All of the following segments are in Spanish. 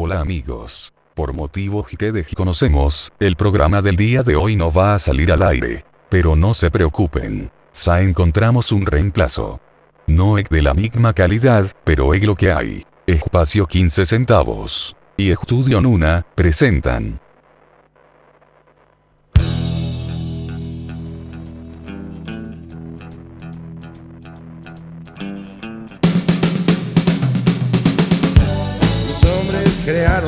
Hola amigos. Por motivos que de conocemos, el programa del día de hoy no va a salir al aire. Pero no se preocupen. Ya encontramos un reemplazo. No es de la misma calidad, pero es lo que hay. Espacio 15 centavos. Y Estudio Nuna, presentan.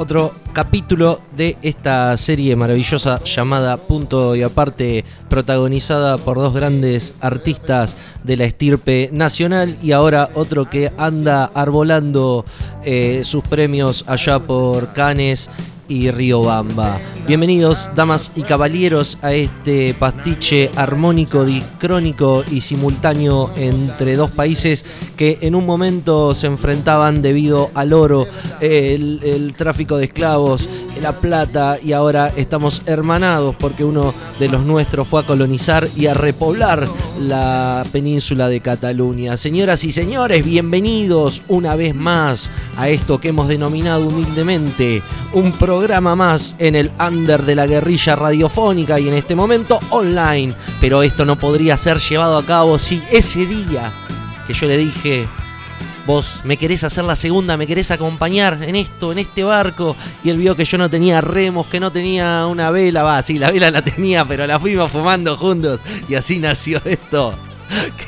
Otro capítulo de esta serie maravillosa llamada Punto y Aparte, protagonizada por dos grandes artistas de la estirpe nacional y ahora otro que anda arbolando eh, sus premios allá por Canes y Riobamba. Bienvenidos, damas y caballeros, a este pastiche armónico, dicrónico y simultáneo entre dos países que en un momento se enfrentaban debido al oro, el, el tráfico de esclavos, la plata y ahora estamos hermanados porque uno de los nuestros fue a colonizar y a repoblar la península de Cataluña. Señoras y señores, bienvenidos una vez más a esto que hemos denominado humildemente un programa más en el under de la guerrilla radiofónica y en este momento online. Pero esto no podría ser llevado a cabo si ese día que yo le dije vos me querés hacer la segunda, me querés acompañar en esto, en este barco. Y él vio que yo no tenía remos, que no tenía una vela. Va, sí, la vela la tenía, pero la fuimos fumando juntos. Y así nació esto.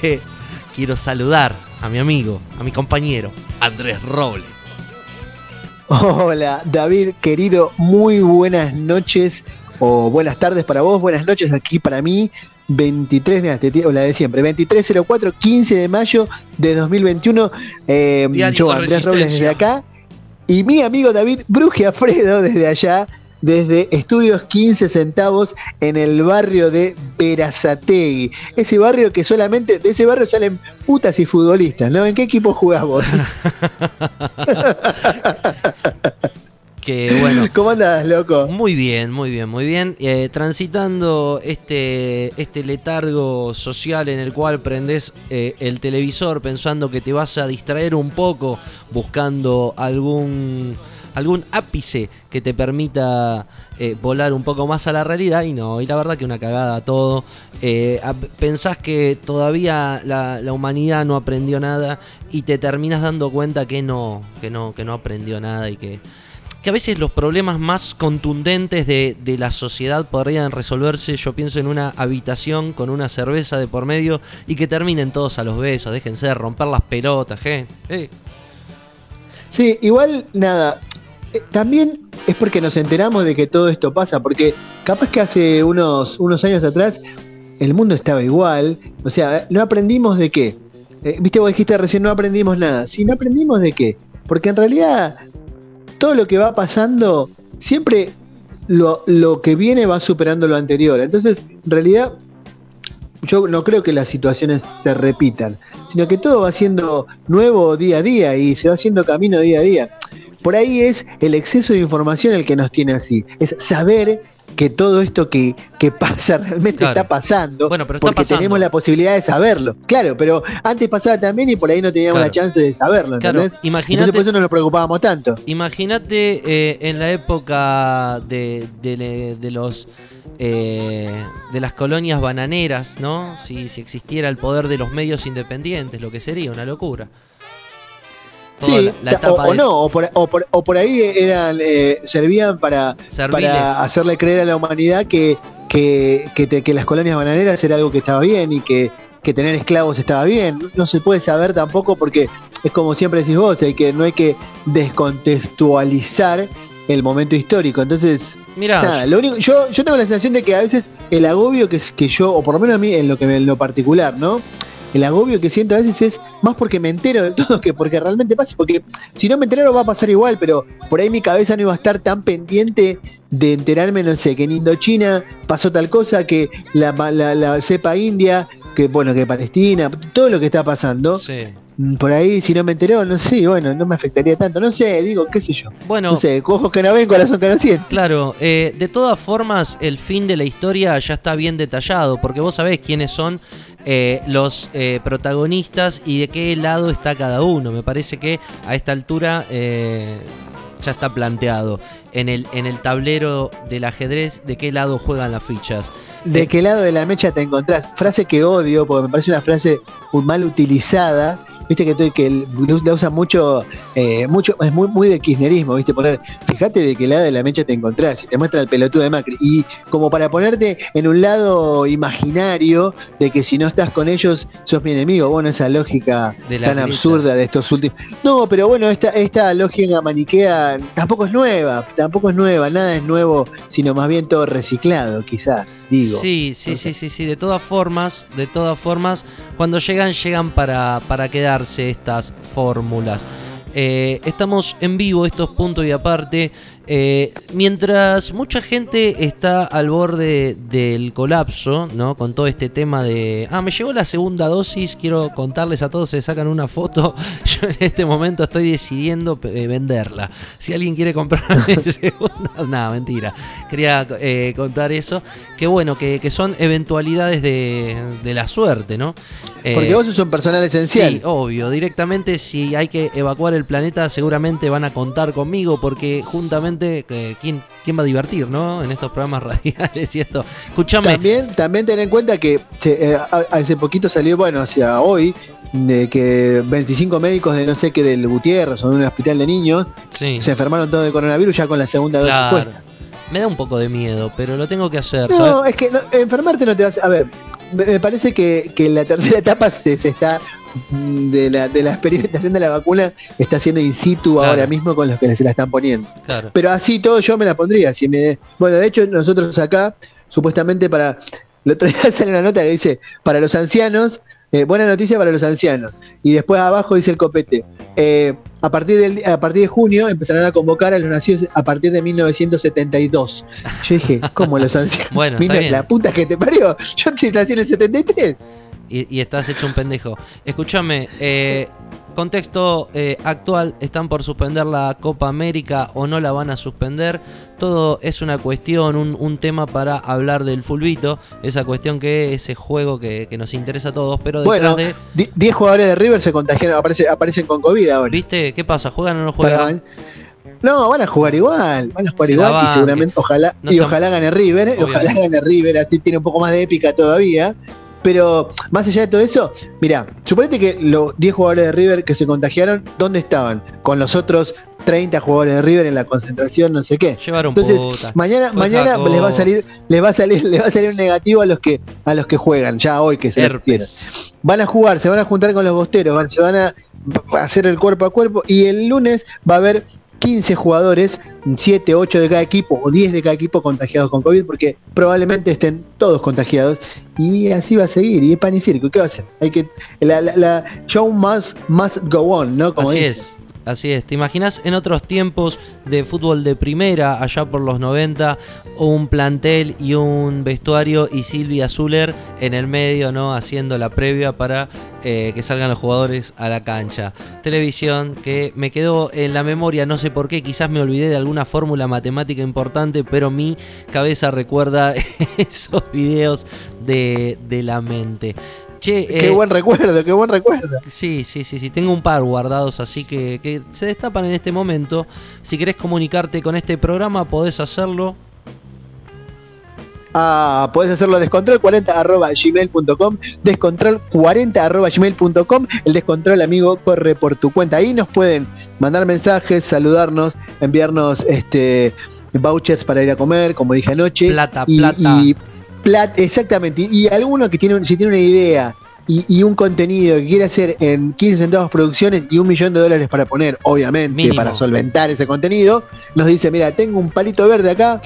Que quiero saludar a mi amigo, a mi compañero, Andrés Roble. Hola, David, querido, muy buenas noches o buenas tardes para vos, buenas noches aquí para mí. 23, mira, o la de siempre, 2304, 15 de mayo de 2021. Eh, yo, Andrés Robles desde acá. Y mi amigo David Bruje Alfredo desde allá, desde Estudios 15 centavos en el barrio de Verazategui. Ese barrio que solamente, de ese barrio salen putas y futbolistas, ¿no? ¿En qué equipo jugás vos? Que bueno. ¿Cómo andás, loco? Muy bien, muy bien, muy bien. Eh, transitando este, este letargo social en el cual prendes eh, el televisor pensando que te vas a distraer un poco, buscando algún, algún ápice que te permita eh, volar un poco más a la realidad y no, y la verdad que una cagada todo. Eh, pensás que todavía la, la humanidad no aprendió nada y te terminas dando cuenta que no, que no, que no aprendió nada y que que a veces los problemas más contundentes de, de la sociedad podrían resolverse, yo pienso en una habitación con una cerveza de por medio y que terminen todos a los besos, déjense de romper las pelotas, gente. Eh, Sí, igual nada. eh, También es porque nos enteramos de que todo esto pasa, porque capaz que hace unos, unos años atrás el mundo estaba igual. O sea, no aprendimos de qué. Eh, Viste, vos dijiste recién, no aprendimos nada. Sí, no aprendimos de qué. Porque en realidad todo lo que va pasando, siempre lo, que viene va superando lo anterior. Entonces, en realidad, yo no creo que las situaciones se repitan, sino que todo va siendo nuevo día a día y se va haciendo camino día a día. Por ahí es el exceso de información el que nos tiene así. Es saber que todo esto que, que pasa realmente Claro. está pasando. Bueno, pero está porque pasando. tenemos la posibilidad de saberlo. Claro, pero antes pasaba también y por ahí no teníamos Claro. la chance de saberlo. Claro, ¿entendés? imagínate- Entonces por eso no nos preocupábamos tanto. Imagínate eh, en la época de, de- de los eh, de las colonias bananeras, ¿no? Si, si existiera el poder de los medios independientes, lo que sería una locura. Toda Sí, la- la o, etapa o de- no, o por, o por- o por ahí eran, eh, servían para, Serviles. para hacerle creer a la humanidad que, que, que te- que las colonias bananeras era algo que estaba bien y que, que tener esclavos estaba bien. No se puede saber tampoco porque es como siempre decís vos, hay que, no hay que descontextualizar el momento histórico. Entonces, Mirá, nada, lo único, yo, yo tengo la sensación de que a veces el agobio que, es- que yo, o por lo menos a mí en lo que en lo particular, ¿no? El agobio que siento a veces es más porque me entero de todo que porque realmente pasa. Porque si no me entero va a pasar igual, pero por ahí mi cabeza no iba a estar tan pendiente de enterarme, no sé, que en Indochina pasó tal cosa, que la, la, la cepa india, que bueno, que Palestina, todo lo que está pasando. Sí. Mm, Por ahí, si no me enteró, no sé, bueno, no me afectaría tanto. No sé, digo, qué sé yo. Bueno, No sé, ojos que no ven, corazón que no siente. Claro, eh, de todas formas, el fin de la historia ya está bien detallado, porque vos sabés quiénes son eh, los eh, protagonistas y de qué lado está cada uno. Me parece que a esta altura eh, ya está planteado en el, en el tablero del ajedrez de qué lado juegan las fichas. ¿De Eh, qué lado de la mecha te encontrás? Frase que odio, porque me parece una frase mal utilizada. Viste que, que el- la usa mucho, eh, mucho, es muy, muy de kirchnerismo, viste, poner, fíjate de qué lado de la mecha te encontrás, y te muestra el pelotudo de Macri. Y como para ponerte en un lado imaginario de que si no estás con ellos, sos mi enemigo. Bueno, esa lógica tan absurda de estos últimos. No, pero bueno, esta, esta lógica maniquea tampoco es nueva, tampoco es nueva, nada es nuevo, sino más bien todo reciclado, quizás, digo. Sí, sí, sí, sí, sí. De todas formas, de todas formas, cuando llegan, llegan para, para estas fórmulas. Eh, estamos en vivo, estos puntos y aparte. Eh, mientras mucha gente está al borde del colapso, ¿no? Con todo este tema de. Ah, me llegó la segunda dosis. Quiero contarles a todos, se sacan una foto. Yo en este momento estoy decidiendo eh, venderla. Si alguien quiere comprar segunda. Nada, mentira. Quería eh, contar eso. Que bueno, que, que son eventualidades de, de la suerte, ¿no? Eh, Porque vos sos un personal esencial. Sí, obvio. Directamente, si hay que evacuar el planeta, seguramente van a contar conmigo, porque juntamente, eh, ¿quién, ¿quién va a divertir, no? En estos programas radiales y esto. Escúchame. También, también ten en cuenta que che, eh, hace poquito salió, bueno, hacia hoy, de que 25 médicos de no sé qué del Gutiérrez o de un hospital de niños Sí, se enfermaron todos de coronavirus ya con la segunda dosis claro. puesta. Me da un poco de miedo, pero lo tengo que hacer, No, ¿sabes? es que no, enfermarte no te vas a... A ver, me, parece que, que la tercera etapa se, se está de la, de la experimentación de la vacuna está haciendo in situ Claro. ahora mismo con los que se la están poniendo. Claro. Pero así todo yo me la pondría. Si me, bueno, de hecho nosotros acá, supuestamente para... El otro día sale una nota que dice, para los ancianos, eh, buena noticia para los ancianos. Y después abajo dice el copete. eh, a, partir del, a partir de junio empezarán a convocar a los nacidos a partir de 1972. Yo dije, ¿cómo los ancianos? Bueno, Mira, la puta que te parió. Yo nací en el 73. Y, y estás hecho un pendejo. Escúchame, eh, contexto eh, actual, están por suspender la Copa América o no la van a suspender. Todo es una cuestión, un, un tema para hablar del fulbito, esa cuestión que ese juego que, que nos interesa a todos, pero detrás Bueno, de... di- 10 jugadores de River se contagiaron, aparece, aparecen con COVID ahora. ¿Viste? ¿Qué pasa? ¿Juegan o no juegan? no, van a jugar igual, van a jugar Se igual y seguramente ojalá No y ojalá gane River, ojalá gane River, así tiene un poco más de épica todavía. Pero más allá de todo eso, mira, suponete que los 10 jugadores de River que se contagiaron, ¿dónde estaban? Con los otros 30 jugadores de River en la concentración, no sé qué. Llevaron Entonces, puta. mañana, Fue mañana Jacob. les va a salir, les va a salir, les va a salir un negativo a los que, a los que juegan, ya hoy que se van a jugar, se van a juntar con los bosteros, van, se van a hacer el cuerpo a cuerpo y el lunes va a haber 15 jugadores, 7, 8 de cada equipo o 10 de cada equipo contagiados con COVID porque probablemente estén todos contagiados y así va a seguir y es pan y circo, ¿qué va a hacer? Hay que la, la, la show must, must go on, ¿no? Como Así es. Así es, ¿te imaginas en otros tiempos de fútbol de primera, allá por los 90, un plantel y un vestuario y Silvia Zuller en el medio, ¿no? Haciendo la previa para eh, que salgan los jugadores a la cancha. Televisión que me quedó en la memoria, no sé por qué, quizás me olvidé de alguna fórmula matemática importante, pero mi cabeza recuerda esos videos de, de la mente. Che, Qué eh, buen recuerdo, qué buen recuerdo. Sí, sí, sí, sí. Tengo un par guardados, así que, que se destapan en este momento. Si querés comunicarte con este programa, podés hacerlo. Ah, podés hacerlo descontrol40 gmail.com, descontrol40 arroba gmail.com, el descontrol amigo corre por tu cuenta. Ahí nos pueden mandar mensajes, saludarnos, enviarnos este vouchers para ir a comer, como dije anoche. Plata, y, plata. y plat- exactamente. Y alguno que tiene, si tiene una idea y, y un contenido que quiere hacer en 15 centavos producciones y un millón de dólares para poner, obviamente, Mínimo. para solventar ese contenido, nos dice, mira, tengo un palito verde acá,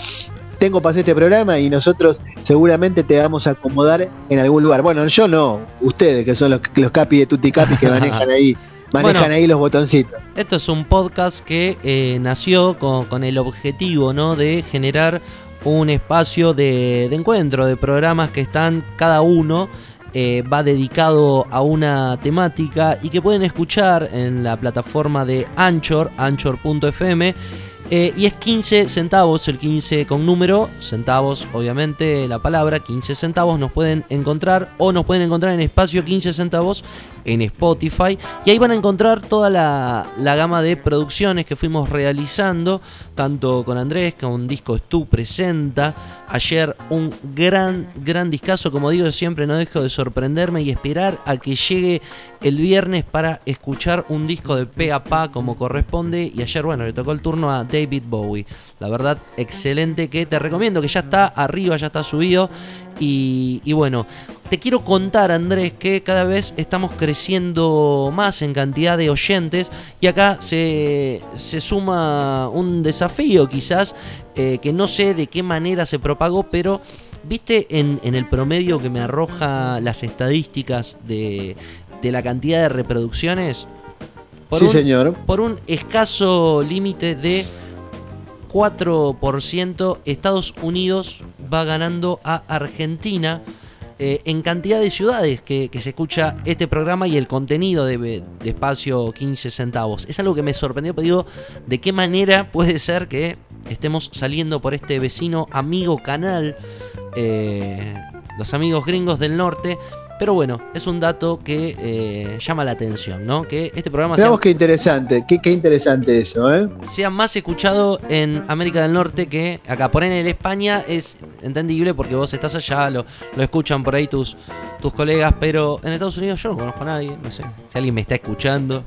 tengo para hacer este programa y nosotros seguramente te vamos a acomodar en algún lugar. Bueno, yo no, ustedes que son los, los capi de Tutti Capi que manejan ahí, manejan ahí los botoncitos. Esto es un podcast que eh, nació con, con, el objetivo ¿no? de generar un espacio de, encuentro, de programas que están cada uno eh, va dedicado a una temática y que pueden escuchar en la plataforma de Anchor, anchor.fm. Eh, y es 15 centavos, el 15 con número, centavos obviamente la palabra, 15 centavos nos pueden encontrar o nos pueden encontrar en espacio 15 centavos en Spotify. Y ahí van a encontrar toda la, gama de producciones que fuimos realizando, tanto con Andrés, con un disco Stu presenta. Ayer un gran, gran discazo, como digo siempre, no dejo de sorprenderme y esperar a que llegue el viernes para escuchar un disco de pe a pa como corresponde. Y ayer, bueno, le tocó el turno a David Bowie. La verdad, excelente que te recomiendo, que ya está arriba, ya está subido. Y bueno, te quiero contar, Andrés, que cada vez estamos creciendo más en cantidad de oyentes y acá se, suma un desafío quizás eh, que no sé de qué manera se propagó, pero viste en, el promedio que me arroja las estadísticas de, la cantidad de reproducciones. Por sí, señor. Por un escaso límite de 4%, Estados Unidos va ganando a Argentina eh, en cantidad de ciudades que, se escucha este programa y el contenido de, espacio 15 centavos. Es algo que me sorprendió, pero digo, ¿de qué manera puede ser que estemos saliendo por este vecino amigo canal? Eh, los amigos gringos del norte pero bueno, es un dato que eh, llama la atención, ¿no? Que este programa sea, qué interesante, qué, qué, interesante eso, ¿eh? Sea más escuchado en América del Norte que acá. Por en el España es entendible porque vos estás allá, lo, lo escuchan por ahí tus, tus colegas, pero en Estados Unidos yo no conozco a nadie, no sé. Si alguien me está escuchando,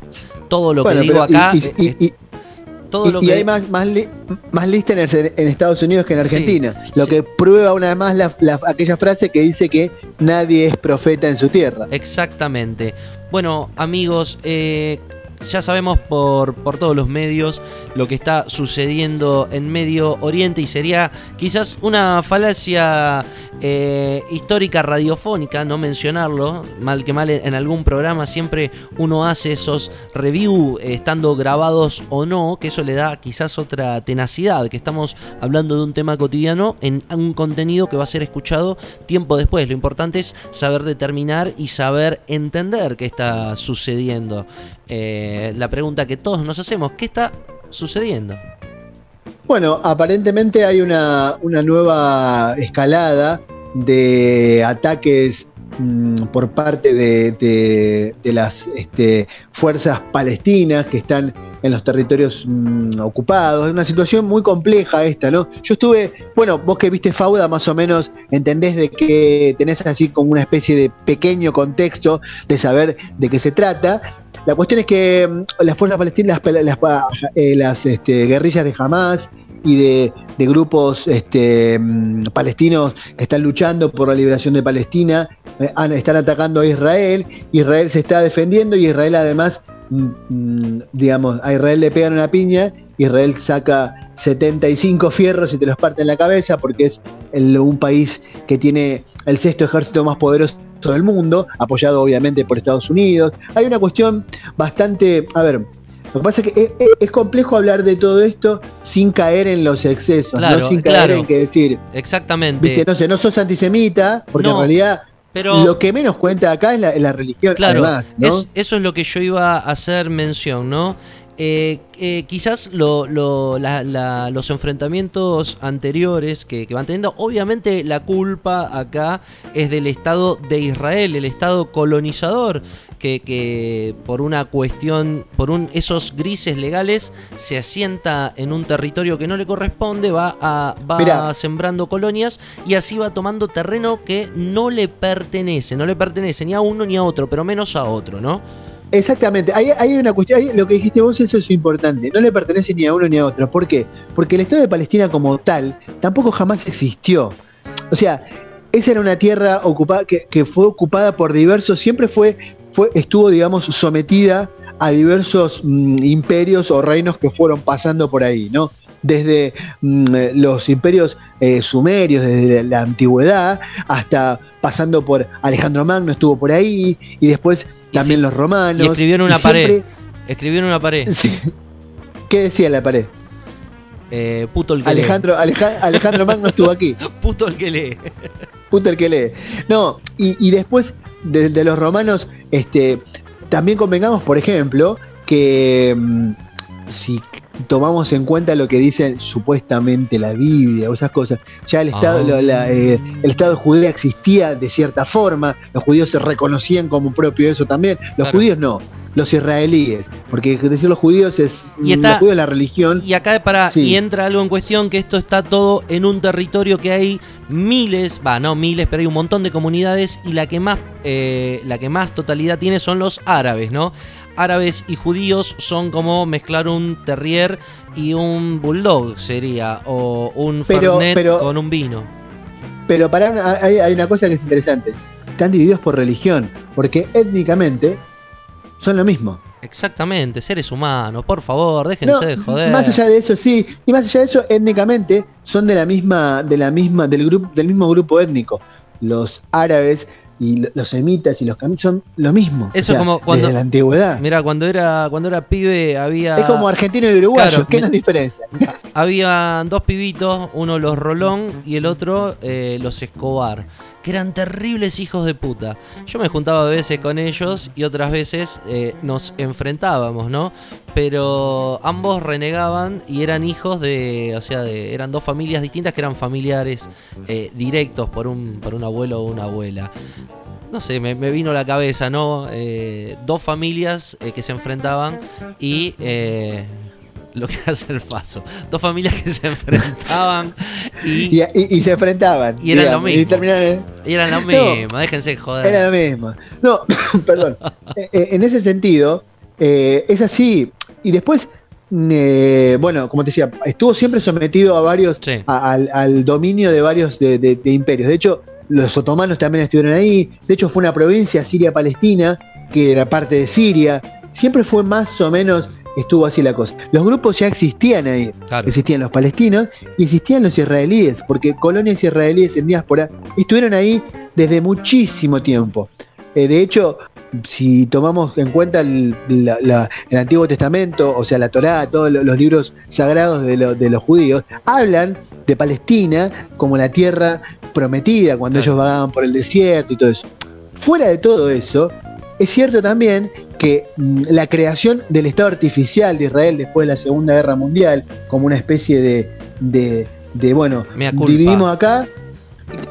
todo lo que digo acá. y, y, hay más, más, más listeners en, Estados Unidos que en Argentina. lo que prueba una vez más la, aquella frase que dice que nadie es profeta en su tierra. Exactamente. Bueno, amigos, eh, ya sabemos por, por todos los medios lo que está sucediendo en Medio Oriente y sería quizás una falacia eh, histórica radiofónica no mencionarlo, mal que mal en algún programa siempre uno hace esos reviews eh, estando grabados o no, que eso le da quizás otra tenacidad, que estamos hablando de un tema cotidiano en un contenido que va a ser escuchado tiempo después. Lo importante es saber determinar y saber entender qué está sucediendo. Eh, la pregunta que todos nos hacemos, ¿qué está sucediendo? Bueno, aparentemente hay una, nueva escalada de ataques mm, por parte de, las este, fuerzas palestinas que están en los territorios mm, ocupados. Es una situación muy compleja esta, ¿no? Yo estuve, bueno, vos que viste Fauda, más o menos entendés de que tenés así como una especie de pequeño contexto de saber de qué se trata. La cuestión es que mm, las fuerzas palestinas, las, eh, este, guerrillas de Hamas y de, grupos este, mm, palestinos que están luchando por la liberación de Palestina, eh, están atacando a Israel, Israel se está defendiendo y Israel además Mm, digamos, a Israel le pegan una piña, Israel saca 75 fierros y te los parte en la cabeza porque es un país que tiene el sexto ejército más poderoso del mundo, apoyado obviamente por Estados Unidos. Hay una cuestión bastante, a ver, lo que pasa es que es, complejo hablar de todo esto sin caer en los excesos, ¿no? sin caer en que decir. Exactamente. No sé, no sos antisemita, porque en realidad pero, lo que menos cuenta acá es la, religión, claro, eso es lo que yo iba a hacer mención, ¿no? Eh, eh, quizás los enfrentamientos anteriores que, van teniendo, obviamente la culpa acá es del Estado de Israel, el Estado colonizador, que, por una cuestión, por un, esos grises legales, se asienta en un territorio que no le corresponde, va, a, va sembrando colonias y así va tomando terreno que no le pertenece, no le pertenece ni a uno ni a otro, pero menos a otro, ¿no? Exactamente, ahí, hay una cuestión, lo que dijiste vos, eso es importante, no le pertenece ni a uno ni a otro. ¿Por qué? Porque el Estado de Palestina como tal tampoco jamás existió. O sea, esa era una tierra ocupada que, que fue ocupada por diversos, siempre fue, fue, estuvo, digamos, sometida a diversos mm, imperios o reinos que fueron pasando por ahí, ¿no? desde mm, los imperios eh, sumerios, desde la antigüedad, hasta pasando por Alejandro Magno, estuvo por ahí, y después también los romanos. Y escribió en una pared. Escribió en una pared. ¿Qué decía la pared? Eh, puto el que Alejandro, lee. Alejandro Magno estuvo aquí. puto el que lee. Puto el que lee. No, y, después de, los romanos, este, también convengamos, por ejemplo, que mm, si tomamos en cuenta lo que dicen supuestamente la Biblia o esas cosas, ya el Estado, Ah. eh, el Estado de Judea existía de cierta forma, los judíos se reconocían como propio eso también, los Claro. judíos no, los israelíes, porque decir los judíos es Y está- los judíos la religión. Y acá para, Sí. y entra algo en cuestión que esto está todo en un territorio que hay miles, va, no miles, pero hay un montón de comunidades y la que más, eh, la que más totalidad tiene son los árabes, ¿no? Árabes y judíos son como mezclar un terrier y un bulldog sería, o un Pero- fernet pero- con un vino. Pero para hay, hay una cosa que es interesante, están divididos por religión, porque étnicamente son lo mismo. Exactamente, seres humanos, por favor, déjense No, de joder. Más allá de eso, sí, y más allá de eso, étnicamente son de la misma, de la misma, del grupo, del mismo grupo étnico. Los árabes y lo- los semitas y los caminos son lo mismo. Eso como cuando- desde la antigüedad. Mira, cuando era, cuando era pibe había. Es como argentino y uruguayo, Claro, ¿qué nos diferencia? Había dos pibitos, uno los Rolón y el otro eh, los Escobar, que eran terribles hijos de puta. Yo me juntaba a veces con ellos y otras veces eh, nos enfrentábamos, ¿no? Pero ambos renegaban y eran hijos de, o sea, de, eran dos familias distintas que eran familiares eh, directos por un, por un abuelo o una abuela. No sé, me, vino a la cabeza, ¿no? Eh, dos familias que se enfrentaban y lo que hace el Faso. Dos familias que se enfrentaban y, Y, y- y se enfrentaban. Y eran lo mismo. Y terminaron, eran lo mismo, déjense de joder. Era lo mismo. No, perdón. Eh, eh, en ese sentido, eh, es así. Y después, mm, eh, bueno, como te decía, estuvo siempre sometido a varios, Sí. a- al, al dominio de varios de, de- de imperios. De hecho, los otomanos también estuvieron ahí. De hecho, fue una provincia Siria-Palestina, que era parte de Siria. Siempre fue más o menos, estuvo así la cosa. Los grupos ya existían ahí. Claro. Existían los palestinos y existían los israelíes, porque colonias israelíes en diáspora estuvieron ahí desde muchísimo tiempo. Eh, de hecho, si tomamos en cuenta el, la- la- el Antiguo Testamento, o sea, la Torá, todos lo- los libros sagrados de, lo- de los judíos, hablan de Palestina como la tierra prometida, cuando Claro. ellos vagaban por el desierto y todo eso. Fuera de todo eso, es cierto también que mm, la creación del Estado artificial de Israel después de la Segunda Guerra Mundial, como una especie de, de, de, bueno, dividimos acá.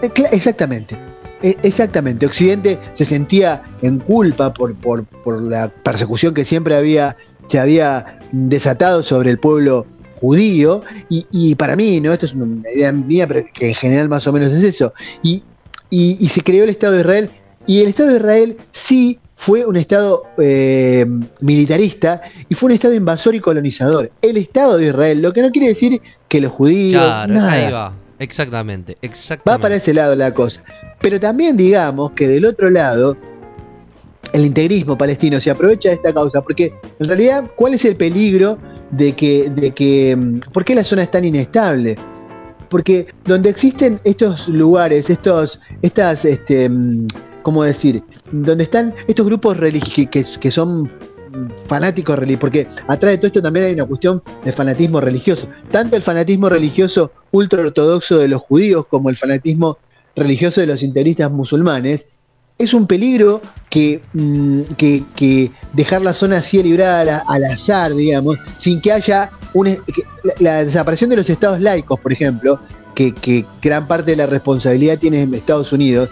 Eh, Exactamente. E- Exactamente. Occidente se sentía en culpa por, por, por la persecución que siempre había, se había desatado sobre el pueblo judío. Y, y para mí, ¿no? Esto es una idea mía, pero que en general más o menos es eso. Y, y- y se creó el Estado de Israel. Y el Estado de Israel sí fue un Estado eh, militarista y fue un Estado invasor y colonizador. El Estado de Israel, lo que no quiere decir que los judíos. Claro, nada. ahí va. Exactamente, exactamente. Va para ese lado la cosa. Pero también digamos que del otro lado, el integrismo palestino se aprovecha de esta causa, porque en realidad, ¿cuál es el peligro de que, de que, mm, por qué la zona es tan inestable? Porque donde existen estos lugares, estos, estas, este, mm, ¿cómo decir? Donde están estos grupos religi- que, son fanáticos religiosos, porque atrás de todo esto también hay una cuestión de fanatismo religioso. Tanto el fanatismo religioso ultra ortodoxo de los judíos como el fanatismo religioso de los integristas musulmanes, es un peligro que, mm, que, que dejar la zona así librada al, azar, digamos, sin que haya un, es- que la, desaparición de los estados laicos, por ejemplo, que, que gran parte de la responsabilidad tiene Estados Unidos,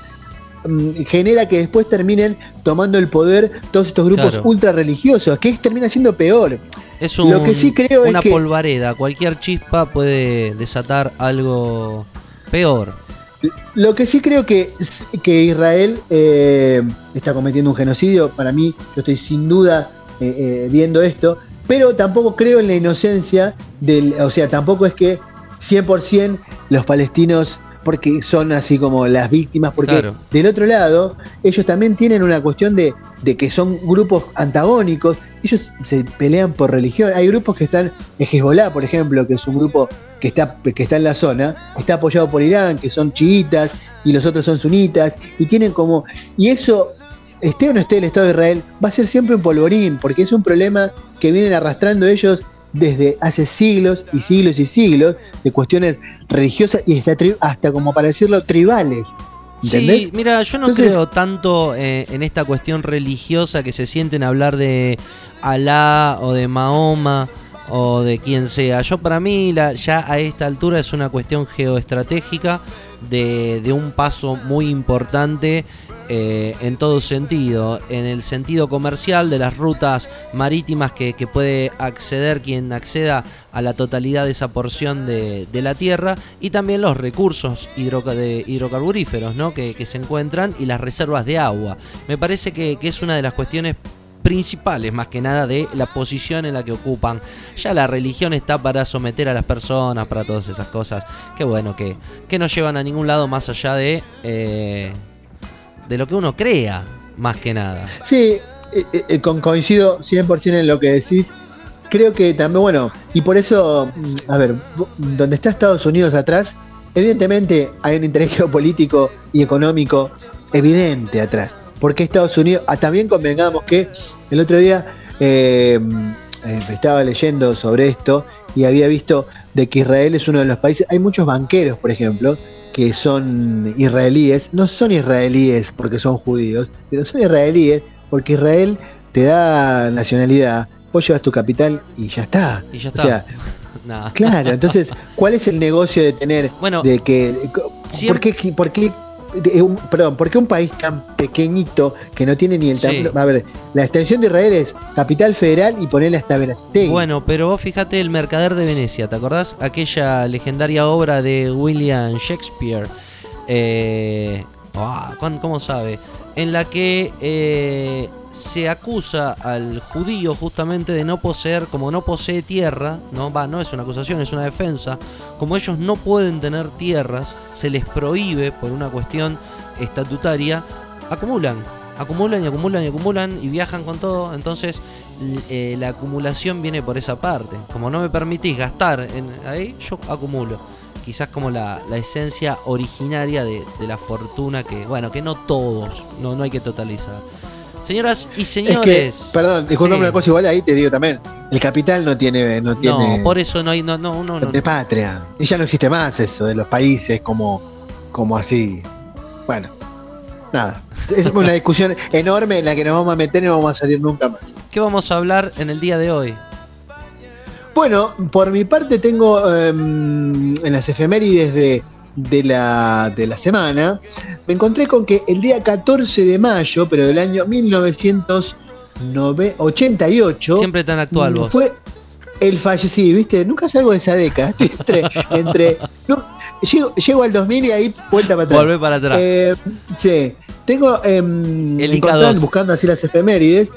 genera que después terminen tomando el poder todos estos grupos Claro. ultra religiosos, que termina siendo peor. Es un- Lo que sí creo es una que- polvareda. Cualquier chispa puede desatar algo peor. Lo que sí creo que, que Israel eh, está cometiendo un genocidio, para mí, yo estoy sin duda eh, eh, viendo esto, pero tampoco creo en la inocencia del, o sea, tampoco es que 100% los palestinos, porque son así como las víctimas, porque Claro. del otro lado, ellos también tienen una cuestión de, de que son grupos antagónicos ellos se pelean por religión. Hay grupos que están, en Hezbollah, por ejemplo, que es un grupo que está, que está en la zona, está apoyado por Irán, que son chiitas y los otros son sunitas, y tienen como. Y eso, esté o no esté el Estado de Israel, va a ser siempre un polvorín, porque es un problema que vienen arrastrando ellos desde hace siglos y siglos y siglos de cuestiones religiosas y hasta, hasta como para decirlo, tribales. Sí, mira, yo no creo tanto eh, en esta cuestión religiosa que se sienten hablar de Alá o de Mahoma o de quien sea. Yo para mí la, ya a esta altura es una cuestión geoestratégica de, de un paso muy importante eh, en todo sentido. En el sentido comercial de las rutas marítimas que, puede acceder quien acceda a la totalidad de esa porción de, la tierra y también los recursos hidrocarburíferos ¿no? que, se encuentran y las reservas de agua. Me parece que, es una de las cuestiones principales más que nada de la posición en la que ocupan. Ya la religión está para someter a las personas, para todas esas cosas. Qué bueno que, que no llevan a ningún lado más allá de eh, de lo que uno crea, más que nada. Sí, eh, eh, eh, coincido 100% en lo que decís. Creo que también, bueno, y por eso, mm, a ver, donde está Estados Unidos atrás, evidentemente hay un interés geopolítico y económico evidente atrás. Porque Estados Unidos, ah, también convengamos que el otro día estaba leyendo sobre esto y había visto de que Israel es uno de los países, hay muchos banqueros, por ejemplo, que son israelíes, no son israelíes porque son judíos, pero son israelíes porque Israel te da nacionalidad, vos llevas tu capital y ya está. Y ya está. O sea, Claro, entonces, ¿cuál es el negocio de tener, bueno, de que, ¿por qué, por qué perdón, ¿por qué un país tan pequeñito que no tiene ni el tamaño? A ver, la extensión de Israel es capital federal y ponerle hasta Veracruz. Bueno, pero vos fíjate el Mercader de Venecia, ¿te acordás? Aquella legendaria obra de William Shakespeare. Eh, ah, ¿Cómo sabe? En la que eh, se acusa al judío justamente de no poseer, como no posee tierra, no va, no es una acusación, es una defensa, como ellos no pueden tener tierras, se les prohíbe por una cuestión estatutaria, acumulan, acumulan y acumulan y acumulan y viajan con todo, entonces eh, la acumulación viene por esa parte, como no me permitís gastar en, ahí, yo acumulo. Quizás como la, esencia originaria de, de, la fortuna que, bueno, que no todos, no, no hay que totalizar. Señoras y señores. perdón, disculpame una cosa, igual ahí te digo también. El capital no tiene. No, tiene, no por eso no hay. No, no, no, De patria. Y ya no existe más eso de los países como, como así. Bueno, nada. Es una discusión enorme en la que nos vamos a meter y no vamos a salir nunca más. ¿Qué vamos a hablar en el día de hoy? Bueno, por mi parte tengo em, en las efemérides de de la, de la semana, me encontré con que el día 14 de mayo, pero del año 1988, siempre tan actual vos. Fue el fallecido, ¿viste? Nunca salgo de esa década. Entre, entre llego, al 2000 y ahí vuelta para atrás. Volvé para atrás. Eh, sí. Tengo eh, buscando así las efemérides.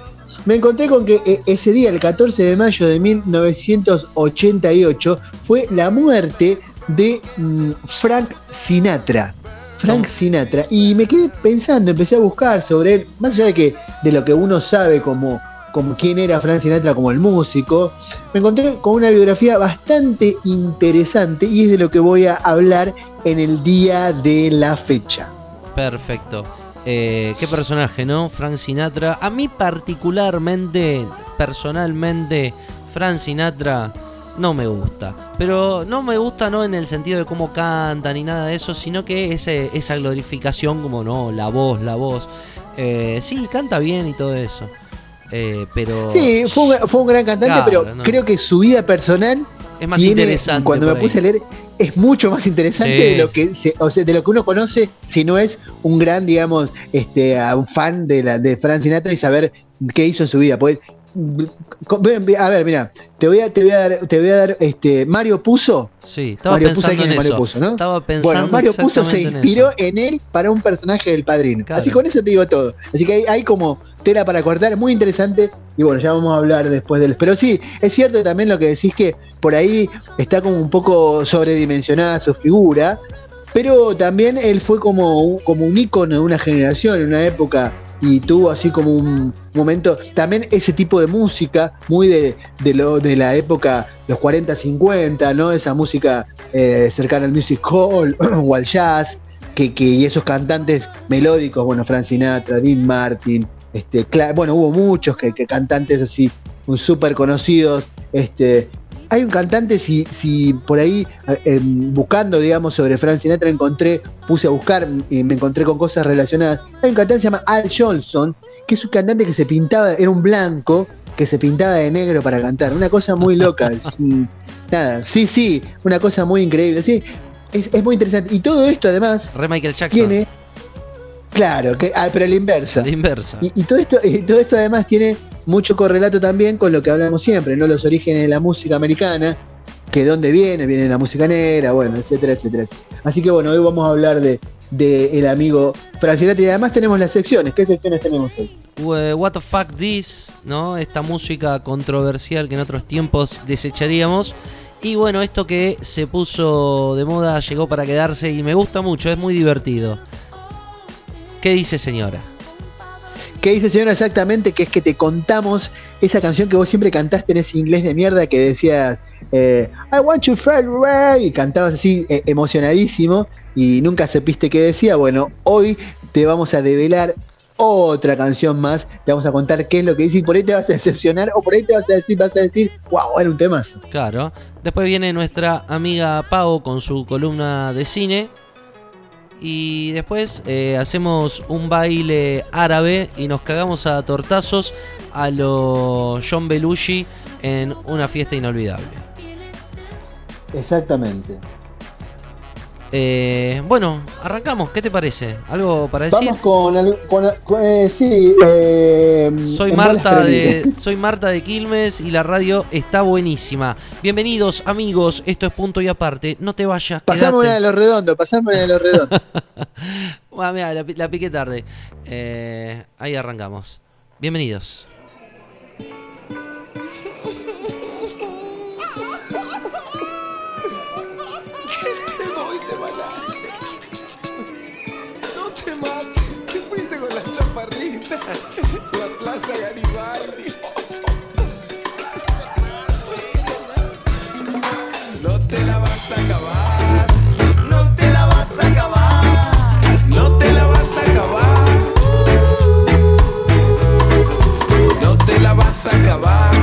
Me encontré con que eh, ese día, el 14 de mayo de 1988, fue la muerte de mm, Frank Sinatra. Frank Sinatra. Y me quedé pensando, empecé a buscar sobre él, más allá de que de lo que uno sabe como, como quién era Frank Sinatra como el músico, me encontré con una biografía bastante interesante y es de lo que voy a hablar en el día de la fecha. Perfecto. Eh, qué personaje, ¿no? Frank Sinatra. A mí particularmente, personalmente, Frank Sinatra no me gusta. Pero no me gusta no en el sentido de cómo canta ni nada de eso, sino que ese, esa glorificación como no, la voz, la voz. Eh, sí, canta bien y todo eso. Eh, pero... Sí, fue un, gran cantante, pero creo que su vida personal es más interesante. Cuando me puse a leer, es mucho más interesante de lo que o sea, de lo que uno conoce si no es un gran, digamos, este, un fan de la de Frank Sinatra y saber qué hizo en su vida. Pues a ver, mira, te voy a, te voy a dar, te voy a dar este Mario Puzo. Sí, estaba Mario pensando en Mario Puzo, ¿no? Estaba pensando bueno, Mario Puzo se inspiró en, él para un personaje del padrino. Así con eso te digo todo. Así que hay, como tela para cortar, muy interesante. Y bueno, ya vamos a hablar después del. Pero sí, es cierto también lo que decís que por ahí está como un poco sobredimensionada su figura. Pero también él fue como, como un ícono de una generación, en una época y tuvo así como un momento, también ese tipo de música, muy de, de, lo, de la época, los 40, 50, ¿no? Esa música eh, cercana al music hall o al jazz, que, que, y esos cantantes melódicos, bueno, Frank Sinatra, Dean Martin, este, bueno, hubo muchos que, que cantantes así, súper conocidos, este, hay un cantante, si, si por ahí eh, buscando, digamos, sobre Frank Sinatra encontré, puse a buscar y me encontré con cosas relacionadas. Hay un cantante que se llama Al Jolson, que es un cantante que se pintaba, era un blanco, que se pintaba de negro para cantar. Una cosa muy loca. nada, sí, sí, una cosa muy increíble. Sí, es, muy interesante. Y todo esto además. Re Michael Jackson. Tiene. Claro, que, ah, pero la inversa. La inversa. Y, todo esto, y todo esto además tiene mucho correlato también con lo que hablamos siempre, ¿no? Los orígenes de la música americana, que dónde viene, viene la música negra, bueno, etcétera, etcétera. Así que bueno, hoy vamos a hablar de, el amigo Francinati y además tenemos las secciones. ¿Qué secciones tenemos hoy? What the fuck this, ¿no? Esta música controversial que en otros tiempos desecharíamos. Y bueno, esto que se puso de moda llegó para quedarse y me gusta mucho, es muy divertido. ¿Qué dice señora? ¿Qué dice señora exactamente? Que es que te contamos esa canción que vos siempre cantaste en ese inglés de mierda que decías eh, I want you fly away y cantabas así eh, emocionadísimo y nunca supiste qué decía. Bueno, hoy te vamos a develar otra canción más, te vamos a contar qué es lo que dice y por ahí te vas a decepcionar o por ahí te vas a decir, vas a decir, wow, era un tema. Claro. Después viene nuestra amiga Pau con su columna de cine y después eh, hacemos un baile árabe y nos cagamos a tortazos a lo John Belushi en una fiesta inolvidable. Exactamente. Eh, bueno, arrancamos. ¿Qué te parece? ¿Algo para decir? Vamos con, eh, sí. Eh, soy Marta de soy Marta de Quilmes y la radio está buenísima. Bienvenidos amigos. Esto es punto y aparte. No te vayas. Pasamos una de los redondos. Pasamos una de los redondos. mira, la, la piqué tarde. ahí arrancamos. Bienvenidos. No te la vas a acabar, no te la vas a acabar, no te la vas a acabar, no te la vas a acabar,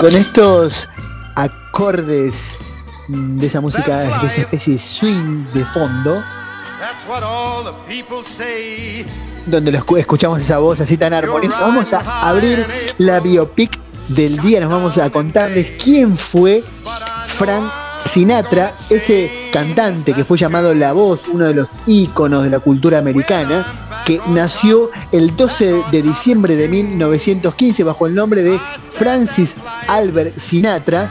con estos acordes de esa música, de esa especie de swing de fondo, donde lo escuchamos esa voz así tan armoniosa, vamos a abrir la biopic del día, nos vamos a contarles quién fue Frank Sinatra, ese cantante que fue llamado La Voz, uno de los íconos de la cultura americana, que nació el 12 de diciembre de 1915 bajo el nombre de Francis Albert Sinatra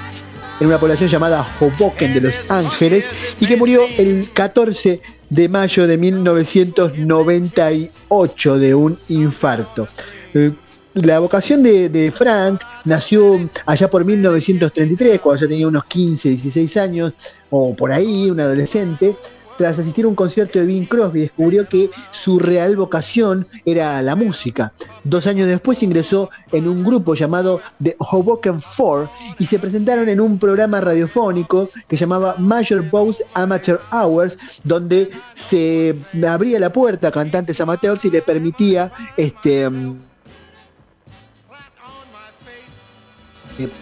en una población llamada Hoboken de Los Ángeles y que murió el 14 de mayo de 1998 de un infarto. Eh, la vocación de, Frank nació allá por 1933, cuando ya tenía unos 15, 16 años, o por ahí, un adolescente. Tras asistir a un concierto de Bing Crosby, descubrió que su real vocación era la música. Dos años después ingresó en un grupo llamado The Hoboken Four y se presentaron en un programa radiofónico que llamaba Major Bowes Amateur Hours, donde se abría la puerta a cantantes amateurs y le permitía este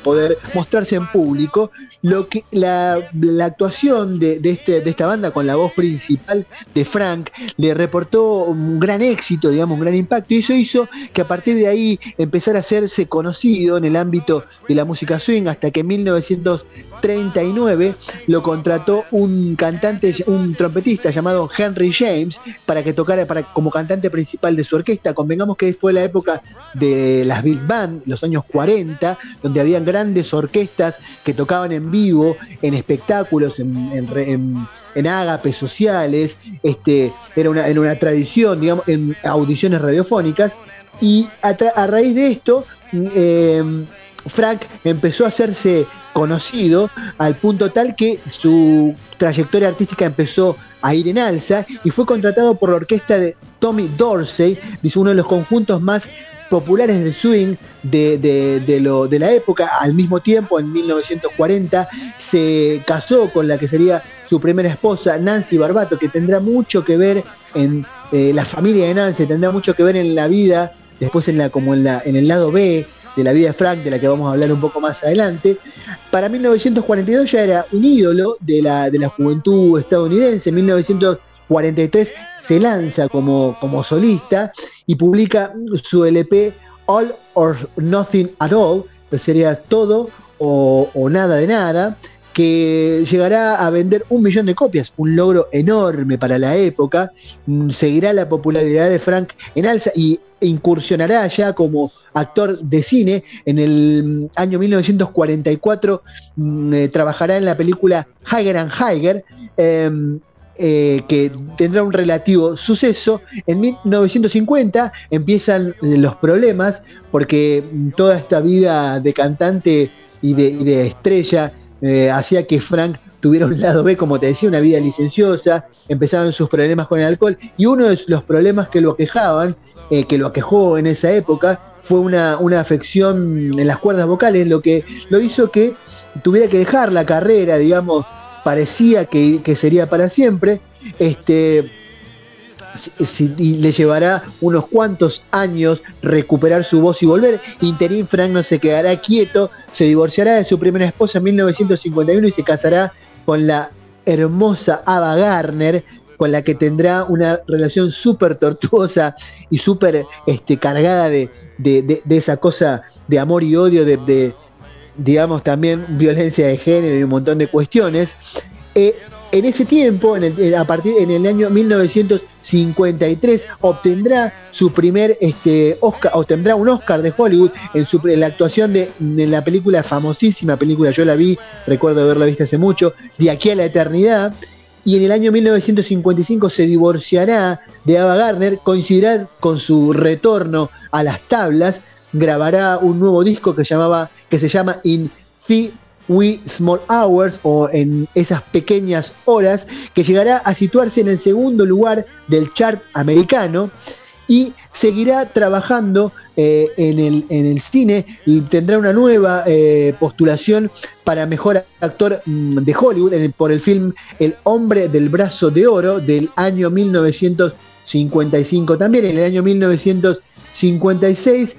poder mostrarse en público. Lo que la, actuación de, este, de esta banda con la voz principal de Frank le reportó un gran éxito, digamos, un gran impacto, y eso hizo que a partir de ahí empezara a hacerse conocido en el ámbito de la música swing hasta que en 1939 lo contrató un cantante, un trompetista llamado Henry James para que tocara como cantante principal de su orquesta. Convengamos que fue la época de las Big Band, los años 40, donde habían grandes orquestas que tocaban en vivo, en espectáculos, en, en, en ágapes sociales, este, era, una, una tradición, digamos, en audiciones radiofónicas, y a, raíz de esto, em, Frank empezó a hacerse conocido al punto tal que su trayectoria artística empezó a ir en alza y fue contratado por la orquesta de Tommy Dorsey, dice uno de los conjuntos más populares del swing de, lo, de la época. Al mismo tiempo, en 1940, se casó con la que sería su primera esposa, Nancy Barbato, que tendrá mucho que ver en eh, la familia de Nancy, tendrá mucho que ver en la vida, después en la, como en, la, en el lado B de la vida de Frank, de la que vamos a hablar un poco más adelante. Para 1942 ya era un ídolo de la, de la juventud estadounidense. En 1943 se lanza como, como solista y publica su LP All or Nothing at All, que sería todo o, nada de nada, que llegará a vender un millón de copias, un logro enorme para la época, mm, seguirá la popularidad de Frank en alza y incursionará ya como actor de cine. En el mm, año 1944 mm, eh, trabajará en la película Higher and Higher, em, eh, que tendrá un relativo suceso. En 1950 empiezan los problemas porque toda esta vida de cantante y de, estrella eh, hacía que Frank tuviera un lado B, como te decía, una vida licenciosa, empezaban sus problemas con el alcohol y uno de los problemas que lo aquejaban, eh, que lo aquejó en esa época, fue una, una afección en las cuerdas vocales, lo que lo hizo que tuviera que dejar la carrera, digamos, parecía que, sería para siempre, este, y le llevará unos cuantos años recuperar su voz y volver. Interín Frank no se quedará quieto, se divorciará de su primera esposa en 1951 y se casará con la hermosa Ava Garner, con la que tendrá una relación súper tortuosa y súper este, cargada de, esa cosa de amor y odio, de, digamos, también violencia de género y un montón de cuestiones. Eh, en ese tiempo, en el, a partir en el año 1953, obtendrá su primer este, Oscar, obtendrá un Oscar de Hollywood en, la actuación de, la película famosísima película, yo la vi, recuerdo haberla visto hace mucho, de aquí a la eternidad. Y en el año 1955 se divorciará de Ava Gardner, coincidirá con su retorno a las tablas, grabará un nuevo disco que, llamaba, que se llama In Fee We Small Hours o en esas pequeñas horas que llegará a situarse en el segundo lugar del chart americano y seguirá trabajando eh, en, el, en, el, cine y tendrá una nueva eh, postulación para mejor actor mm, de Hollywood por el film El hombre del brazo de oro del año 1955. También en el año 1956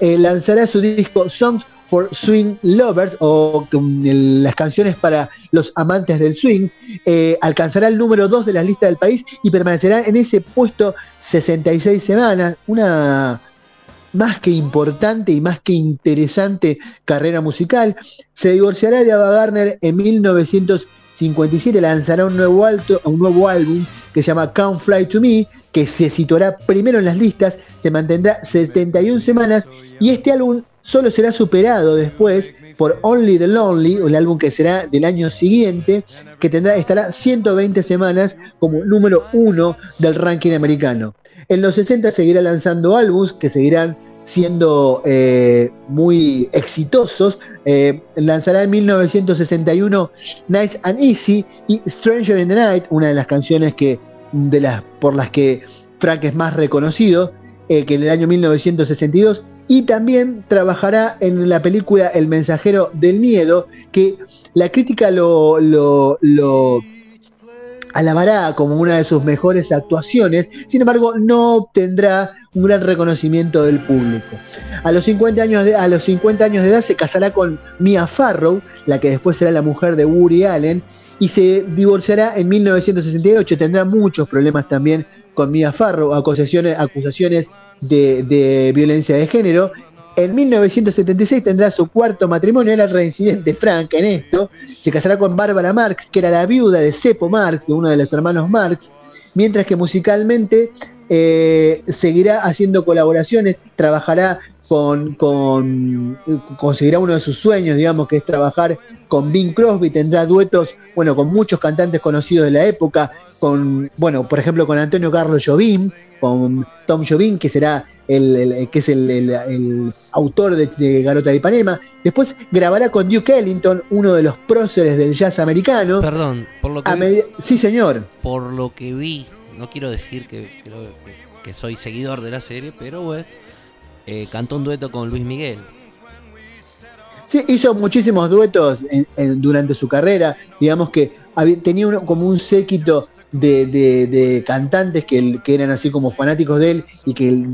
eh, lanzará su disco Songs for Swing Lovers o las canciones para los amantes del swing, eh, alcanzará el número 2 de la lista del país y permanecerá en ese puesto 66 semanas. Una más que importante y más que interesante carrera musical. Se divorciará de Ava Gardner en 1957, lanzará un nuevo, alto, un nuevo álbum que se llama Come Fly to Me, que se situará primero en las listas, se mantendrá 71 semanas y este álbum solo será superado después por Only the Lonely, el álbum que será del año siguiente, que estará 120 semanas como número uno del ranking americano. En los 60 seguirá lanzando álbumes que seguirán siendo eh, muy exitosos. Eh, lanzará en 1961 Nice and Easy y Stranger in the Night, una de las canciones que, de las, por las que Frank es más reconocido, eh, que en el año 1962 y también trabajará en la película El mensajero del miedo, que la crítica lo, lo, alabará como una de sus mejores actuaciones, sin embargo no obtendrá un gran reconocimiento del público. A los 50 años de, a los 50 años de edad se casará con Mia Farrow, la que después será la mujer de Woody Allen, y se divorciará en 1968. Tendrá muchos problemas también con Mia Farrow, acusaciones, acusaciones de, violencia de género. En 1976 tendrá su cuarto matrimonio, era reincidente Frank en esto. Se casará con Bárbara Marx, que era la viuda de Seppo Marx, uno de los hermanos Marx, mientras que musicalmente eh, seguirá haciendo colaboraciones, trabajará con, con, conseguirá uno de sus sueños, digamos, que es trabajar con Bing Crosby, tendrá duetos, bueno, con muchos cantantes conocidos de la época, con, bueno, por ejemplo, con Antonio Carlos Jobim, con Tom Jobim, que será el, que es el, autor de, Garota de Ipanema. Después grabará con Duke Ellington, uno de los próceres del jazz americano. Perdón, por lo que vi, Sí, señor. Por lo que vi, no quiero decir que, que, soy seguidor de la serie, pero bueno, eh, cantó un dueto con Luis Miguel. Sí, hizo muchísimos duetos durante su carrera. Digamos que tenía uno, como un séquito de, cantantes que, que, eran así como fanáticos de él y que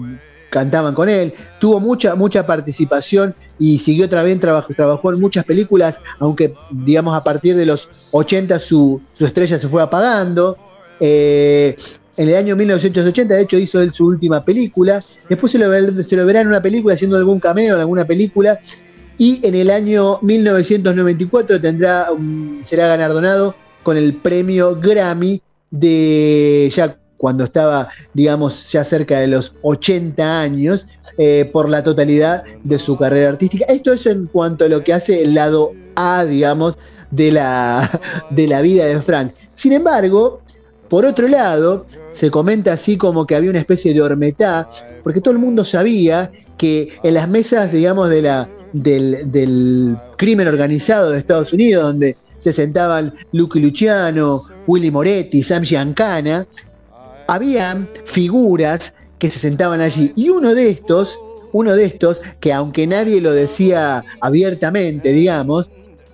cantaban con él. Tuvo mucha, mucha participación y siguió vez, trabajó, trabajó en muchas películas, aunque digamos a partir de los 80 su, estrella se fue apagando. Eh, en el año 1980, de hecho, hizo él su última película. Después se lo, verá en una película, haciendo algún cameo en alguna película. Y en el año 1994 tendrá, será galardonado con el premio Grammy de ya cuando estaba, digamos, ya cerca de los 80 años, eh, por la totalidad de su carrera artística. Esto es en cuanto a lo que hace el lado A, digamos, de la, de la vida de Frank. Sin embargo, por otro lado, se comenta así como que había una especie de hormetá, porque todo el mundo sabía que en las mesas, digamos, del, del crimen organizado de Estados Unidos, donde se sentaban Lucky Luciano, Willy Moretti, Sam Giancana, había figuras que se sentaban allí. Y uno de estos, uno de estos, que aunque nadie lo decía abiertamente, digamos,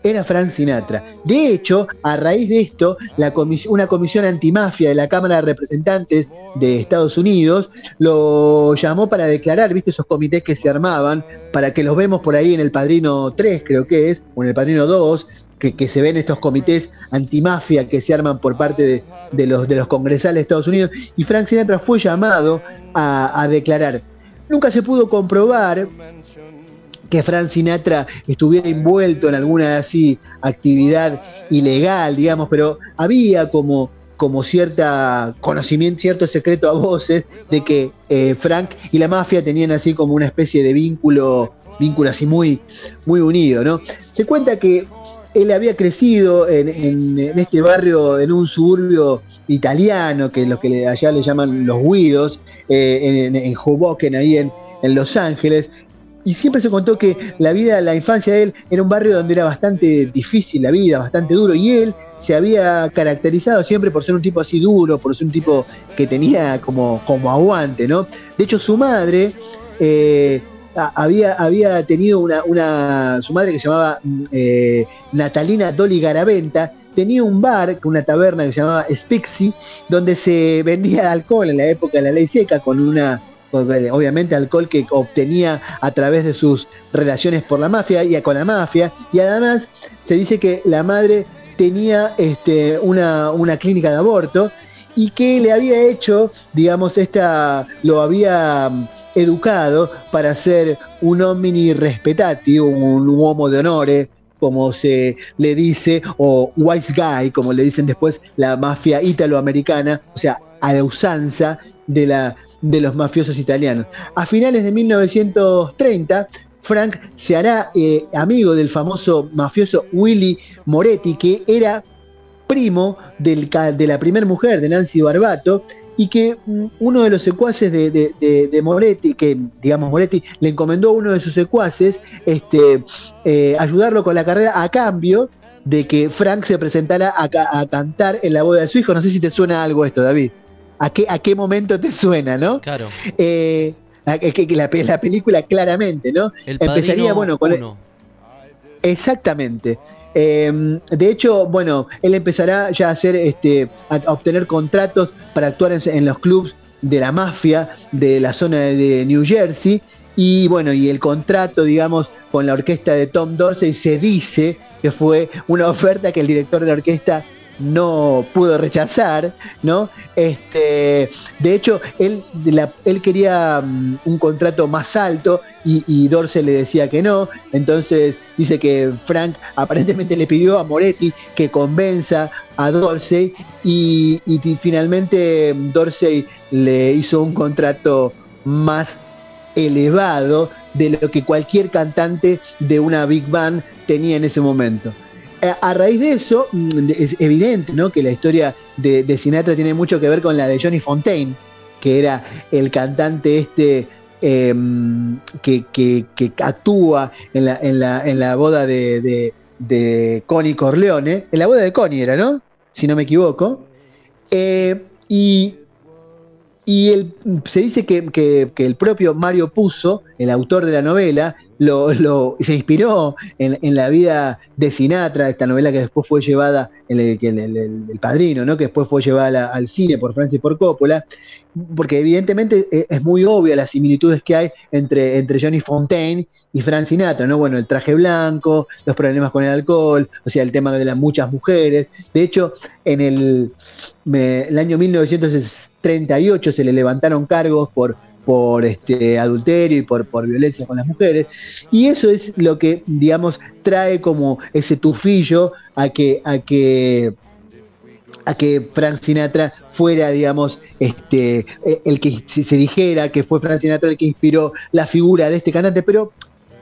era Frank Sinatra. De hecho, a raíz de esto, la una comisión antimafia de la Cámara de Representantes de Estados Unidos lo llamó para declarar, viste, esos comités que se armaban, para que los vemos por ahí en el Padrino 3, creo que es, o en el Padrino 2, que, se ven estos comités antimafia que se arman por parte de, los, de los congresales de Estados Unidos, y Frank Sinatra fue llamado a, declarar. Nunca se pudo comprobar que Frank Sinatra estuviera envuelto en alguna así actividad ilegal, digamos, pero había como, como cierta conocimiento, cierto secreto a voces de que eh, Frank y la mafia tenían así como una especie de vínculo, vínculo así muy, muy unido, ¿no? Se cuenta que él había crecido en, este barrio, en un suburbio italiano, que es lo que allá le llaman los Guidos, eh, en, Hoboken, ahí en, Los Ángeles. Y siempre se contó que la vida, la infancia de él era un barrio donde era bastante difícil la vida, bastante duro. Y él se había caracterizado siempre por ser un tipo así duro, por ser un tipo que tenía como, como aguante, ¿no? De hecho, su madre eh, había, había tenido una, una, su madre que se llamaba mm, eh, Natalina Dolly Garaventa, tenía un bar, una taberna que se llamaba Spixi, donde se vendía alcohol en la época de la ley seca, con una, obviamente alcohol que obtenía a través de sus relaciones por la mafia y con la mafia, y además se dice que la madre tenía este, una, una clínica de aborto y que le había hecho, digamos, esta, lo había educado para ser un homini respetati, un, homo de honore, como se le dice, o wise guy, como le dicen después la mafia italoamericana, o sea, a la usanza de, la, de los mafiosos italianos. A finales de 1930, Frank se hará eh, amigo del famoso mafioso Willy Moretti, que era primo de la primera mujer de Nancy Barbato, y que mm, uno de los secuaces de, Moretti, que digamos Moretti le encomendó a uno de sus secuaces este, eh, ayudarlo con la carrera a cambio de que Frank se presentara a, cantar en la boda de su hijo. No sé si te suena algo esto, David. ¿A qué, a qué momento te suena, no? Claro. Eh, la, la, película claramente, ¿no? Empezaría, bueno, con... Uno. Exactamente. Em, de hecho, bueno, él empezará ya a hacer, este, a obtener contratos para actuar en, los clubs de la mafia de la zona de New Jersey. Y bueno, y el contrato, digamos, con la orquesta de Tom Dorsey se dice que fue una oferta que el director de orquesta no pudo rechazar, ¿no? Este, de hecho, él, él quería mm, un contrato más alto y, y, Dorsey le decía que no. Entonces dice que Frank aparentemente le pidió a Moretti que convenza a Dorsey y, y finalmente Dorsey le hizo un contrato más elevado de lo que cualquier cantante de una big band tenía en ese momento. A raíz de eso, mm, es evidente ¿no? que la historia de, Sinatra tiene mucho que ver con la de Johnny Fontaine, que era el cantante este em, que, actúa en la, en la, boda de, Connie Corleone. En la boda de Connie era, ¿no? Si no me equivoco. Eh, y y se dice que, el propio Mario Puzo, el autor de la novela, lo, se inspiró en, la vida de Sinatra, esta novela que después fue llevada, el, el, padrino, ¿no? que después fue llevada al cine por Francis Ford Coppola, porque evidentemente e, es, muy obvia las similitudes que hay entre, entre Johnny Fontaine y Frank Sinatra, ¿no? Bueno, el traje blanco, los problemas con el alcohol, o sea, el tema de las muchas mujeres. De hecho, en el, el año 1960 38 se le levantaron cargos por, por este adulterio y por, por violencia con las mujeres. Y eso es lo que, digamos, trae como ese tufillo a que, a que a que Frank Sinatra fuera, digamos, este, el que se dijera que fue Frank Sinatra el que inspiró la figura de este cantante, pero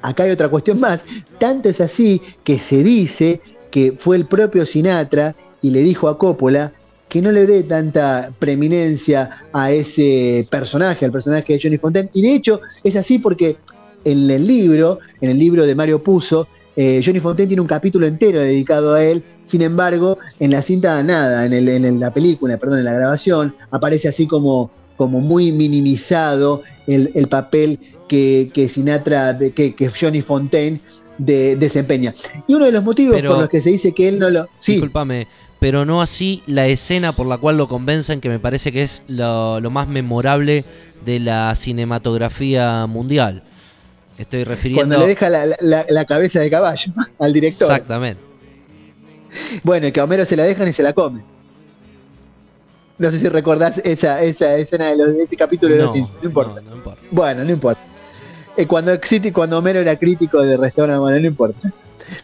acá hay otra cuestión más. Tanto es así que se dice que fue el propio Sinatra y le dijo a Coppola que no le dé tanta preeminencia a ese personaje, al personaje de Johnny Fontaine. Y de hecho es así porque en el libro, en el libro de Mario Puzo, eh, Johnny Fontaine tiene un capítulo entero dedicado a él. Sin embargo, en la cinta nada, en, la película, perdón, en la grabación, aparece así como, como muy minimizado el, papel que, Sinatra, que, que Johnny Fontaine desempeña. Y uno de los motivos por los que se dice que él no lo. Sí. Disculpame, pero no así la escena por la cual lo convencen, que me parece que es lo, más memorable de la cinematografía mundial. Estoy refiriendo. Cuando le deja la, cabeza de caballo al director. Exactamente. Bueno, que a Homero se la dejan y se la come. No sé si recordás esa, esa escena de, ese capítulo de los no importa. No, importa. Bueno, no importa. Eh, cuando, cuando Homero era crítico de restaurante, bueno, no importa.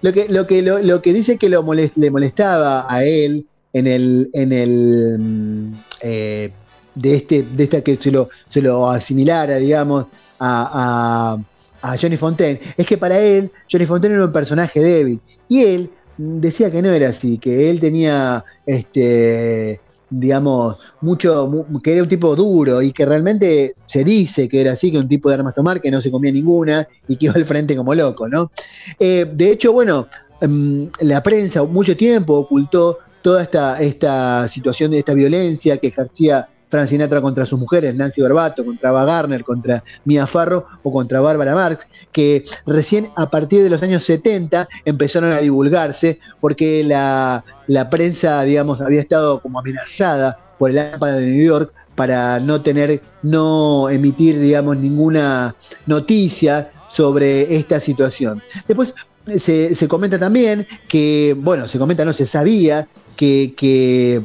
Lo que, lo que, lo, que dice que lo le molestaba a él en el, en el mm, eh, de este, de esta que se lo, se lo asimilara, digamos, a, a, Johnny Fontaine, es que para él, Johnny Fontaine era un personaje débil. Y él decía que no era así, que él tenía este digamos, mucho, que era un tipo duro y que realmente se dice que era así, que un tipo de armas tomar, que no se comía ninguna y que iba al frente como loco, ¿no? Eh, de hecho, bueno, em, la prensa mucho tiempo ocultó toda esta, esta situación de esta violencia que ejercía Frank Sinatra contra sus mujeres, Nancy Barbato, contra Ava Garner, contra Mia Farro o contra Bárbara Marx, que recién a partir de los años 70 empezaron a divulgarse porque la, prensa, digamos, había estado como amenazada por el AMPA de New York para no tener, no emitir, digamos, ninguna noticia sobre esta situación. Después se, se comenta también que, bueno, se comenta, no se sabía que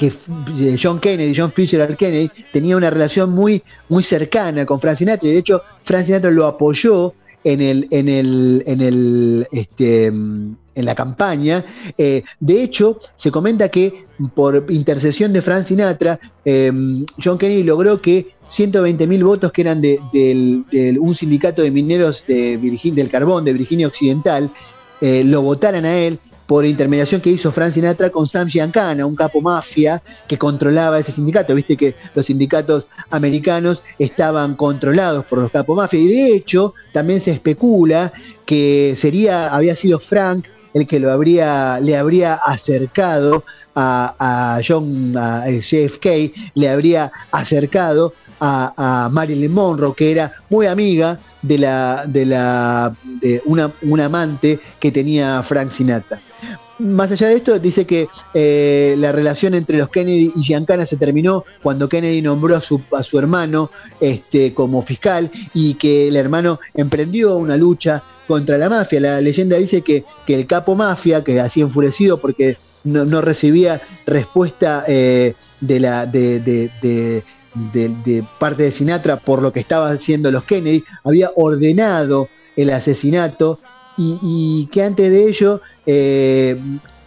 que eh, John Kennedy, John Fitzgerald Kennedy, tenía una relación muy, muy cercana con Frank Sinatra, de hecho Frank Sinatra lo apoyó en el, en el, en el, este, en la campaña. Eh, de hecho, se comenta que por intercesión de Frank Sinatra, em, John Kennedy logró que 120 mil votos que eran de, un sindicato de mineros de del carbón de Virginia Occidental, eh, lo votaran a él por intermediación que hizo Frank Sinatra con Sam Giancana, un capo mafia que controlaba ese sindicato. Viste que los sindicatos americanos estaban controlados por los capos mafia y de hecho también se especula que sería, había sido Frank el que lo habría, le habría acercado a, John a JFK, le habría acercado a, Marilyn Monroe, que era muy amiga de la de la de una, un amante que tenía Frank Sinatra más allá de esto, dice que eh, la relación entre los Kennedy y Giancana se terminó cuando Kennedy nombró a su, a su hermano este, como fiscal y que el hermano emprendió una lucha contra la mafia. La leyenda dice que, que el capo mafia, que así enfurecido porque no, recibía respuesta eh, de, la, de, parte de Sinatra por lo que estaban haciendo los Kennedy, había ordenado el asesinato y, que antes de ello eh,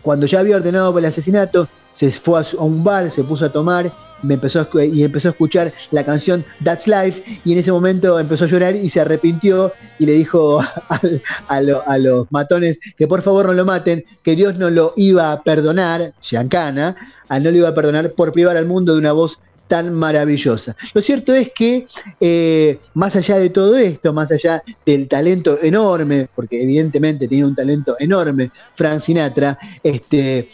cuando ya había ordenado el asesinato, se fue a, un bar, se puso a tomar me empezó y empezó a escuchar la canción That's Life y en ese momento empezó a llorar y se arrepintió y le dijo a, los matones que por favor no lo maten, que Dios no lo iba a perdonar, Giancana, a no lo iba a perdonar por privar al mundo de una voz tan maravillosa. Lo cierto es que, eh, más allá de todo esto, más allá del talento enorme, porque evidentemente tenía un talento enorme, Frank Sinatra, este,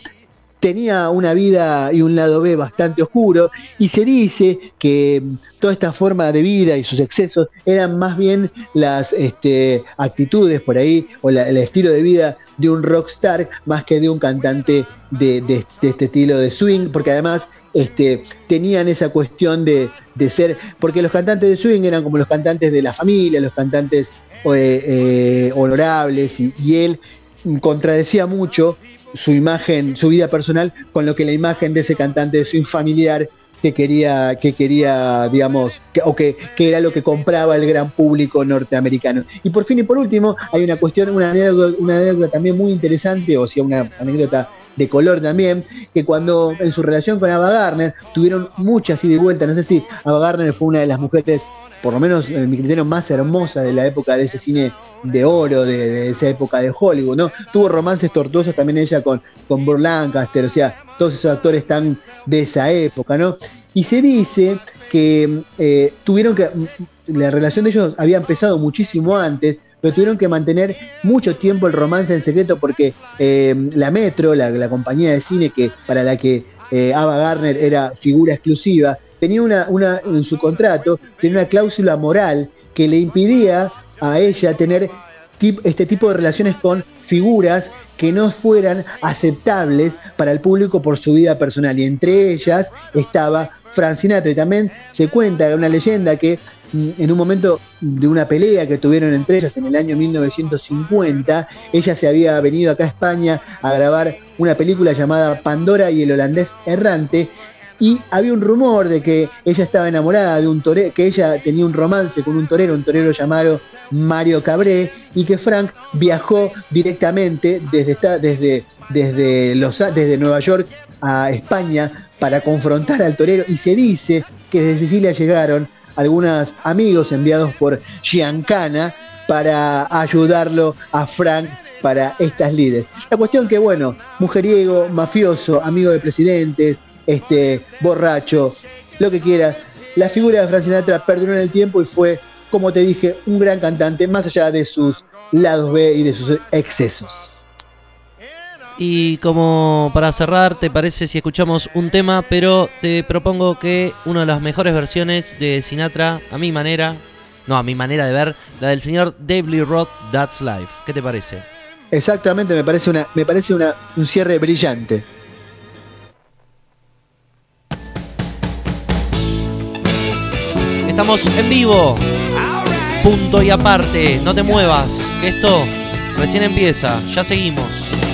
tenía una vida y un lado B bastante oscuro y se dice que toda esta forma de vida y sus excesos eran más bien las este, actitudes por ahí o el estilo de vida de un rockstar más que de un cantante de, de este estilo de swing, porque además este, tenían esa cuestión de, ser, porque los cantantes de swing eran como los cantantes de la familia, los cantantes eh, eh, honorables, y, él contradecía mucho su imagen, su vida personal, con lo que la imagen de ese cantante de swing familiar que quería, que quería, digamos, o que, era lo que compraba el gran público norteamericano. Y por fin y por último, hay una cuestión, una anécdota, una anécdota también muy interesante, o sea, una anécdota de color también, que cuando en su relación con Ava Garner tuvieron muchas ida y vuelta, no sé si Ava Garner fue una de las mujeres, por lo menos en mi criterio, más hermosa de la época de ese cine de oro, de, esa época de Hollywood, ¿no? Tuvo romances tortuosos también ella con, con Burl Lancaster, o sea, todos esos actores están de esa época, ¿no? Y se dice que eh, tuvieron que, la relación de ellos había empezado muchísimo antes, pero tuvieron que mantener mucho tiempo el romance en secreto porque eh, la Metro, la, compañía de cine que para la que eh, Ava Garner era figura exclusiva, tenía una, una, en su contrato, tenía una cláusula moral que le impidía a ella tener este tipo de relaciones con figuras que no fueran aceptables para el público por su vida personal. Y entre ellas estaba Frank Sinatra. Y también se cuenta una leyenda que en un momento de una pelea que tuvieron entre ellas en el año 1950, ella se había venido acá a España a grabar una película llamada Pandora y el holandés errante, y había un rumor de que ella estaba enamorada de un torero, que ella tenía un romance con un torero, un torero llamado Mario Cabré, y que Frank viajó directamente desde, desde, desde, los, desde Nueva York a España para confrontar al torero, y se dice que desde Sicilia llegaron algunos amigos enviados por Giancana para ayudarlo a Frank para estas líderes. La cuestión que, bueno, mujeriego, mafioso, amigo de presidentes, este, borracho, lo que quieras, la figura de Frank Sinatra perduró en el tiempo y fue, como te dije, un gran cantante, más allá de sus lados B y de sus excesos. Y como para cerrar, ¿te parece si escuchamos un tema? Pero te propongo que una de las mejores versiones de Sinatra, a mi manera, no, a mi manera de ver, la del señor Dave Rock, That's Life. ¿Qué te parece? Exactamente, me parece, una, me parece una, un cierre brillante. Estamos en vivo. Punto y aparte. No te muevas. Que esto recién empieza. Ya seguimos.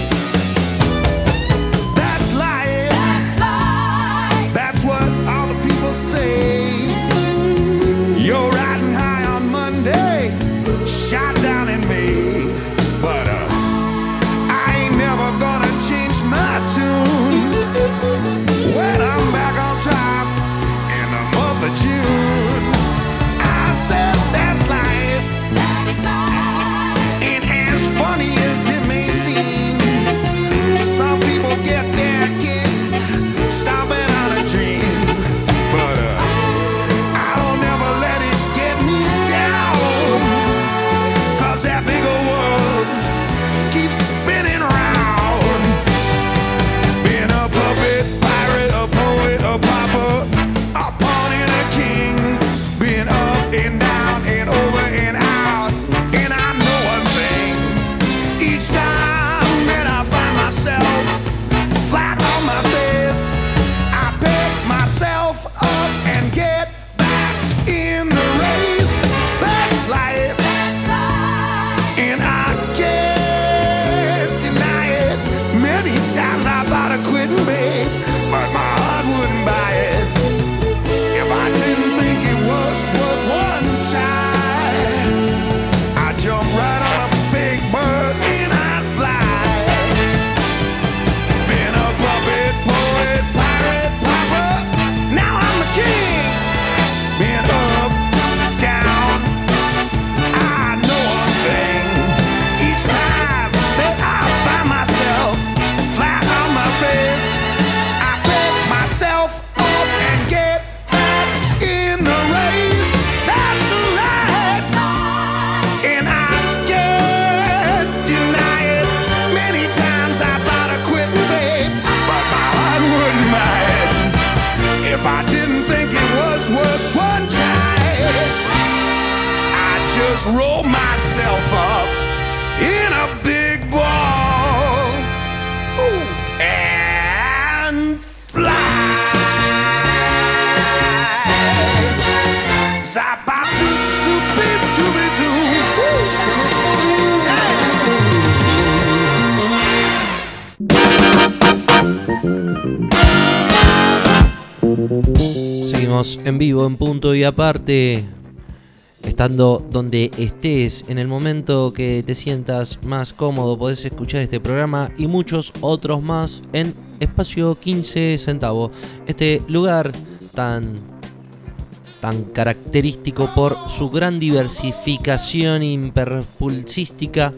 En punto y aparte. Estando donde estés, en el momento que te sientas más cómodo, podés escuchar este programa y muchos otros más en espacio 15 centavos. Este lugar tan tan característico por su gran diversificación imperpulsística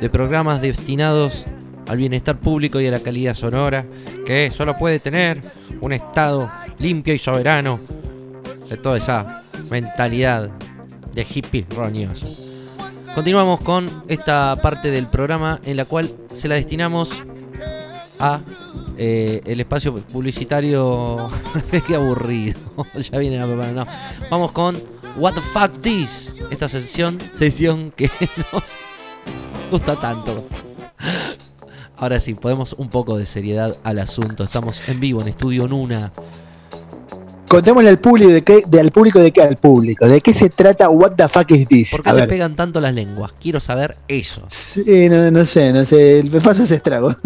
de programas destinados al bienestar público y a la calidad sonora, que solo puede tener un Estado limpio y soberano de toda esa mentalidad de hippies roños. Continuamos con esta parte del programa en la cual se la destinamos a eh, el espacio publicitario. Qué aburrido. ya viene la no. Vamos con What the fuck this? Esta sesión, sesión que nos gusta tanto. Ahora sí, podemos un poco de seriedad al asunto. Estamos en vivo en Estudio Nuna. Contémosle al público de qué, de, al público de qué al público. ¿De qué se trata What the fuck is this? ¿Por qué A se ver. pegan tanto las lenguas? Quiero saber eso. Sí, no, no sé, no sé. Me paso ese estrago.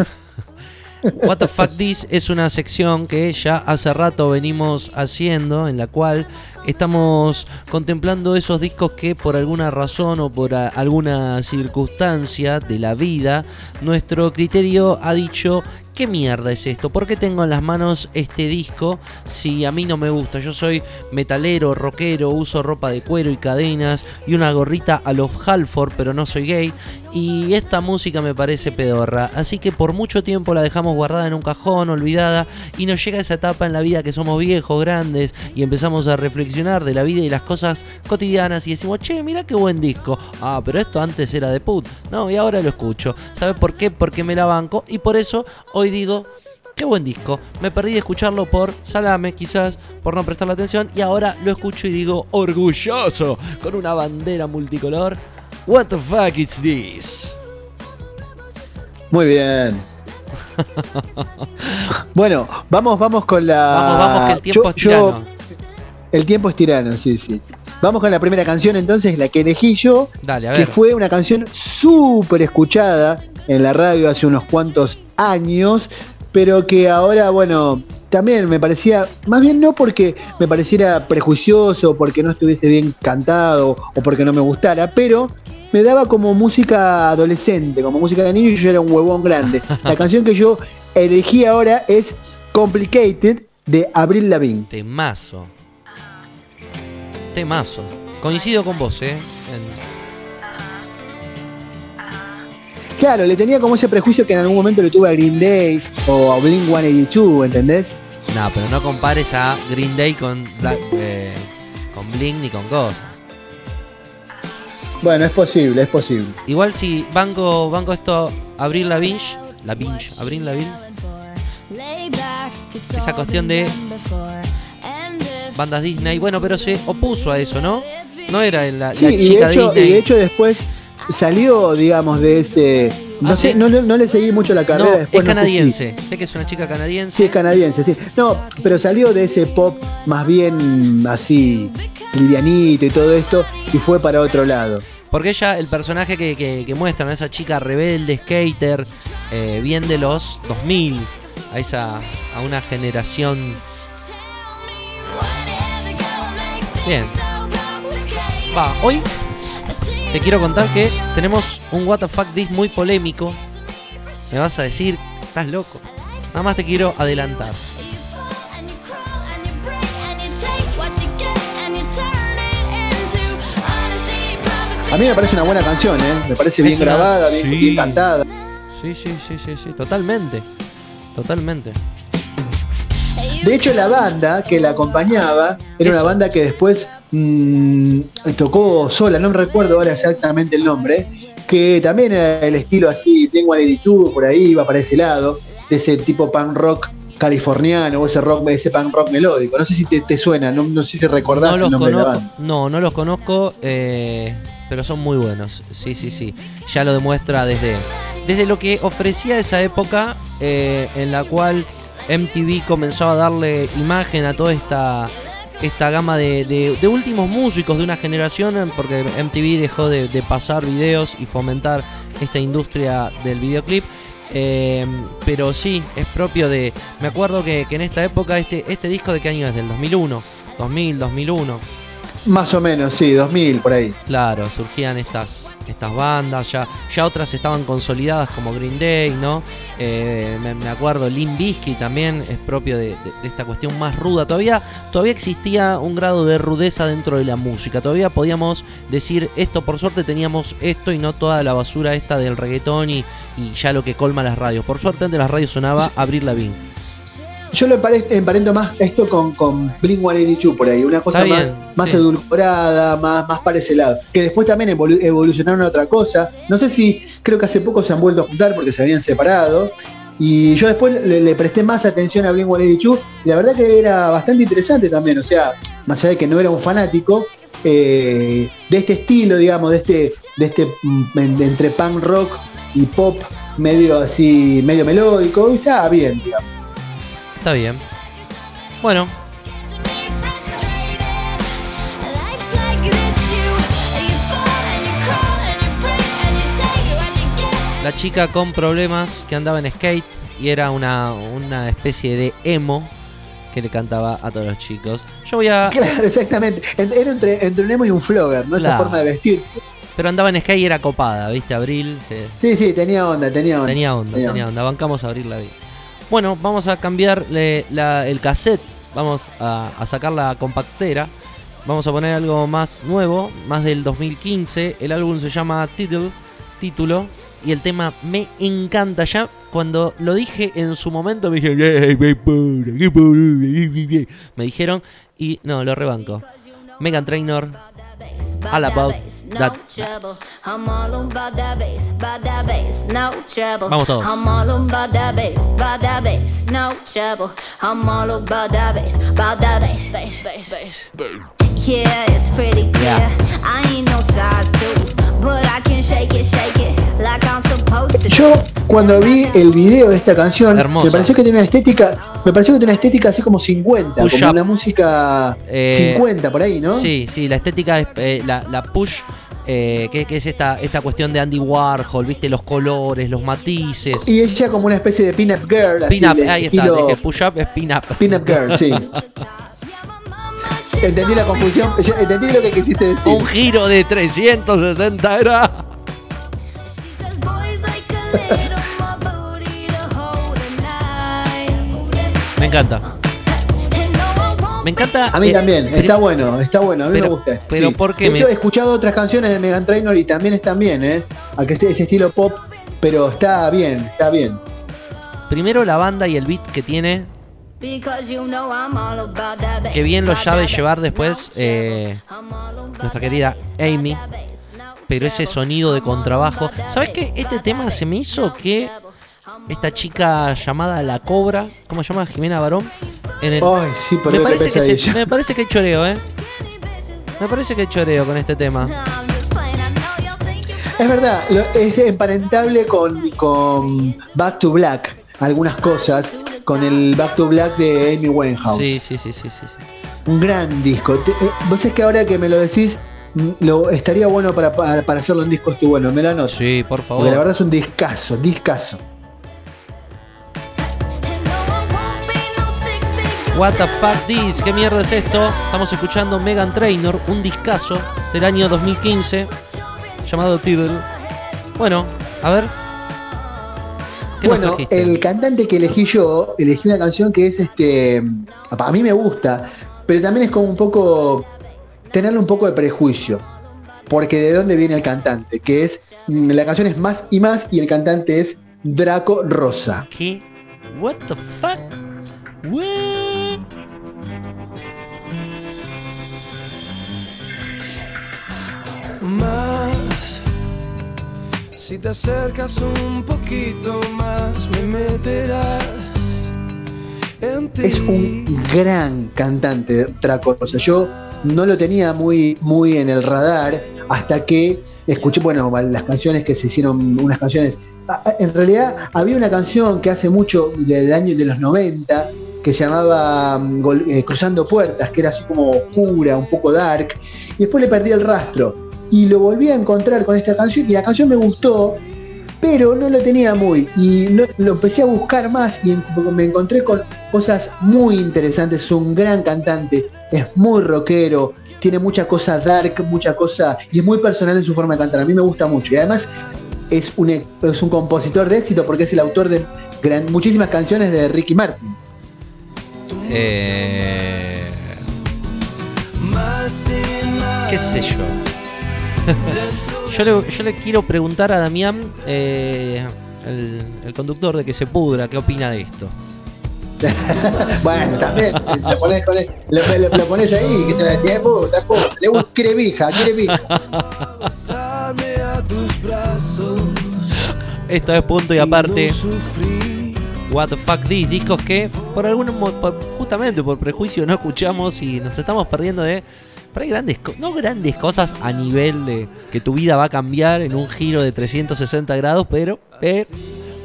What the fuck this es una sección que ya hace rato venimos haciendo, en la cual estamos contemplando esos discos que por alguna razón o por alguna circunstancia de la vida, nuestro criterio ha dicho ¿Qué mierda es esto? ¿Por qué tengo en las manos este disco si a mí no me gusta? Yo soy metalero, rockero, uso ropa de cuero y cadenas y una gorrita a los Halford, pero no soy gay. Y esta música me parece pedorra. Así que por mucho tiempo la dejamos guardada en un cajón, olvidada. Y nos llega esa etapa en la vida que somos viejos, grandes y empezamos a reflexionar de la vida y las cosas cotidianas. Y decimos, che, mira qué buen disco. Ah, pero esto antes era de put. No, y ahora lo escucho. ¿Sabes por qué? Porque me la banco. Y por eso hoy digo, Qué buen disco. Me perdí de escucharlo por salame, quizás, por no prestarle atención. Y ahora lo escucho y digo, orgulloso, con una bandera multicolor. What the fuck is this? Muy bien. bueno, vamos, vamos con la. Vamos, vamos, que el tiempo yo- es yo- tirano. el tiempo es tirano, sí, sí. Vamos con la primera canción entonces, la que elegí yo, Dale, a que ver. fue una canción súper escuchada en la radio hace unos cuantos años, pero que ahora, bueno, también me parecía, más bien no porque me pareciera prejuicioso, porque no estuviese bien cantado o porque no me gustara, pero me daba como música adolescente, como música de niño y yo era un huevón grande. La canción que yo elegí ahora es Complicated de Abril Lavigne. Temazo. Temazo. Coincido con vos, ¿eh? En- Claro, le tenía como ese prejuicio que en algún momento le tuve a Green Day o a Blink 182, ¿entendés? No, pero no compares a Green Day con, Black- eh, con Blink ni con cosas. Bueno, es posible, es posible. Igual si banco, banco esto, Abril Lavigne, Lavigne, Abril Lavigne, Esa cuestión de bandas Disney, bueno, pero se opuso a eso, ¿no? No era la, la y de, chica y Disney. de hecho después salió, digamos, de ese... No Ah, sé, ¿sí? no, no- no le seguí mucho la carrera no, después. es no sé si- canadiense. Sé que es una chica canadiense. Sí, es canadiense, sí. No, pero salió de ese pop más bien así, livianito y todo esto, y fue para otro lado. Porque ella, el personaje que, que, que muestran, esa chica rebelde, skater, eh, bien de los 2000, a esa a una generación. Bien. Va, hoy te quiero contar que tenemos un Fuck This muy polémico. Me vas a decir, estás loco. Nada más te quiero adelantar. A mí me parece una buena canción, ¿eh? Me parece bien una- grabada, bien, sí. bien cantada. Sí, sí, sí, sí, sí, totalmente. Totalmente. De hecho, la banda que la acompañaba era una banda que después mm, tocó sola, no recuerdo ahora exactamente el nombre, que también era el estilo así, tengo Attitude por ahí, iba para ese lado, de ese tipo punk rock californiano o ese rock, ese punk rock melódico. No sé si te, te suena, no, no sé si recordás No el los nombre de la banda. No, no los conozco, eh, pero son muy buenos. Sí, sí, sí. Ya lo demuestra desde, desde lo que ofrecía esa época eh, en la cual MTV comenzó a darle imagen a toda esta, esta gama de, últimos músicos de una generación, porque MTV dejó de, pasar videos y fomentar esta industria del videoclip. Eh, pero sí, es propio de... Me acuerdo que, que en esta época, este, este disco de qué año es, del 2001. 2000, 2001. Más o menos, sí, 2000 por ahí. Claro, surgían estas, estas bandas, ya, ya otras estaban consolidadas como Green Day, ¿no? Eh, me, acuerdo, Limp Bizkit también es propio de, esta cuestión más ruda. Todavía, todavía existía un grado de rudeza dentro de la música. Todavía podíamos decir esto, por suerte teníamos esto y no toda la basura esta del reggaetón y, y ya lo que colma las radios. Por suerte antes las radios sonaba Abril Lavigne. Yo lo empare- emparento más esto con, con Blink 182 por ahí, una cosa Está más, más sí. edulcorada, más, más para ese lado. Que después también evolu- evolucionaron a otra cosa. No sé si, creo que hace poco se han vuelto a juntar porque se habían separado. Y yo después le, le presté más atención a Blink 182 y la verdad que era bastante interesante también. O sea, más allá de que no era un fanático, eh, de este estilo, digamos, de este, de este mm, en- entre punk rock y pop medio así, medio melódico, y estaba bien, digamos. Está bien. Bueno, la chica con problemas que andaba en skate y era una, una especie de emo que le cantaba a todos los chicos. Yo voy a... Claro, exactamente. En- Era entre, entre un emo y un flogger, ¿no? Esa Claro. forma de vestir. Pero andaba en skate y era copada, ¿viste? Abril se, Sí, sí, tenía onda, tenía onda. Tenía onda, Tenía tenía onda. Bancamos a abrir la vida. Bueno, vamos a cambiar el cassette. Vamos a, sacar la compactera. Vamos a poner algo más nuevo, más del 2015. El álbum se llama Title, título. Y el tema me encanta. Ya cuando lo dije en su momento me dijeron, me dijeron y no, lo rebanco. Megan Trainor, All about that bass. I'm all about that bass, about that bass, no trouble. Vamos todos. I'm all about that bass, about that bass, no trouble. I'm all about that bass, about that bass, bass, bass, bass. Yeah, it's pretty clear. Yeah. I ain't no size two, but I can shake it, shake it like I'm supposed to. Yo cuando vi el video de esta canción, me pareció que tenía una estética, me pareció que tenía una estética así como 50, Push como up. una música Eh, 50 por ahí, ¿no? Sí, sí, la estética es eh, la, la push, eh, que, que es esta, esta cuestión de Andy Warhol, viste, los colores, los matices. Y ella como una especie de pin-up girl. así, Pin up, de ahí está, estilo dije push up es pin up. Pin-up girl, sí. Entendí la confusión, yo entendí lo que quisiste decir. Un giro de 360 grados. Me encanta. Me encanta. A mí eh, también, está bueno, está bueno, a mí pero- me gusta. pero ¿por qué De hecho, me- he escuchado otras canciones de Megan Trainor y también están bien, ¿eh? A que esté ese estilo pop, pero está bien, está bien. Primero la banda y el beat que tiene, Que bien lo sabe llevar después, eh, nuestra querida Amy. Pero ese sonido de contrabajo. ¿Sabes qué? Este tema se me hizo que esta chica llamada La Cobra, ¿cómo se llama? Jimena Barón. En el, Ay, sí, por me, parece que pesa se- ella. me parece que hay choreo, ¿eh? Me parece que hay choreo con este tema. Es verdad, es emparentable con, con Back to Black, algunas cosas, con el Back to Black de Amy Winehouse. Sí, sí, sí, sí, sí. Un gran disco. Eh, Vos es que ahora que me lo decís, mm, lo, estaría bueno para, para, para hacerlo en disco, estuvo bueno, me lo anoto. Sí, por favor. Porque la verdad es un discazo, discazo. What the fuck this? ¿Qué mierda es esto? Estamos escuchando Megan Trainor, un discazo del año 2015 llamado Tidal. Bueno, a ver. ¿Qué nos Bueno, el cantante que elegí yo, elegí una canción que es este. A mí me gusta, pero también es como un poco. tenerle un poco de prejuicio. Porque de dónde viene el cantante, que es. mm, La canción es más y más y el cantante es Draco Rosa. ¿Qué? What the fuck? What? más. Si te acercas un poquito más, me meterás en ti. Es un gran cantante, Draco Rosa. Yo no lo tenía muy, muy en el radar hasta que escuché, bueno, las canciones que se hicieron, unas canciones. En realidad había una canción que hace mucho, del año de los 90, que se llamaba mm, eh, Cruzando Puertas, que era así como oscura, un poco dark, y después le perdí el rastro. Y lo volví a encontrar con esta canción, y la canción me gustó, pero no lo tenía muy. Y lo empecé a buscar más y me encontré con cosas muy interesantes. Es un gran cantante, es muy rockero, tiene mucha cosa dark, mucha cosa. y es muy personal en su forma de cantar. A mí me gusta mucho. Y además es un, es un compositor de éxito porque es el autor de gran- muchísimas canciones de Ricky Martin. Eh. ¿Qué sé yo? yo, le, yo le quiero preguntar a Damián, eh, el, el conductor de que se pudra, ¿qué opina de esto? bueno, también lo pones, con el- lo, lo- lo pones ahí, que te va a decir, "Eh, puta, puta, le gusta, quiere vija, quiere vija. Esto es punto y aparte. What the fuck this, discos que por algún por- justamente por prejuicio no escuchamos y nos estamos perdiendo de por ahí grandes no grandes cosas a nivel de que tu vida va a cambiar en un giro de 360 grados, pero, pero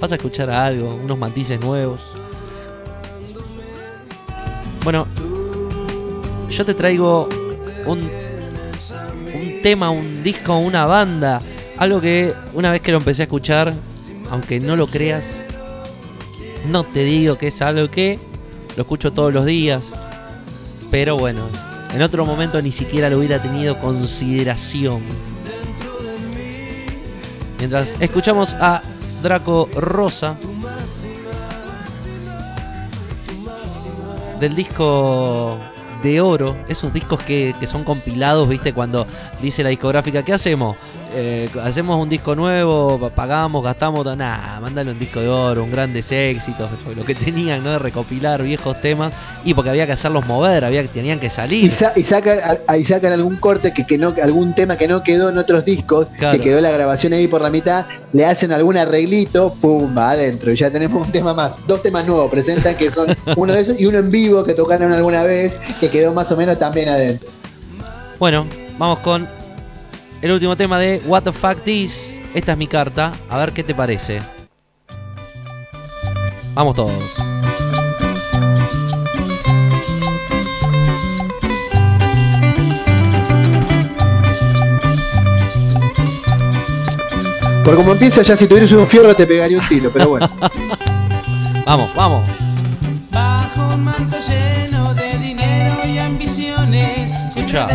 vas a escuchar algo, unos matices nuevos. Bueno, yo te traigo un un tema, un disco, una banda, algo que una vez que lo empecé a escuchar, aunque no lo creas, no te digo que es algo que lo escucho todos los días, pero bueno, en otro momento ni siquiera lo hubiera tenido consideración. Mientras escuchamos a Draco Rosa del disco de oro, esos discos que, que son compilados, viste, cuando dice la discográfica, ¿qué hacemos? Eh, hacemos un disco nuevo, pa- pagamos, gastamos, nada, mándale un disco de oro, un grandes éxitos, lo que tenían, ¿no? De recopilar viejos temas, y porque había que hacerlos mover, había tenían que Y, salir. sa- y sacan, y sacan algún corte que, que no, algún tema que no quedó en otros discos, Claro. que quedó la grabación ahí por la mitad, le hacen algún arreglito, pum, va adentro. Y ya tenemos un tema más. Dos temas nuevos presentan que son uno de esos y uno en vivo que tocaron alguna vez, que quedó más o menos también adentro. Bueno, vamos con el último tema de What the Fuck This. Esta es mi carta, a ver qué te parece. Vamos todos. Por como empieza ya si tuvieras un fierro te pegaría un tiro, pero bueno. Vamos, vamos. Bajo un manto lleno de dinero y ambiciones, siempre Escucha.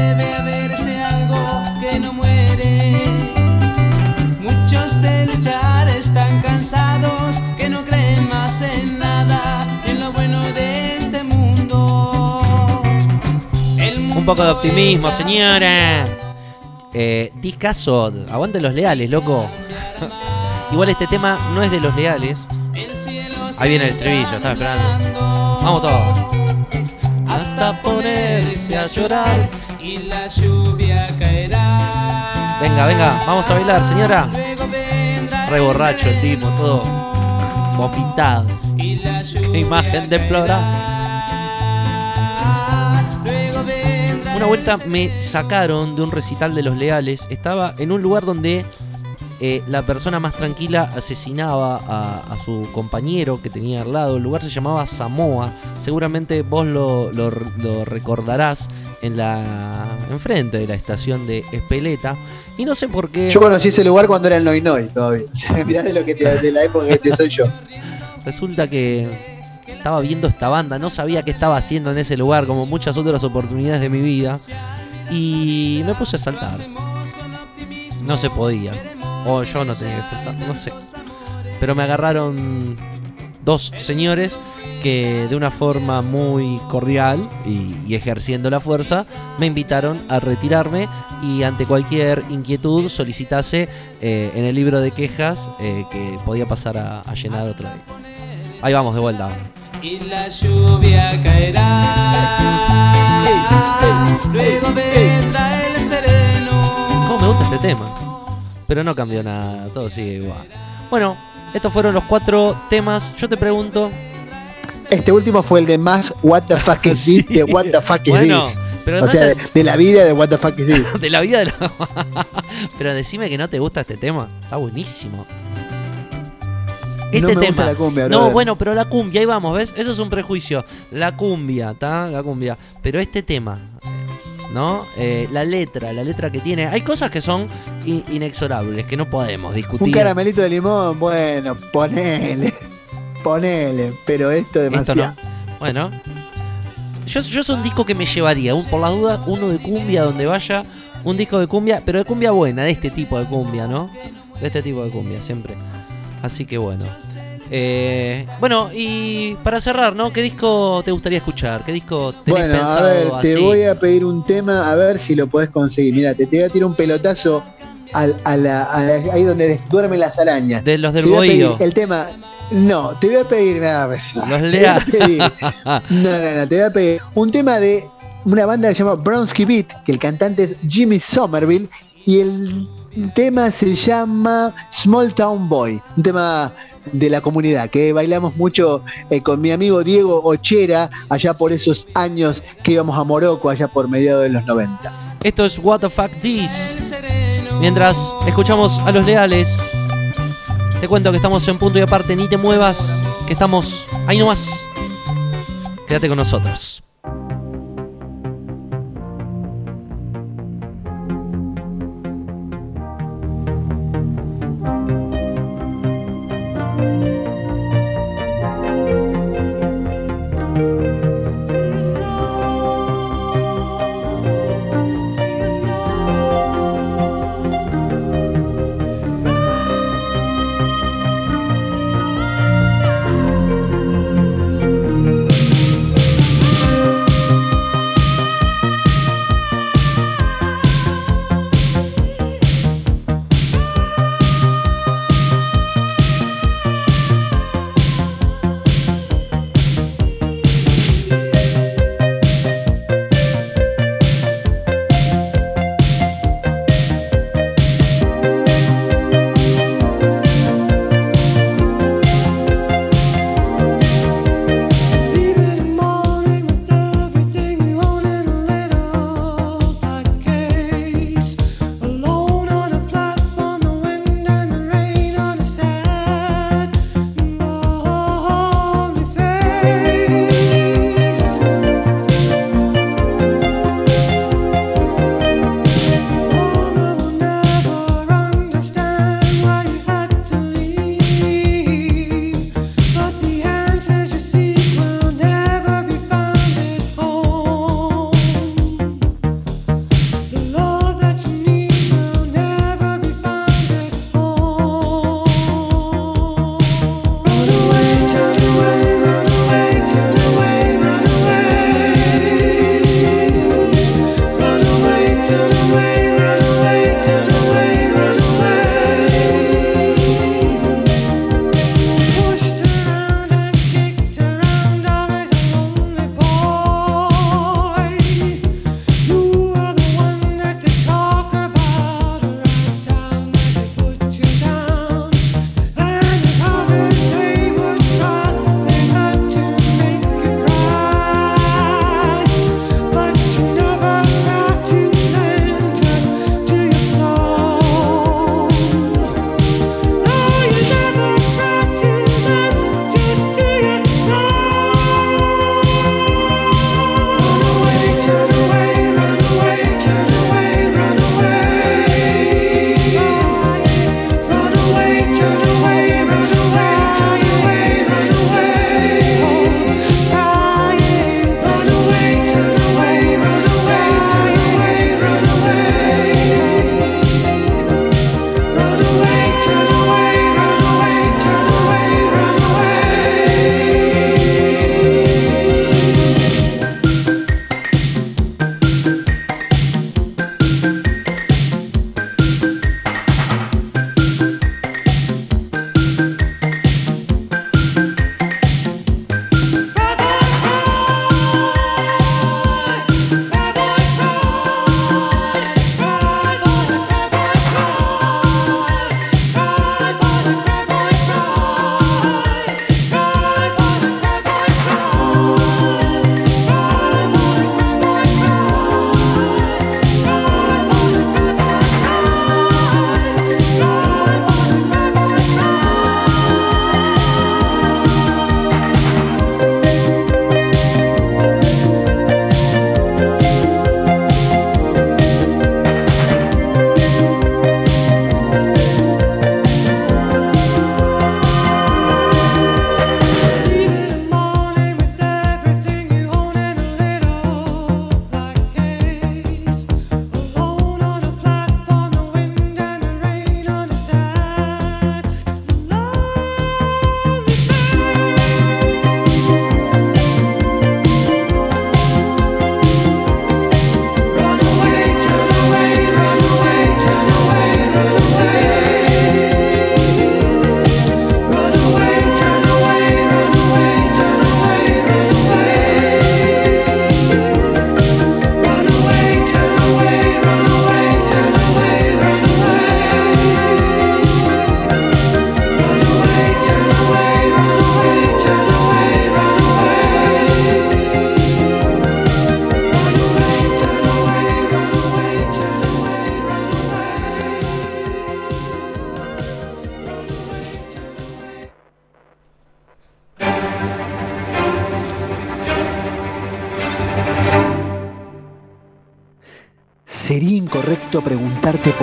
Cansados, que no creen más en nada, en lo bueno de este mundo. El Un poco de optimismo, señora. Eh, discaso, aguante los leales, loco. Igual este tema no es de los leales. Ahí viene el estribillo, estaba esperando. Vamos todos. hasta ponerse a llorar y la lluvia caerá. Venga, venga, vamos a bailar, señora. Re borracho el tipo, todo vomitado. Qué imagen deplorable. Una vuelta me sacaron de un recital de los leales. Estaba en un lugar donde eh, la persona más tranquila asesinaba a, su compañero que tenía al lado. El lugar se llamaba Samoa. Seguramente vos lo recordarás en la enfrente de la estación de Espeleta. Y no sé por qué. Yo conocí ese lugar cuando era el Noi Noi todavía. Mirá de lo que te- de la época que te soy yo. Resulta que estaba viendo esta banda, no sabía qué estaba haciendo en ese lugar, como muchas otras oportunidades de mi vida. Y me puse a saltar. No se podía. O yo no tenía que saltar, no sé. Pero me agarraron dos señores que de una forma muy cordial y, y ejerciendo la fuerza me invitaron a retirarme y ante cualquier inquietud solicitase eh, en el libro de quejas eh, que podía pasar a, a llenar otro día. Ahí vamos de vuelta. y la lluvia caerá. Luego vendrá el sereno. ¿Cómo me gusta este tema? Pero no cambió nada, todo sigue igual. Bueno, estos fueron los cuatro temas. Yo te pregunto. Este último fue el de más What the fuck is Sí. this de What the fuck is Bueno, this. pero O no sea, de, la vida de What the fuck is this. de la vida de la... Pero decime que no te gusta este tema. Está buenísimo. Este no me tema. gusta la cumbia, no, bueno, pero la cumbia, ahí vamos, ¿ves? Eso es un prejuicio. La cumbia, ¿está? La cumbia. Pero este tema, ¿no? Eh, la letra, la letra que tiene. Hay cosas que son in- inexorables, que no podemos Un discutir. caramelito de limón, bueno, ponele. Ponele, pero esto Esto demasiado. no. Bueno. Yo, yo es un disco que me llevaría, un, por las dudas, uno de cumbia donde vaya, un disco de cumbia, pero de cumbia buena, de este tipo de cumbia, ¿no? De este tipo de cumbia, siempre. Así que bueno. Eh, bueno, y para cerrar, ¿no? ¿Qué disco te gustaría escuchar? ¿Qué disco tenés Bueno, a ver, te voy a pedir un tema, a ver si lo podés conseguir. Mira, te, te voy a tirar un pelotazo al- a la- a la- ahí donde duermen las arañas. De los del bohío. el tema. No, te voy a pedir. nada, Los lea. No, no, no, te voy a pedir un tema de una banda que se llama Bronsky Beat, que el cantante es Jimmy Somerville, y el tema se llama Small Town Boy, un tema de la comunidad que bailamos mucho eh, con mi amigo Diego Ochera allá por esos años que íbamos a Morocco, allá por mediados de los 90. Esto es What the Fuck This. Mientras escuchamos a los leales, te cuento que estamos en punto y aparte, ni te muevas, que estamos ahí nomás. Quédate con nosotros.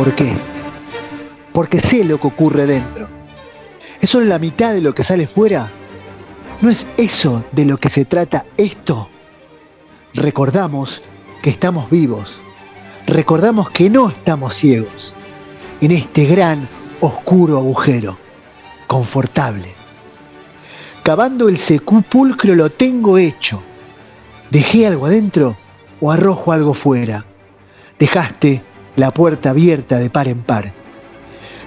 Por qué. Porque sé lo que ocurre dentro. ¿Es solo la mitad de lo que sale fuera? ¿No es eso de lo que se trata esto? Recordamos que estamos vivos. Recordamos que no estamos ciegos. En este gran, oscuro agujero. Confortable. Cavando el sepulcro lo tengo hecho. ¿Dejé algo adentro o arrojo algo fuera? Dejaste la puerta abierta de par en par.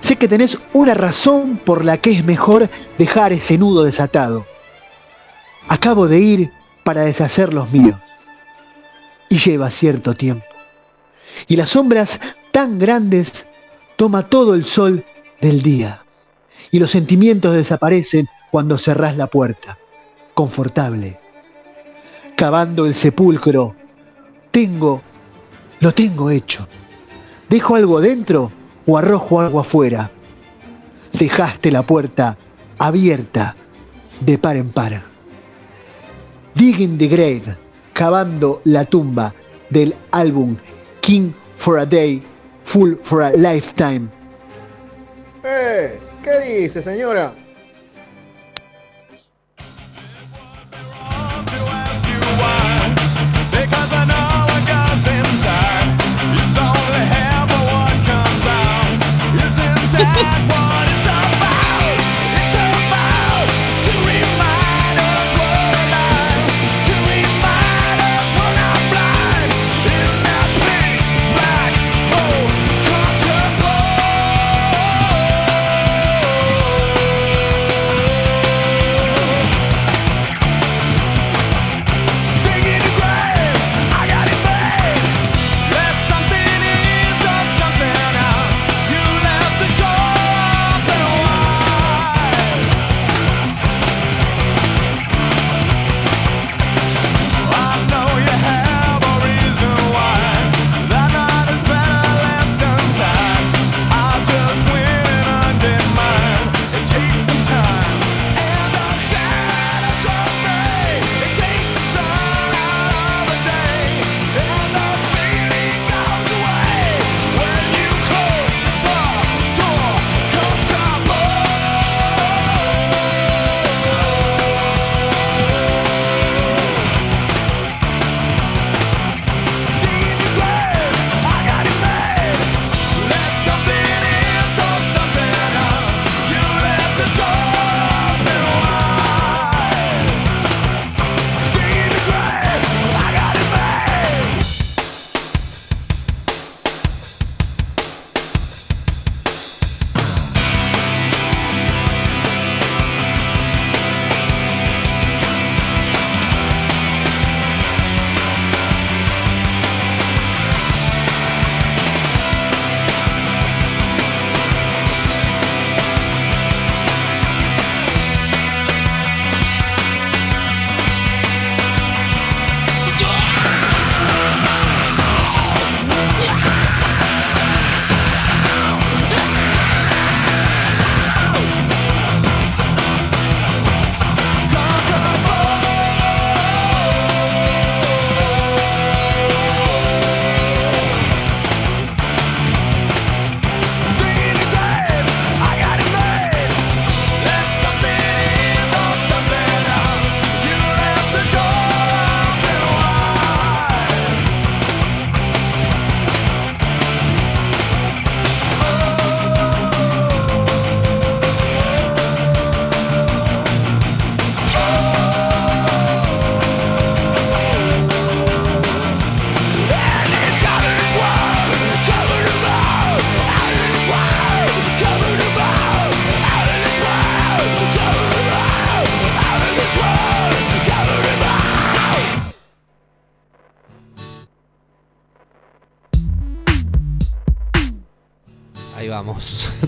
Sé que tenés una razón por la que es mejor dejar ese nudo desatado. Acabo de ir para deshacer los míos. Y lleva cierto tiempo. Y las sombras tan grandes toma todo el sol del día. Y los sentimientos desaparecen cuando cerrás la puerta. Confortable. Cavando el sepulcro. Tengo, lo tengo hecho. ¿Dejo algo dentro o arrojo algo afuera? Dejaste la puerta abierta de par en par. Digging the Grave, cavando la tumba del álbum King for a Day, Full for a Lifetime. ¡Eh! ¿Qué dice, señora? God,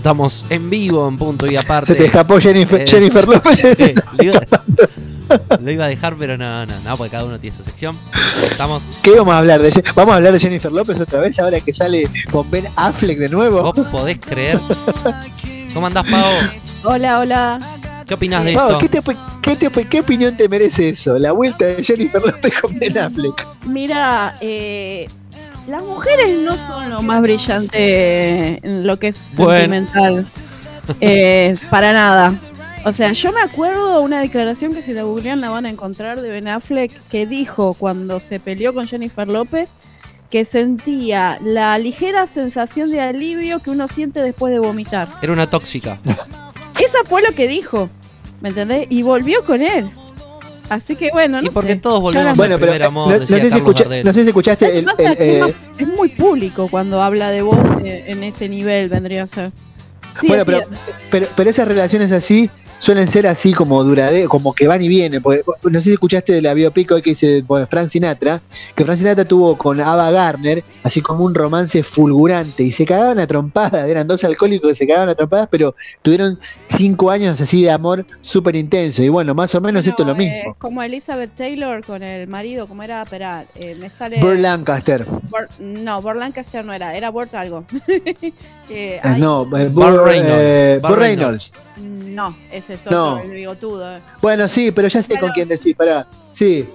Estamos en vivo en punto y aparte. Se te escapó Jennifer, Eh, Jennifer López. sí, lo, iba, lo iba a dejar, pero no, no, no, porque cada uno tiene su sección. Estamos. ¿Qué vamos a hablar? De, ¿Vamos a hablar de Jennifer López otra vez ahora que sale con Ben Affleck de nuevo? ¿Vos podés creer? ¿Cómo andás, Pavo? Hola, hola. ¿Qué opinás de Pau, esto? ¿qué, te qué te qué opinión te merece eso? La vuelta de Jennifer López con Ben Affleck. Mira, eh, las mujeres no son lo más brillante en lo que es Bueno. sentimental. Eh, para nada. O sea, yo me acuerdo una declaración que si la googlean la van a encontrar de Ben Affleck que dijo cuando se peleó con Jennifer López que sentía la ligera sensación de alivio que uno siente después de vomitar. Era una tóxica. Eso fue lo que dijo, ¿me entendés? Y volvió con él. Así que bueno, no y porque sé. todos volvemos al Bueno, pero primer eh, amor, no, no decía sé si escucha- no sé si escuchaste el, pasa el, es eh, más- es muy público cuando habla de vos eh, en ese nivel, vendría a ser. Sí, bueno, pero, pero, pero esas relaciones así suelen ser así como durade, como que van y vienen. Porque, no sé si escuchaste de la biopic hoy que dice pues, Frank Sinatra, que Frank Sinatra tuvo con Ava Gardner así como un romance fulgurante y se cagaban a trompadas. Eran dos alcohólicos que se cagaban a trompadas, pero tuvieron cinco años así de amor súper intenso. Y bueno, más o menos esto es lo bueno, eh, mismo. como Elizabeth Taylor con el marido, como era, espera, eh, me sale... Burt Lancaster. Burt- no, Burt Lancaster no era, era Burt algo. Eh, Ah, no, eh, Burt Reynolds. eh, Burt Reynolds. No, ese es No. otro, el bigotudo. Bueno, sí, pero ya sé Bueno. con quién decir, pará. Sí.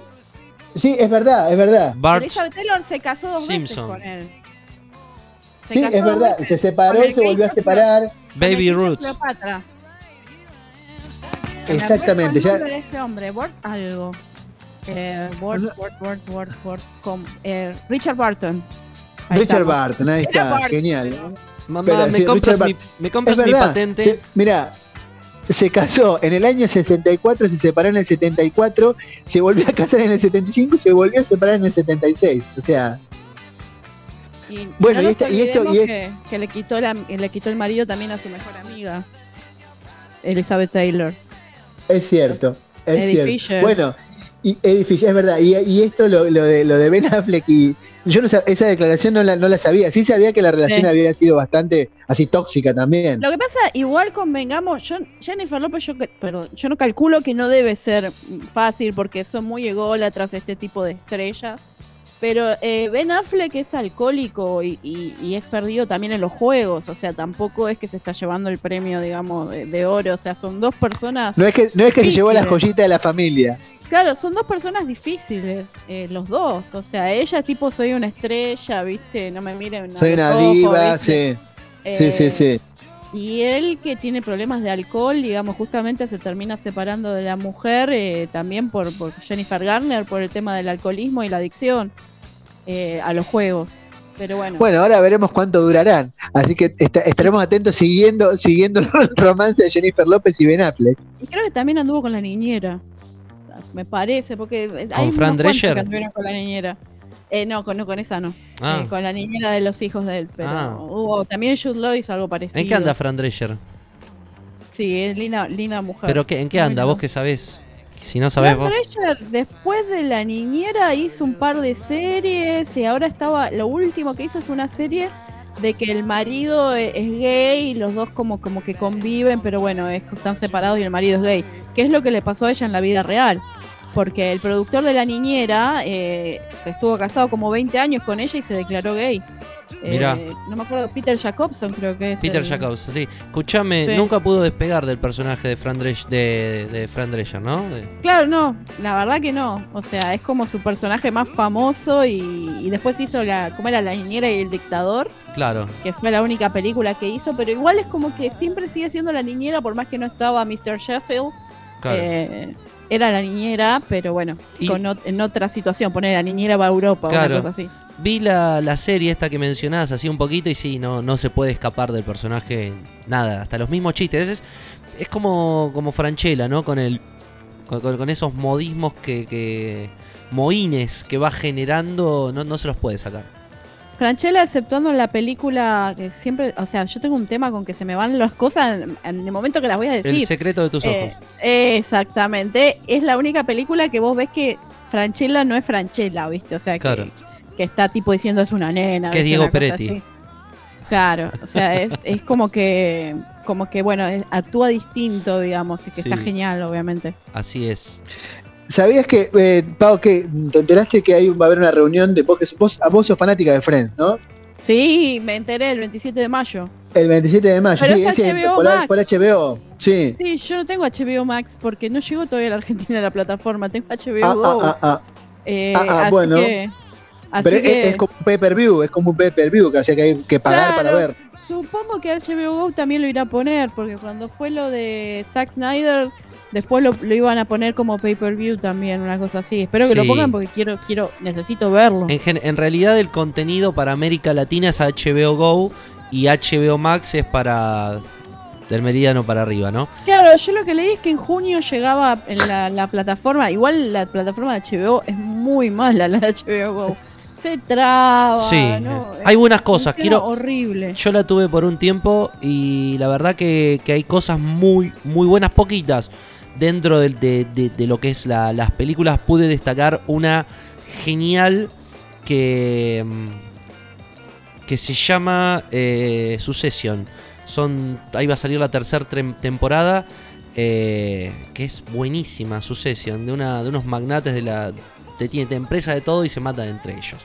Sí, es verdad, es verdad. Bart Elizabeth Taylor se casó dos Simpson. veces con él. Se Sí, es verdad. Se separó se volvió a separar. Baby Roots. Cleopatra. Me Exactamente. Ya, de este hombre, Burt algo. Eh, No. Burt, Burt, Burt, com- eh, Richard Barton. Ahí Richard estamos. Barton, ahí está. Barton. Genial. Mamá, Pero ¿me sí, compras, mi, ¿me Es compras mi verdad. patente? Mira, se casó en el año 64, se separó en el 74, se volvió a casar en el 75 y se volvió a separar en el 76. O sea, Y, Bueno, no y esta- y esto- y es- que, que le, quitó la, le quitó el marido también a su mejor amiga, Elizabeth Taylor. es cierto. Es Eddie cierto. Fisher. Bueno, y Eddie Fisher, es verdad. Y, y esto, lo, lo de, lo de Ben Affleck y. Yo no esa declaración no la, no la sabía. Sí sabía que la relación Sí. había sido bastante así tóxica también. Lo que pasa, igual convengamos, yo, Jennifer López, yo, perdón, yo no calculo que no debe ser fácil porque son muy ególatras este tipo de estrellas. Pero eh, Ben Affleck es alcohólico y, y- y es perdido también en los juegos. O sea, tampoco es que se está llevando el premio, digamos, de, de oro. O sea, son dos personas. No es que, no es que se llevó la Difíciles. joyita de la familia. Claro, son dos personas difíciles, eh, los dos. O sea, ella tipo soy una estrella, ¿viste? No me miren. Soy una ojos, diva, ¿viste? sí. Sí, sí, Eh, sí. Y él que tiene problemas de alcohol, digamos, justamente se termina separando de la mujer eh, también por, por Jennifer Garner, por el tema del alcoholismo y la adicción eh, a los juegos. Pero bueno, Bueno, ahora veremos cuánto durarán. Así que esta- estaremos atentos siguiendo, siguiendo el romance de Jennifer López y Ben Affleck. y creo que también anduvo con la niñera. Me parece, porque hay ¿Con Fran Drescher? que anduvieron con la niñera. Eh, no, con, no, con esa no. Ah. Eh, con la niñera de los hijos de él. Pero Ah. hubo también Jude Law hizo algo parecido. ¿En qué anda Fran Drescher? Sí, es linda, linda mujer. ¿Pero qué, en qué anda? ¿Vos qué sabés? Si no sabés Fran vos. Drescher, después de la niñera, hizo un par de series y ahora estaba. Lo último que hizo es una serie de que el marido e- es gay y los dos como, como que conviven, pero bueno, es están separados y el marido es gay. ¿Qué es lo que le pasó a ella en la vida real? Porque el productor de la niñera eh, estuvo casado como 20 años con ella y se declaró gay. Eh, Mirá. no me acuerdo, Peter Jacobson creo que es. Peter el- Jacobs, sí. Escuchame, Sí. nunca pudo despegar del personaje de Fran Drescher, de, de Fran Drescher, ¿no? De- Claro, no, la verdad que no. O sea, es como su personaje más famoso y, y después hizo la, ¿cómo era? La niñera y el dictador, Claro. que fue la única película que hizo, pero igual es como que siempre sigue siendo la niñera, por más que no estaba Mr. Sheffield. Claro. eh, era la niñera, pero bueno, Y- con ot- en otra situación, poner la niñera va a Europa o Claro. una cosa así. Vi la, la serie esta que mencionás así un poquito y sí, no, no se puede escapar del personaje nada, hasta los mismos chistes. Es, es como, como Franchella, ¿no? Con el con esos modismos que, que moines que va generando, no, no se los puede sacar. Franchella, exceptuando en la película, que siempre, o sea, yo tengo un tema con que se me van las cosas en, en el momento que las voy a decir. El secreto de tus Eh, ojos. exactamente. Es la única película que vos ves que Franchella no es Franchella, ¿viste? O sea, que, Claro. que está tipo diciendo es una nena. Que es. Diego Peretti. así. Claro, o sea, es, es como que, como que, bueno, actúa distinto, digamos, y que Sí. está genial, obviamente. Así es. ¿Sabías que, eh, Pau, que te enteraste que hay, va a haber una reunión de vos, vos, vos sos fanática de Friends, ¿no? Sí, me enteré el 27 de mayo. El 27 de mayo, Pero sí, es ese, HBO por, Max. por HBO, sí. Sí, yo no tengo HBO Max porque no llegó todavía a la Argentina la plataforma, tengo HBO Ah, Go. ah, ah, ah. Eh, Ah, ah, así bueno. que Así Pero es- que, es, como un pay-per-view, es como un pay-per-view, que, o sea, que hay que pagar para ver. Supongo que HBO Go también lo irá a poner, porque cuando fue lo de Zack Snyder, después lo, lo iban a poner como pay-per-view también, una cosa así. Espero que lo pongan porque quiero, quiero, necesito verlo. En, gen- en realidad el contenido para América Latina es HBO Go y HBO Max es para del meridiano para arriba, ¿no? Claro, yo lo que leí es que en junio llegaba en la, la plataforma, igual la plataforma de HBO es muy mala la de HBO Go. Se traba, Sí, ¿no? hay buenas cosas, quiero- horrible. Yo la tuve por un tiempo y la verdad que, que hay cosas muy, muy buenas, poquitas. Dentro de, de- de lo que es la- las películas pude destacar una genial que, mm, que se llama eh, Succession. Son, ahí va a salir la tercera temporada. eh, que es buenísima, Succession, de, una, de unos magnates de la de, de empresa de todo y se matan entre ellos.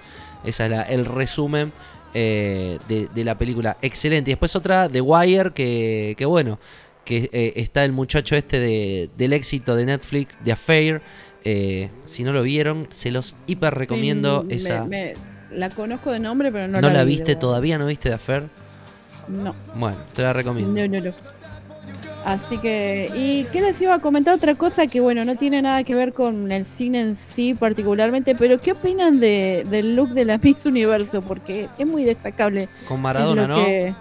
Ese es el resumen eh, de, de la película. Excelente. Y después otra, The Wire, que, que bueno, que eh, está el muchacho este de- del éxito de Netflix, The Affair. Eh, si no lo vieron, se los hiper recomiendo Sí, esa. me- la conozco de nombre, pero no, ¿No, la, la vi, viste todavía? ¿No viste The Affair? No. Bueno, te la recomiendo. No, no, no. Así que, ¿y qué les iba a comentar? Otra cosa que, bueno, no tiene nada que ver con el cine en sí particularmente, pero ¿qué opinan de, del look de la Miss Universo? Porque es muy destacable. Con Maradona, ¿no? que-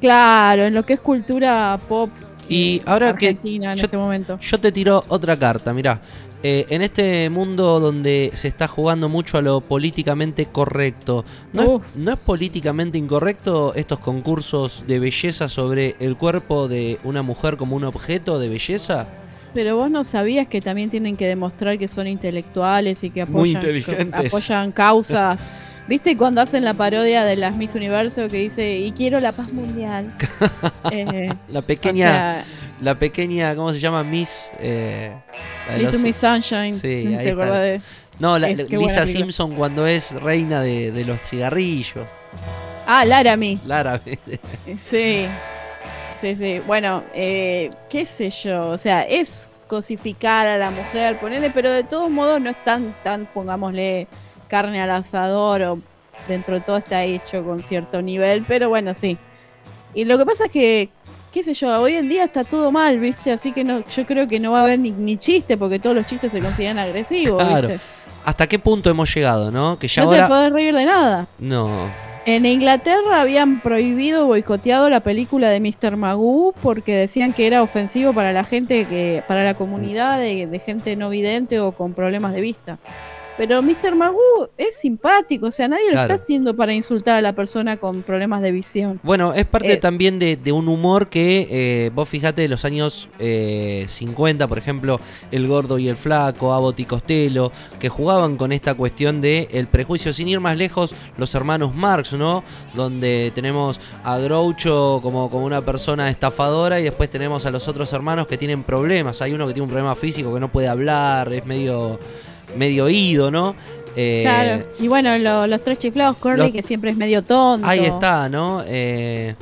claro, en lo que es cultura pop Y ahora que argentina en yo- este momento. Yo te tiro otra carta, mirá. Eh, en este mundo donde se está jugando mucho a lo políticamente correcto, ¿no es, Uf. ¿no es políticamente incorrecto estos concursos de belleza sobre el cuerpo de una mujer como un objeto de belleza? Pero vos no sabías que también tienen que demostrar que son intelectuales y que Muy apoyan, inteligentes. apoyan causas. ¿Viste cuando hacen la parodia de las Miss Universo que dice, y quiero la paz mundial? Eh, La o pequeña, sea, la pequeña, ¿cómo se llama? Miss... eh, Little los- Miss Sunshine. Sí, ¿Te ahí está. de- No, la- Es- Lisa película. Simpson cuando es reina de, de los cigarrillos. Ah, Laramie. Lara, Sí. Sí, sí. Bueno, eh, qué sé yo. O sea, es cosificar a la mujer, ponerle, pero de todos modos no es tan, tan, pongámosle, carne al asador o dentro de todo está hecho con cierto nivel, pero bueno, sí. Y lo que pasa es que, qué sé yo, hoy en día está todo mal, ¿viste? Así que no, yo creo que no va a haber ni, ni chiste porque todos los chistes se consideran agresivos, Claro. ¿viste? ¿Hasta qué punto hemos llegado, no? Que ya No te ahora... podés reír de nada. No, En Inglaterra habían prohibido, boicoteado la película de Mr. Magoo porque decían que era ofensivo para la gente, que para la comunidad de, de gente no vidente o con problemas de vista. Pero Mr. Magoo es simpático, o sea, nadie Claro. lo está haciendo para insultar a la persona con problemas de visión. Bueno, es parte Eh, también de, de un humor que eh, vos fijate de los años eh, 50, por ejemplo, El Gordo y el Flaco, Abbott y Costello, que jugaban con esta cuestión de el prejuicio, sin ir más lejos, los hermanos Marx, ¿no? Donde tenemos a Groucho como, como una persona estafadora y después tenemos a los otros hermanos que tienen problemas. Hay uno que tiene un problema físico que no puede hablar, es medio, medio oído, ¿no? Eh, claro. Y bueno, lo- los tres chiflados, Curly, los- que siempre es medio tonto. Ahí está, ¿no? Eh,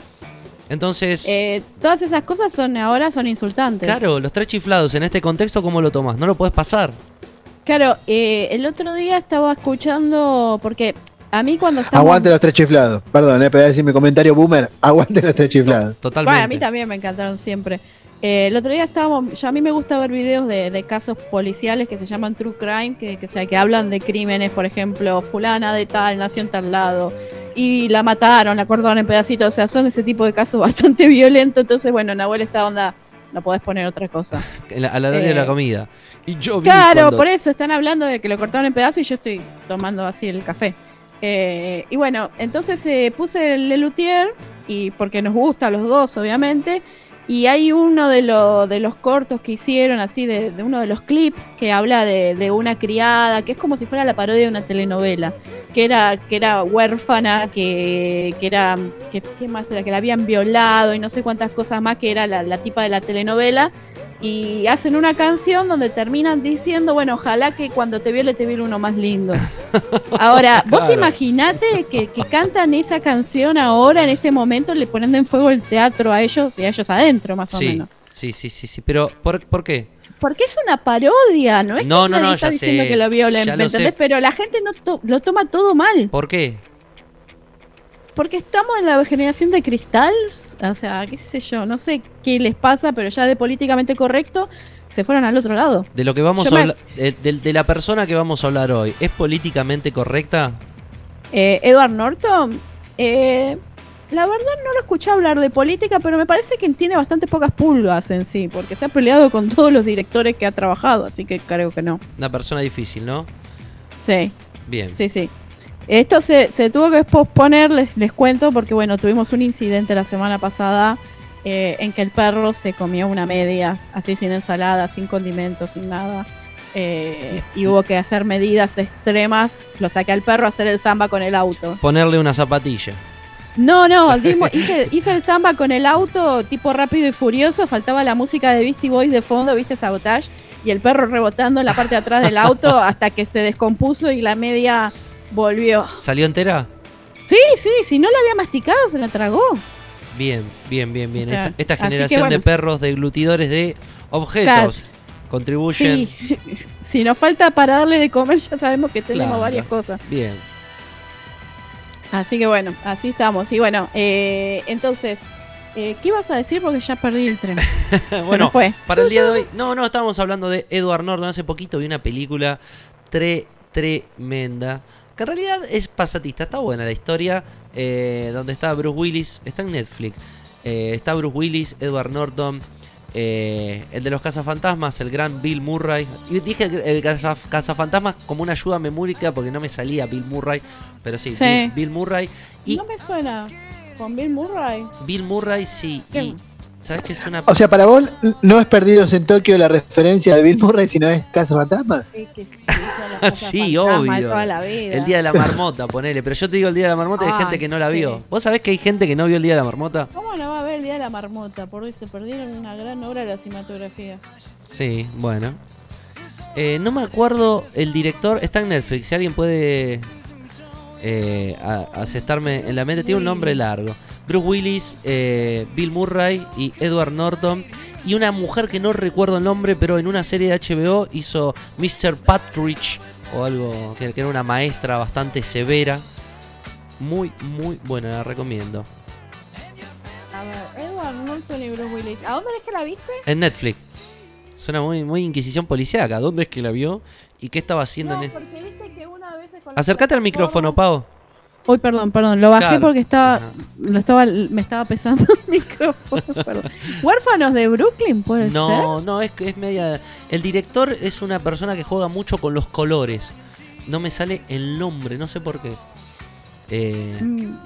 entonces... Eh, todas esas cosas son ahora son insultantes. Claro, los tres chiflados en este contexto, ¿cómo lo tomas? No lo puedes pasar. Claro, eh, el otro día estaba escuchando, porque a mí cuando estaba... Aguante los tres chiflados. Perdón, eh, pero decir mi comentario boomer. Aguante los tres chiflados. Totalmente. Bueno, a mí también me encantaron siempre. Eh, el otro día estábamos, ya a mí me gusta ver videos de, de casos policiales que se llaman True Crime, que, que, o sea, que hablan de crímenes, por ejemplo, fulana de tal, nació en tal lado, y la mataron, la cortaron en pedacitos, o sea, son ese tipo de casos bastante violentos, entonces bueno, Nahuel esta onda, no podés poner otra cosa. A la hora de Eh, la comida. Y yo Claro, cuando- por eso están hablando de que lo cortaron en pedazos y yo estoy tomando así el café. Eh, y bueno, entonces eh, puse el Lelutier, y porque nos gusta a los dos, obviamente. Y hay uno de, lo- de los cortos que hicieron, así, de, de uno de los clips, que habla de, de una criada, que es como si fuera la parodia de una telenovela, que era, que era huérfana, que, que era, que, ¿qué más era? Que la habían violado y no sé cuántas cosas más, que era la, la tipa de la telenovela y hacen una canción donde terminan diciendo, bueno, ojalá que cuando te viole te viole uno más lindo. Ahora, vos imaginate que, que cantan esa canción ahora, en este momento, le ponen en fuego el teatro a ellos y a ellos adentro, más o menos. sí, sí, sí, sí. Pero, ¿por, por qué? Porque es una parodia, ¿no es No, que no, está ya diciendo sé, que lo violen, ¿me sé. entendés? Pero la gente no to- lo toma todo mal. ¿Por qué? Porque estamos en la generación de cristal, o sea, qué sé yo, no sé qué les pasa, pero ya de políticamente correcto se fueron al otro lado. De lo que vamos Yo a hablar, de la persona que vamos a hablar hoy, ¿es políticamente correcta? Eh, Edward Norton, eh, la verdad no lo escuché hablar de política, pero me parece que tiene bastante pocas pulgas en sí, porque se ha peleado con todos los directores que ha trabajado, así que creo que no. Una persona difícil, ¿no? Sí, Bien. sí, sí. Esto se, se tuvo que posponer, les, les cuento, porque bueno, tuvimos un incidente la semana pasada eh, en que el perro se comió una media, así sin ensalada, sin condimentos, sin nada. eh, y hubo que hacer medidas extremas. Lo saqué al perro a hacer el samba con el auto. Ponerle una zapatilla. No, no, dimos- hice, hice el samba con el auto, tipo rápido y furioso. Faltaba la música de Beastie Boys de fondo, viste, sabotage. Y el perro rebotando en la parte de atrás del auto hasta que se descompuso y la media volvió. ¿Salió entera? Sí, sí, si no la había masticado, se la tragó. Bien, bien, bien, bien. O sea, Esa- esta así que generación de bueno. perros deglutidores de objetos contribuyen. Sí, si nos falta para darle de comer, ya sabemos que tenemos Claro. varias cosas. Bien. Así que bueno, así estamos. Y bueno, eh, entonces, eh, ¿qué ibas a decir? Porque ya perdí el tren. bueno, fue. para el día de hoy. No, no, estábamos hablando de Edward Norton. Hace poquito vi una película tre, tremenda. Que en realidad es pasatista. Está buena la historia. eh, donde está Bruce Willis. Está en Netflix. Eh, está Bruce Willis, Edward Norton. eh, el de los cazafantasmas, el gran Bill Murray. Y dije el, el caza- cazafantasmas como una ayuda memórica porque no me salía Bill Murray. Pero sí, Sí. Bill, Bill Murray. Y No me suena con Bill Murray. Bill Murray, sí. ¿Qué? Y, ¿Sabes qué es una O sea, para vos no es Perdidos en Tokio la referencia de Bill Murray, sino es Casa Fantasma. Sí, que sí, cosas Sí, obvio. toda la vida. El día de la marmota, ponele. Pero yo te digo el día de la marmota y hay Ay, gente que no la sí. vio. ¿Vos sabés que hay gente que no vio el día de la marmota? ¿Cómo no va a ver el día de la marmota? Por hoy se perdieron una gran obra de la cinematografía. Sí, bueno. Eh, no me acuerdo el director. Está en Netflix. Si alguien puede eh, a- asestarme en la mente, tiene un nombre largo. Bruce Willis, eh, Bill Murray y Edward Norton. Y una mujer que no recuerdo el nombre, pero en una serie de HBO hizo Mr. Patridge o algo que, que era una maestra bastante severa. Muy, muy buena, la recomiendo. A ver, Edward Norton y Bruce Willis. ¿A dónde es que la viste? En Netflix. Suena muy, muy inquisición policíaca. ¿Dónde es que la vio? ¿Y qué estaba haciendo No, en porque viste que una vez con Acércate al micrófono, Pau. Uy, perdón, perdón, lo bajé Claro. porque estaba, Ajá. lo estaba, me estaba pesando el micrófono, perdón. Huérfanos de Brooklyn, puede No, no, es que es media. El director es una persona que juega mucho con los colores. No me sale el nombre, no sé por qué. Eh, ser. Mm.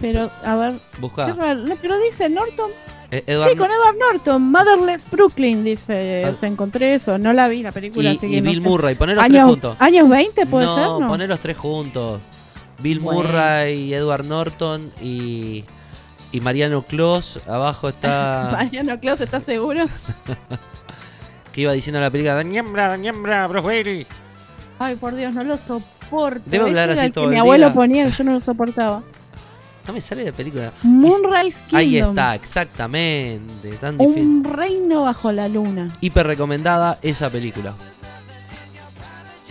Pero, a ver, busca. pero dice Norton. Eh, sí, con Edward Norton, Motherless Brooklyn, dice. Ah. O sea, encontré eso, no la vi la película, y, así y que no Bill sé. Murray, poner los tres ¿Años, juntos. ¿Años 20 puede no, ser? No, poner los tres juntos. Bill Bueno. Murray, Edward Norton y. Y Mariano Clos. Abajo está. Mariano Claus, ¿estás seguro? que iba diciendo en la película. Niembra, niembra, Bruce Willis. Ay, por Dios, no lo soporto. Ese hablar así el todo mi el abuelo día. ponía que yo no lo soportaba. No me sale de película. Moonrise Kingdom. Ahí está, exactamente. Tan difícil. Un reino bajo la luna. Hiper recomendada esa película.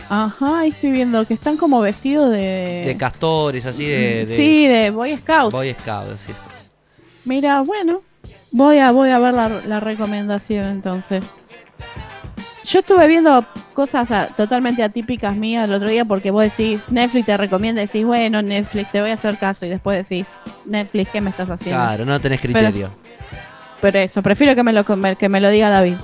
Ajá, ahí estoy viendo que están como vestidos de. De castores, así de. de sí, de Boy Scouts. Boy Scout, así es. Mira, bueno, voy a, voy a ver la, la recomendación entonces. Yo estuve viendo cosas totalmente atípicas mías el otro día porque vos decís, Netflix te recomienda, decís, bueno, Netflix, te voy a hacer caso y después decís, Netflix, ¿qué me estás haciendo? Claro, no tenés criterio. Pero eso, prefiero que me lo, que me lo diga David.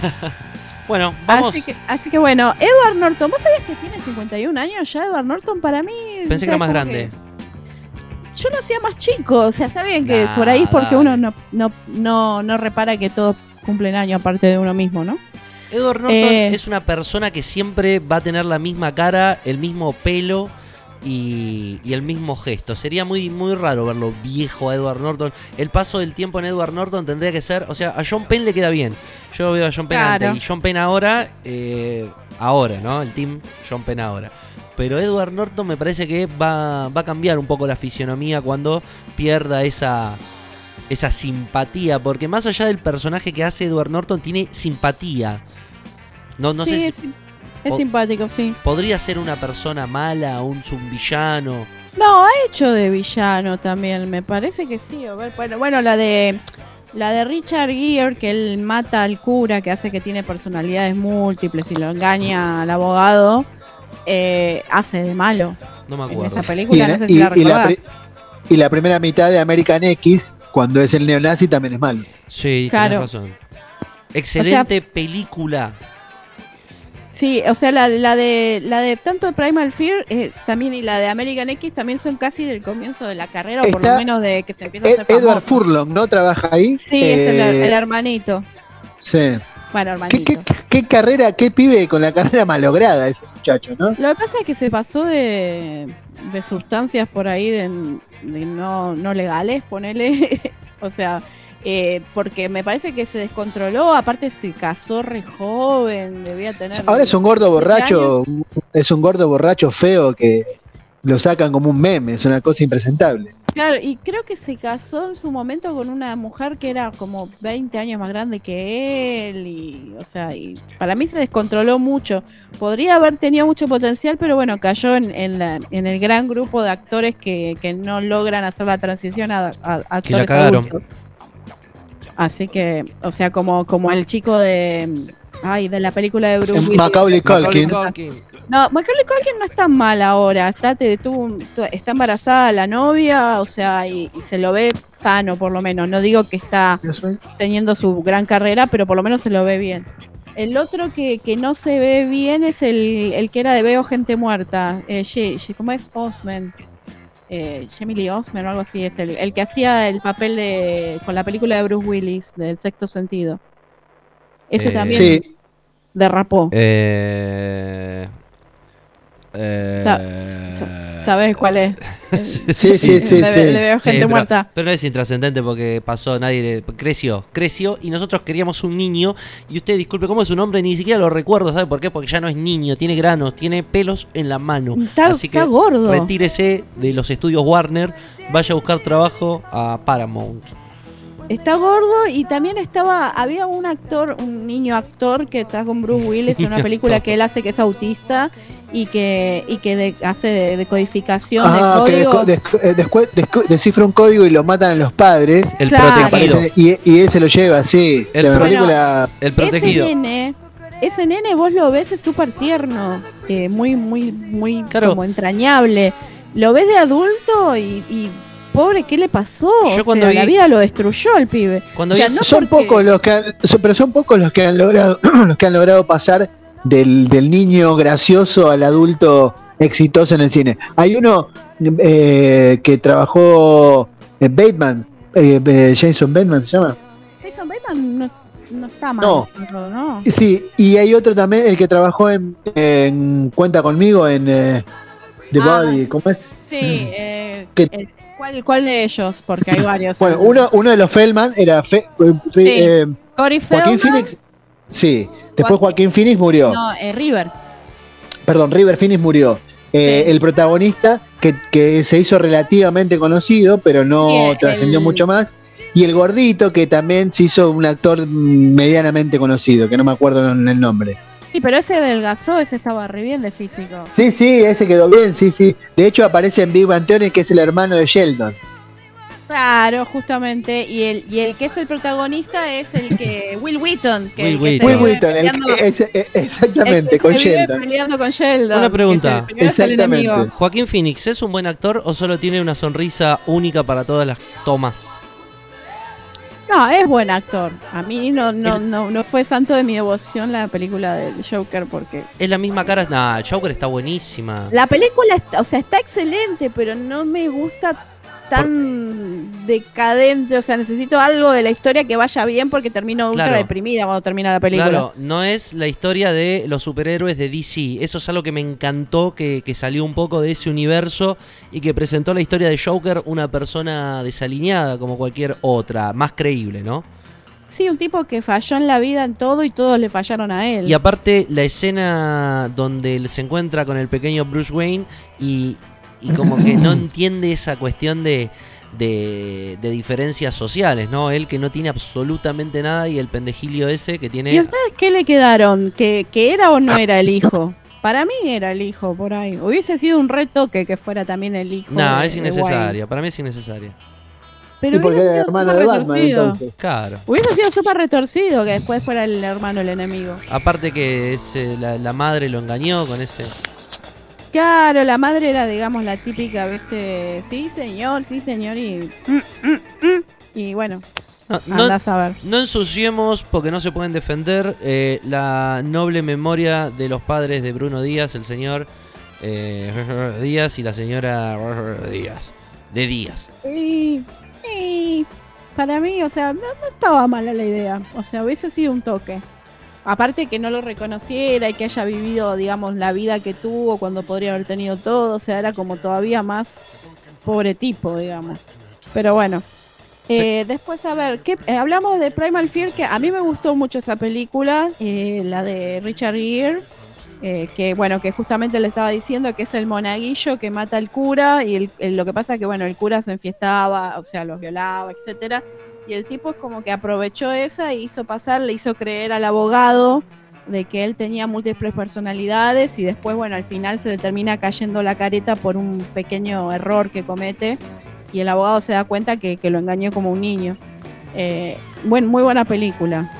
Bueno, vamos. Así que, así que bueno, Edward Norton, ¿vos sabías que tiene 51 años ya Edward Norton? Para mí... Pensé que era más grande. que- Yo lo hacía más chico, o sea, está bien que por ahí es porque uno no, no, no, no repara que todos cumplen año aparte de uno mismo, ¿no? Edward Norton Eh. es una persona que siempre va a tener la misma cara, el mismo pelo y, y el mismo gesto. Sería muy, muy raro verlo viejo a Edward Norton. El paso del tiempo en Edward Norton tendría que ser. O sea, a John Penn le queda bien. Yo veo a John Penn Claro. antes y John Penn ahora. eh, ahora, ¿no? El team John Penn ahora. Pero Edward Norton me parece que va, va a cambiar un poco la fisionomía cuando pierda esa. esa simpatía, porque más allá del personaje que hace Edward Norton, tiene simpatía. No, no sí, sé si es, simpático, sí. podría ser una persona mala, un, un villano. No, ha hecho de villano también, me parece que sí. a ver, Bueno, bueno, la de la de Richard Gere, que él mata al cura, que hace que tiene personalidades múltiples y lo engaña al abogado, eh, hace de malo. No me En acuerdo. esa Y, película, no sé y- si la y la pri- y la primera mitad de American X, cuando es el neonazi, también es malo. Sí, Claro. tenés razón. Excelente película. Sí, o sea, la, la de la de tanto Primal Fear eh, también y la de American X también son casi del comienzo de la carrera, o por lo menos de que se empieza a hacer Edward famoso. Furlong, ¿no? Trabaja ahí. Sí, es el, Eh, el hermanito. Sí. Bueno, ¿Qué, hermanito. qué, qué carrera, qué pibe con la carrera malograda ese muchacho, ¿no? Lo que pasa es que se pasó de, de sustancias por ahí de, de no, no legales, ponele. o sea, eh, porque me parece que se descontroló. Aparte, se casó re joven, debía tener. Ahora es un gordo 17 borracho, es un gordo borracho feo que lo sacan como un meme, es una cosa impresentable. Claro, y creo que se casó en su momento con una mujer que era como 20 años más grande que él. Y, o sea, y para mí se descontroló mucho. Podría haber tenido mucho potencial, pero bueno, cayó en, en, la- en el gran grupo de actores que, que no logran hacer la transición a, a- a Que la actores cagaron. adultos. Así que, o sea, como, como el chico de. Ay, de la película de Bruce Willis. Macaulay Culkin. No, Macaulay Culkin no está mal ahora. Está, te- tuvo está embarazada la novia, o sea, y, y se lo ve sano, por lo menos. No digo que está teniendo su gran carrera, pero por lo menos se lo ve bien. El otro que, que no se ve bien es el, el que era de Veo Gente Muerta. Eh, ¿Cómo es? Osman. Eh, Jamie Lee Osman o algo así. Es el, el que hacía el papel de con la película de Bruce Willis, del sexto sentido. Ese Eh, también Sí, derrapó. Eh, eh, Sa- sa- ¿Sabes cuál es? sí, sí, sí. Le, sí. le veo Sí, gente pero, muerta. pero no es intrascendente porque pasó, nadie le- creció, creció y nosotros queríamos un niño y usted disculpe, ¿cómo es su nombre? Ni siquiera lo recuerdo, ¿sabe por qué? Porque ya no es niño, tiene granos, tiene pelos en la mano. Está, Así que está gordo. retírese de los estudios Warner, vaya a buscar trabajo a Paramount. Está gordo y también estaba, había un actor, un niño actor que está con Bruce Willis en una película que él hace que es autista y que, y que de- hace de, de codificación Ah, de que códigos. descu- eh, descu- descu- descifra un código y lo matan a los padres. El Claro. protegido. Y, y él se lo lleva, sí. El la pro- película. El protegido. Ese nene, ese nene vos lo ves es súper tierno, eh, muy, muy, muy Claro. como entrañable. Lo ves de adulto y, y pobre, ¿qué le pasó? Yo O cuando sea, vi- la vida lo destruyó el pibe. Cuando O sea, vi- no son porque- pocos los que han, son- pero son pocos los que han logrado los que han logrado pasar del, del niño gracioso al adulto exitoso en el cine. Hay uno eh, que trabajó en Bateman, eh, eh, Jason Bateman se llama. Jason Bateman no, no está mal. No. pero no. Sí, y hay otro también, el que trabajó en, en Cuenta conmigo en eh, The Ah. Body, ¿cómo es? Sí, eh, ¿cuál, ¿cuál de ellos? Porque hay varios. Bueno, uno, uno de los Feldman era Fe- eh, Corey Joaquín Feldman. Phoenix. Sí, después Joaquín- Joaquín Phoenix murió. No, eh, River. perdón, River Phoenix murió. Eh, Sí. El protagonista, que, que se hizo relativamente conocido, pero no Sí, el- trascendió mucho más. Y el gordito, que también se hizo un actor medianamente conocido, que no me acuerdo el nombre. Sí, pero ese delgazó, ese estaba re bien de físico. Sí, sí, ese quedó bien, sí, sí. De hecho aparece en Big Bang Theory, que es el hermano de Sheldon. Claro, justamente. Y el, y el que es el protagonista es el que. Will Wheaton. Que, Will que Wheaton. se Will vive Wheaton, el peleando- que- ese- e- el exactamente, que con se Sheldon. peleando con Sheldon. Una que pregunta. el- Exactamente. Joaquín Phoenix, ¿es un buen actor o solo tiene una sonrisa única para todas las tomas? No, es buen actor. A mí no, no, El- no, no fue santo de mi devoción la película del Joker porque Es la misma cara. Nah, el Joker está buenísima. La película, está, o sea, está excelente, pero no me gusta tan decadente. O sea, necesito algo de la historia que vaya bien porque termino ultra Claro. deprimida cuando termina la película. Claro, no es la historia de los superhéroes de DC. Eso es algo que me encantó, que, que salió un poco de ese universo y que presentó la historia de Joker una persona desalineada como cualquier otra, más creíble, ¿no? Sí, un tipo que falló en la vida en todo y todos le fallaron a él. Y aparte, la escena donde él se encuentra con el pequeño Bruce Wayne y, y como que no entiende esa cuestión de, de, de diferencias sociales, ¿no? Él que no tiene absolutamente nada y el pendejilio ese que ¿Y tiene... ustedes qué le quedaron? ¿Que, que era o no era el hijo? Para mí era el hijo, por ahí. Hubiese sido un retoque que fuera también el hijo. No, de- es innecesaria, para mí es innecesaria. Pero Sí, porque era sido hermano de Batman, retorcido. entonces. Claro. Hubiese sido súper retorcido que después fuera el hermano el enemigo. Aparte que ese- la, la madre lo engañó con ese... Claro, la madre era, digamos, la típica, ¿viste? Sí, señor, sí, señor, y. mm, mm, mm. Y bueno, No, no- a ver. no ensuciemos, porque no se pueden defender, eh, la noble memoria de los padres de Bruno Díaz, el señor eh, Díaz y la señora Díaz. De Díaz. Y, y para mí, o sea, no, no estaba mala la idea. O sea, hubiese sido un toque. Aparte que no lo reconociera y que haya vivido, digamos, la vida que tuvo cuando podría haber tenido todo. O sea, era como todavía más pobre tipo, digamos. Pero bueno. Eh, después, a ver, ¿qué, eh, hablamos de Primal Fear, que a mí me gustó mucho esa película, eh, la de Richard Gere, eh, que bueno, que justamente le estaba diciendo que es el monaguillo que mata al cura y el- el- lo que pasa que bueno, el cura se enfiestaba, o sea, los violaba, etcétera, y el tipo es como que aprovechó esa y hizo pasar, le hizo creer al abogado de que él tenía múltiples personalidades y después bueno, al final se le termina cayendo la careta por un pequeño error que comete y el abogado se da cuenta que, que lo engañó como un niño. Eh, muy buena película.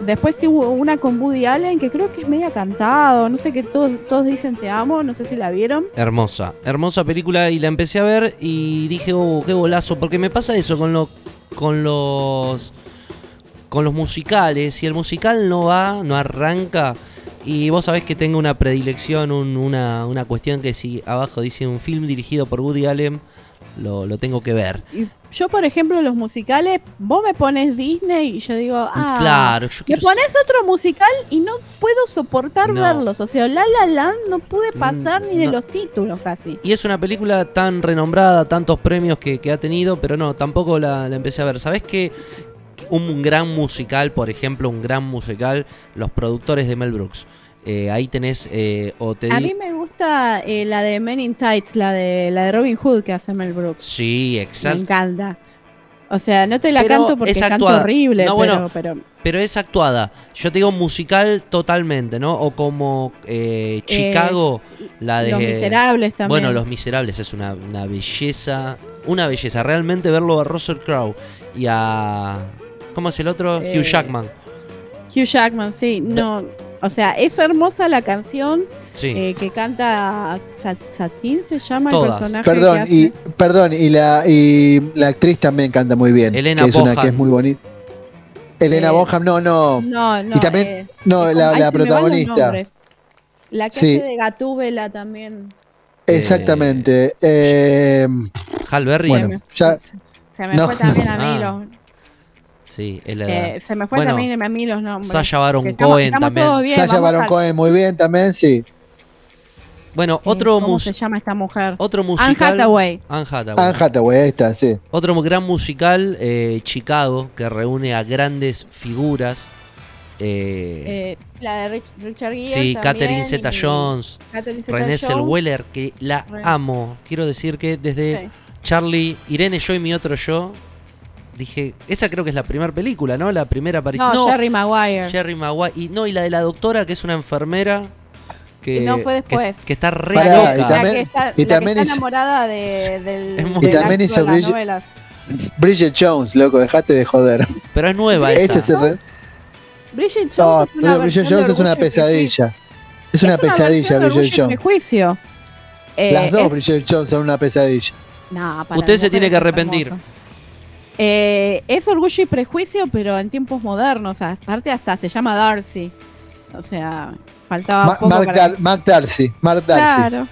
Después tuvo una con Woody Allen que creo que es media cantado, no sé qué todos, todos dicen te amo, no sé si la vieron. Hermosa, hermosa película y la empecé a ver y dije, oh, qué golazo, porque me pasa eso con, lo, con los con los musicales, si el musical no va, no arranca, y vos sabés que tengo una predilección, un- una, una cuestión que si abajo dice un film dirigido por Woody Allen, lo, lo tengo que ver. Yo, por ejemplo, los musicales, vos me pones Disney y yo digo, ah, claro, yo me pones otro musical y no puedo soportar No. verlos. O sea, La La Land no pude pasar Mm, ni de los títulos casi. Y es una película tan renombrada, tantos premios que, que ha tenido, pero no, tampoco la, la empecé a ver. ¿Sabés que un gran musical, por ejemplo, un gran musical, los productores de Mel Brooks? Eh, ahí tenés, eh, o te A mí me gusta eh, la de Men in Tights, la de, la de Robin Hood que hace Mel Brooks. Sí, Me exacto. encanta. O sea, no te la Pero canto porque es canto horrible, No, pero, bueno, pero Pero es actuada. Yo te digo musical totalmente, ¿no? O como eh, Chicago, la de... Los Miserables también. Bueno, Los Miserables es una, una belleza. Una belleza. Realmente verlo a Russell Crowe y a... ¿Cómo es el otro? Hugh Jackman. Hugh Jackman, sí, no. O sea, es hermosa la canción Sí. eh, que canta Sa- Satín, se llama Todas. el personaje. Perdón, que hace. y perdón, y la y la actriz también canta muy bien. Elena que es una que es muy bonita. Elena Eh, Bonham, no, no. No, no. y también- eh, no, la- protagonista. La que Sí. hace de Gatúbela también. Exactamente. Eh, Hal Berry. bueno, ya Se me No. fue también a mí Ah, los. Sí, es la eh, se me fue Bueno, también a mí los nombres. Sasha Baron estamos- Cohen estamos también. bien, Sasha Baron a- Cohen muy bien también, sí. Bueno, eh, otro, ¿Cómo se llama esta mujer? otro Anne musical. Hathaway. Anne Hathaway. Anne Hathaway, ahí está, sí. Otro gran musical, eh, Chicago, que reúne a grandes figuras. eh, Eh, la de Rich- Richard Gere. sí, también, Catherine Zeta y Jones, Catherine Renée Zeta-Jones. Zellweger, que la amo. Quiero decir que desde Sí. Charlie, Irene, yo y mi otro yo, dije, esa creo que es la primera película, ¿no? La primera aparición. No, Jerry Maguire. Jerry Maguire. Y no, y la de la doctora, que es una enfermera. Que, No, fue que- después. Que, está re Pará, loca. y la también- que está, y la que también está hizo- enamorada de, del, Es muy- del Y también hizo Bridget- novelas. Bridget Jones, loco, dejate de joder. Pero es nueva esa. Ese es el Bridget Jones No, es una Bridget Jones es una pesadilla. Es una pesadilla, Bridget Jones. Prejuicio. Eh, Las dos es- Bridget Jones son una pesadilla. No, para Usted se tiene que arrepentir. hermoso. Eh, es Orgullo y Prejuicio, pero en tiempos modernos. Aparte hasta se llama Darcy. O sea, faltaba Ma- poco Mark, para... Dar- Mark Darcy, Mark Darcy. Claro.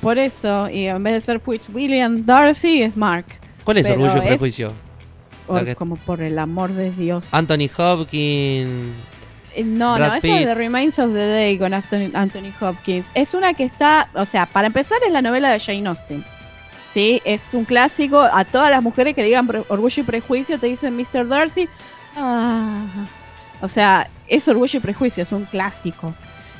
Por eso, y en vez de ser Fitzwilliam Darcy, es Mark. ¿Cuál es pero Orgullo y Prejuicio? Por- La que- Como por el amor de Dios. Anthony Hopkins. Eh, No, Brad no, eso Pitt. es The Remains of the Day con Anthony, Anthony Hopkins. Es una que está, o sea, para empezar es la novela de Jane Austen. Sí, es un clásico. A todas las mujeres que le digan Orgullo y Prejuicio te dicen Mr. Darcy. Ah. O sea, es Orgullo y Prejuicio, es un clásico.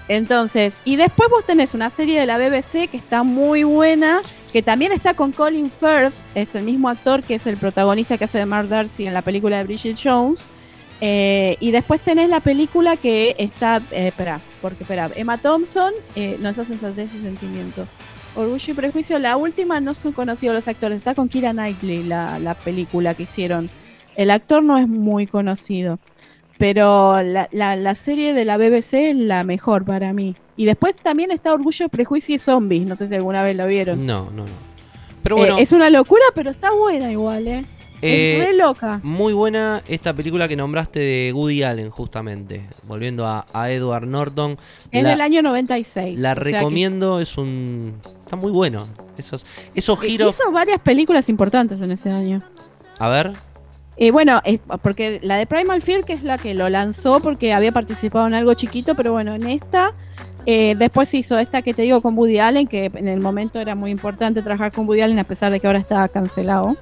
Entonces, y después vos tenés una serie de la BBC que está muy buena, que también está con Colin Firth, es el mismo actor que es el protagonista que hace de Mark Darcy en la película de Bridget Jones. Eh, y después tenés la película que está, eh, espera, porque espera, Emma Thompson, eh, no esa sensatez y sentimiento. Orgullo y Prejuicio, la última no son conocidos los actores, está con Kira Knightley la, la película que hicieron. El actor no es muy conocido, pero la, la- la serie de la BBC es la mejor para mí. Y después también está Orgullo, Prejuicio y Zombies, no sé si alguna vez lo vieron. No, no, no. Pero Eh, bueno, es una locura, pero está buena igual, ¿eh? Eh, es re loca. muy buena esta película que nombraste de Woody Allen, justamente. Volviendo a, a Edward Norton. Es la, del año 96. la que- recomiendo, es un. Está muy bueno. Esos, esos Eh, giros. Hizo varias películas importantes en ese año. A ver. Eh, bueno, es- porque la de Primal Fear, que es la que lo lanzó porque había participado en algo chiquito, pero bueno, en esta, eh, después hizo esta que te digo con Woody Allen, que en el momento era muy importante trabajar con Woody Allen a pesar de que ahora está cancelado.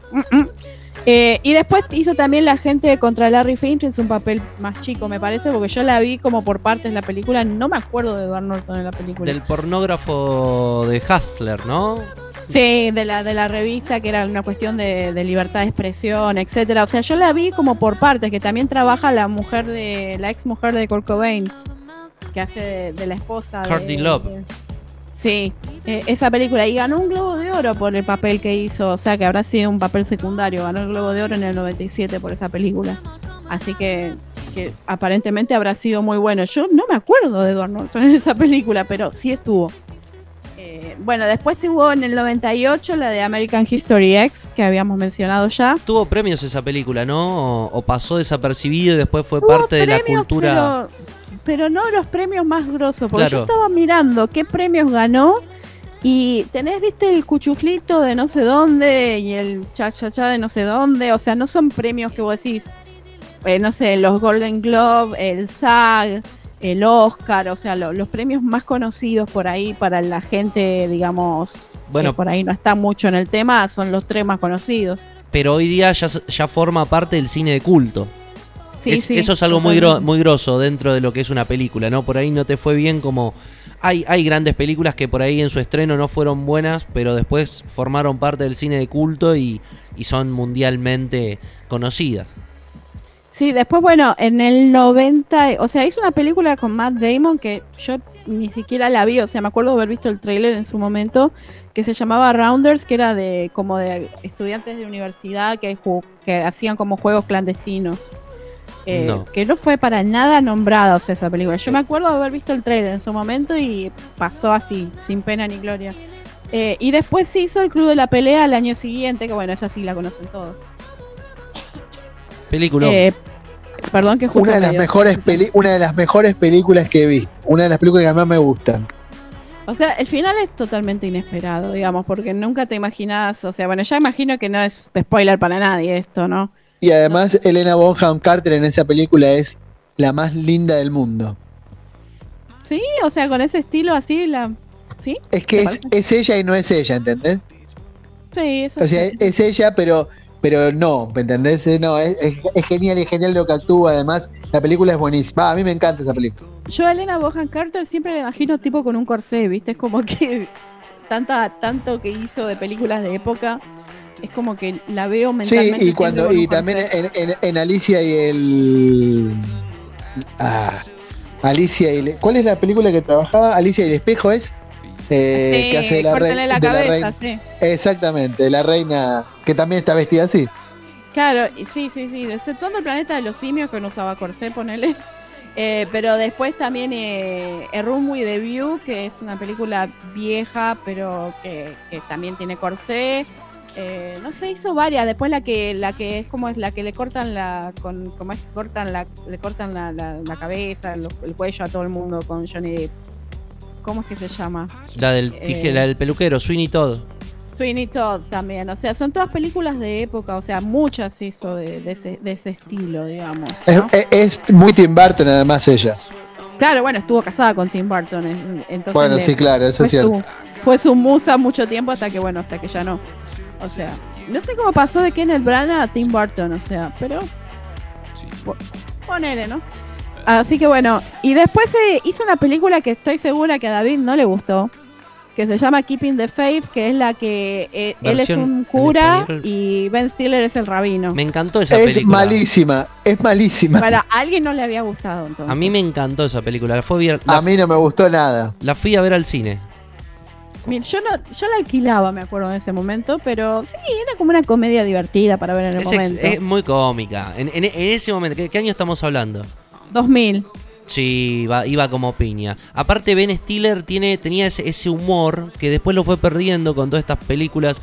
Eh, y después hizo también La gente contra Larry Finch, es un papel más chico, me parece, porque yo la vi como por partes la película, no me acuerdo de Edward Norton en la película. Del pornógrafo de Hustler, ¿no? Sí, de la, de la revista, que era una cuestión de, de libertad de expresión, etcétera. O sea, yo la vi como por partes, que también trabaja la mujer de, la ex mujer de Kurt Cobain, que hace de, de la esposa Courtney Love. Sí, eh, esa película. Y ganó un Globo de Oro por el papel que hizo. O sea, que habrá sido un papel secundario. Ganó el Globo de Oro en el 97 por esa película. Así que, que aparentemente habrá sido muy bueno. Yo no me acuerdo de Edward Norton en esa película, pero sí estuvo. Eh, bueno, después tuvo en el 98 la de American History X, que habíamos mencionado ya. Tuvo premios esa película, ¿no? O, o pasó desapercibido y después fue Tuvo parte de la cultura. Pero, pero no los premios más grosos, porque Claro. yo estaba mirando qué premios ganó y tenés, viste, el cuchuflito de no sé dónde y el cha-cha-cha de no sé dónde. O sea, no son premios que vos decís, eh, no sé, los Golden Globe, el SAG, el Oscar, o sea, lo- los premios más conocidos por ahí para la gente, digamos, Bueno. que por ahí no está mucho en el tema, son los tres más conocidos. Pero hoy día ya, ya forma parte del cine de culto. Sí, Es- sí, eso es algo muy, gro- muy grosso dentro de lo que es una película, ¿no? Por ahí no te fue bien como... Hay, hay grandes películas que por ahí en su estreno no fueron buenas, pero después formaron parte del cine de culto y, y son mundialmente conocidas. Sí, después, bueno, en el 90, o sea, hizo una película con Matt Damon que yo ni siquiera la vi, o sea, me acuerdo de haber visto el tráiler en su momento, que se llamaba Rounders, que era de como de estudiantes de universidad que, que hacían como juegos clandestinos. Eh, No. Que no fue para nada nombrada, o sea, esa película. Yo me acuerdo de haber visto el tráiler en su momento y pasó así, sin pena ni gloria. Eh, y después se hizo el Club de la Pelea al año siguiente, que bueno, esa sí la conocen todos. Película. Eh, perdón que justo Una de las mejores peli- una de las mejores películas que he visto. Una de las películas que más me gustan. O sea, el final es totalmente inesperado, digamos, porque nunca te imaginas, o sea, bueno, ya imagino que no es spoiler para nadie esto, ¿no? Y además Elena Bonham Carter en esa película es la más linda del mundo. Sí, o sea, con ese estilo así, la... ¿Sí? Es que ¿Te es, es ella y no es ella, ¿entendés? Sí, eso O sea, es ella, pero pero no, ¿me entendés? Eh, No, es, es- genial, es genial lo que actúa, además, la película es buenísima. Ah, a mí me encanta esa película. Yo a Elena Bohan Carter siempre la imagino tipo con un corsé, ¿viste? Es como que tanta, tanto que hizo de películas de época, es como que la veo Sí, mentalmente. y siempre cuando y también en, en- en Alicia y el ah, Alicia y el- ¿cuál es la película que trabajaba? Alicia y el espejo es eh, Sí, que hace de la, reina la de la reina. sí. Exactamente, la reina que también está vestida así. Claro, y sí, sí, sí, exceptuando el planeta de los simios que no usaba corsé, ponele. Eh, pero después también eh, A Room with the View, que es una película vieja, pero que, que también tiene corsé. Eh, no sé, hizo varias. Después la que la que es como es la que le cortan la con como es que cortan la le cortan la, la- la cabeza, el cuello a todo el mundo con Johnny Depp. ¿Cómo es que se llama? La del, eh, tije- la del peluquero, Sweeney Todd. Sweeney Todd también, o sea, son todas películas de época, o sea, muchas hizo de, de ese, de ese estilo, digamos. Es, ¿no? es- es muy Tim Burton además ella. Claro, bueno, estuvo casada con Tim Burton, eh, entonces Bueno, le- sí, claro, eso es cierto. su, fue su musa mucho tiempo hasta que, bueno, hasta que ya no. O sea, no sé cómo pasó de Kenneth Branagh a Tim Burton, o sea, pero... po- Ponele, ¿no? Así que bueno, y después se hizo una película que estoy segura que a David no le gustó, que se llama Keeping the Faith, que es la que eh, él es un en cura y Ben Stiller es el rabino. Me encantó esa Es película. malísima, es malísima. Para a alguien no le había gustado entonces. A mí me encantó esa película. La, fue a ver- la, A mí no me gustó nada. la fui a ver al cine. Mira, yo, no, yo la alquilaba, me acuerdo en ese momento, pero sí, era como una comedia divertida para ver en el Es, ex- momento. es muy cómica. En, en- en ese momento, ¿qué, qué año estamos hablando? 2000. Sí, iba, iba como piña. Aparte, Ben Stiller tiene, tenía ese, ese humor que después lo fue perdiendo con todas estas películas.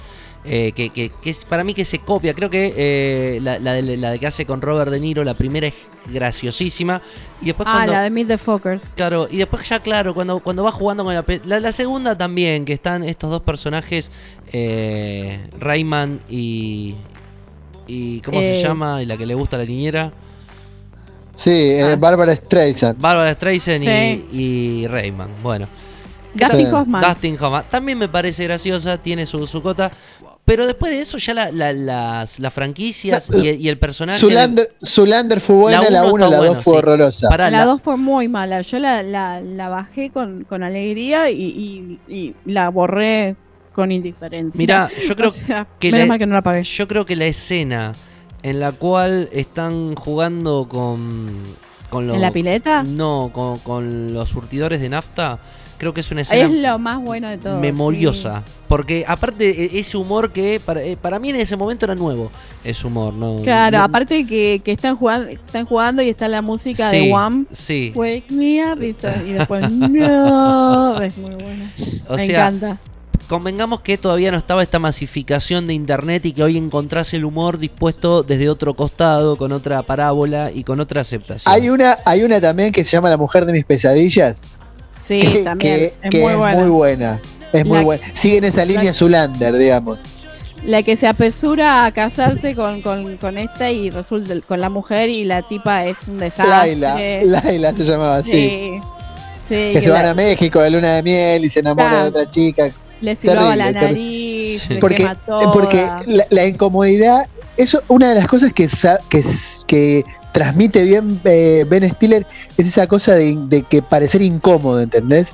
Eh, que, que- que es para mí que se copia. Creo que eh, la, la de, la que hace con Robert De Niro, la primera es graciosísima. Y después Ah, cuando. la de Meet the Fockers. Claro, y después ya claro, cuando, cuando va jugando con la, la la segunda también, que están estos dos personajes, eh, Rayman y... y ¿Cómo se Eh. llama? Y la que le gusta a la niñera. Sí, eh, Ah. Bárbara Streisand. Barbara Streisand y, Sí. y Rayman. Bueno. Dustin. Hoffman. Dustin Hoffman. También me parece graciosa, tiene su, su cota. Pero después de eso ya la- la- las, las franquicias y, y el personaje... Zulander, Zulander fue buena, la uno 1 está la 2 bueno, fue sí. horrorosa. Pará, La la- 2 fue muy mala. Yo la, la, la bajé con, con alegría y, y- y la borré con indiferencia. Mirá, yo creo O sea, que menos la- mal que no la pagué. Yo creo que la escena en la cual están jugando con... con los, ¿En la pileta? No, con, con los surtidores de nafta. Creo que es una Es escena lo más bueno de todo. memoriosa. Porque aparte e- ese humor que para, eh, para mí en ese momento era nuevo. Ese humor, ¿no? Claro, no- aparte que, que están jugando están jugando y está la música Sí, de Wham. Sí. Wake me up y después no. Es muy buena. O Me sea, encanta. convengamos que todavía no estaba esta masificación de internet y que hoy encontrás el humor dispuesto desde otro costado, con otra parábola y con otra aceptación. Hay una, hay una también que se llama La Mujer de mis pesadillas. Sí, que, también. que- es que muy buena. muy buena. Es muy La- buena. Sigue en esa línea Zulander, digamos. La que se apresura a casarse con, con, con esta y resulta con la mujer y la tipa es un desastre. Laila. Laila se llamaba así. Sí. Sí, Que se la- van a México de luna de miel y se enamora Claro. de otra chica. le silbaba la nariz, Sí. Porque, porque la, la incomodidad, eso una de las cosas que, que transmite bien eh, Ben Stiller es esa cosa de, que parecer incómodo, ¿entendés?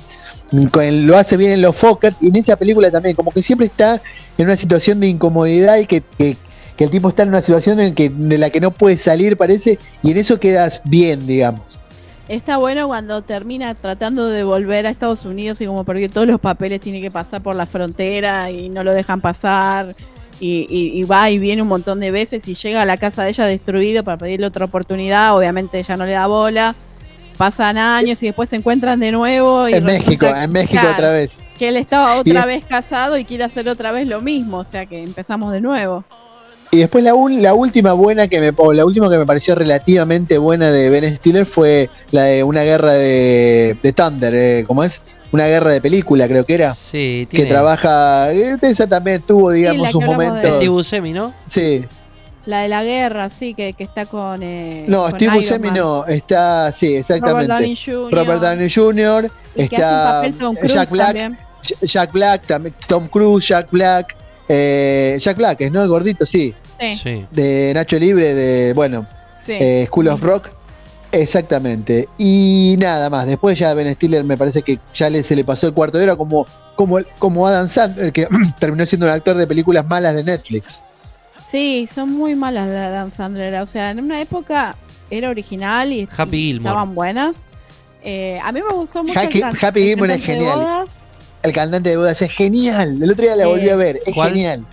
Lo hace bien en los Fockers y en esa película también, como que siempre está en una situación de incomodidad y que, que- el tipo está en una situación en, que, de la que no puede salir, parece, y en eso quedas bien, digamos. Está bueno cuando termina tratando de volver a Estados Unidos y como porque todos los papeles tiene que pasar por la frontera y no lo dejan pasar. Y, y- y va y viene un montón de veces y llega a la casa de ella destruido para pedirle otra oportunidad. Obviamente ella no le da bola. Pasan años y después se encuentran de nuevo. Y En México, en México claro, otra vez. Que él estaba otra vez casado y quiere hacer otra vez lo mismo. O sea que empezamos de nuevo. Y después la, un- la última buena que me o la última que me pareció relativamente buena de Ben Stiller fue la de una guerra de, de Thunder, eh, ¿cómo es? Una guerra de película, creo que era. Sí, Que tiene trabaja. eh, Esa también tuvo, digamos, la sus que momentos. Steve Buscemi, ¿no? Sí. La de la guerra, sí, que, que está con. eh, No, con Steve Buscemi no. Está, sí, Robert Downey exactamente. Jr. Robert Downey Jr. Y que hace un está papel Tom Cruise Jack Black. también. Jack Black, también, Tom Cruise, Jack Black. eh, Jack Black, ¿es no? El gordito, sí. Sí, Sí. De Nacho Libre, de. Bueno, sí. eh, School of Rock. Exactamente. Y nada más. Después ya Ben Stiller me parece que ya le, se le pasó el cuarto de hora como, como, como Adam Sandler, que terminó siendo un actor de películas malas de Netflix. Sí, son muy malas las de Dan Sandler. O sea, en una época era original y, Happy y Gilmore. estaban buenas. Eh, a mí me gustó mucho Happy- el Happy el Gilmore es cantante de genial. bodas. El cantante de bodas es genial. El otro día la volví a ver. Es ¿Cuál? genial.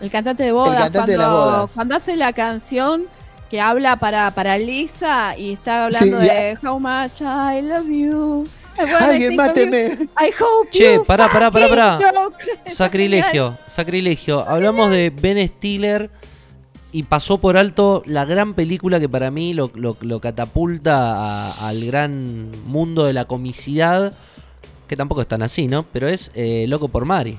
El cantante de bodas. cantante de las bodas. cuando hace la canción que habla para, para Lisa y está hablando Sí, de How much I love you. I Alguien máteme. I hope Che, you pará, pará, pará, pará. Sacrilegio, sacrilegio. Hablamos de Ben Stiller y pasó por alto la gran película que para mí lo, lo- lo catapulta a- al gran mundo de la comicidad, que tampoco es tan así, ¿no? Pero es eh, Loco por Mari.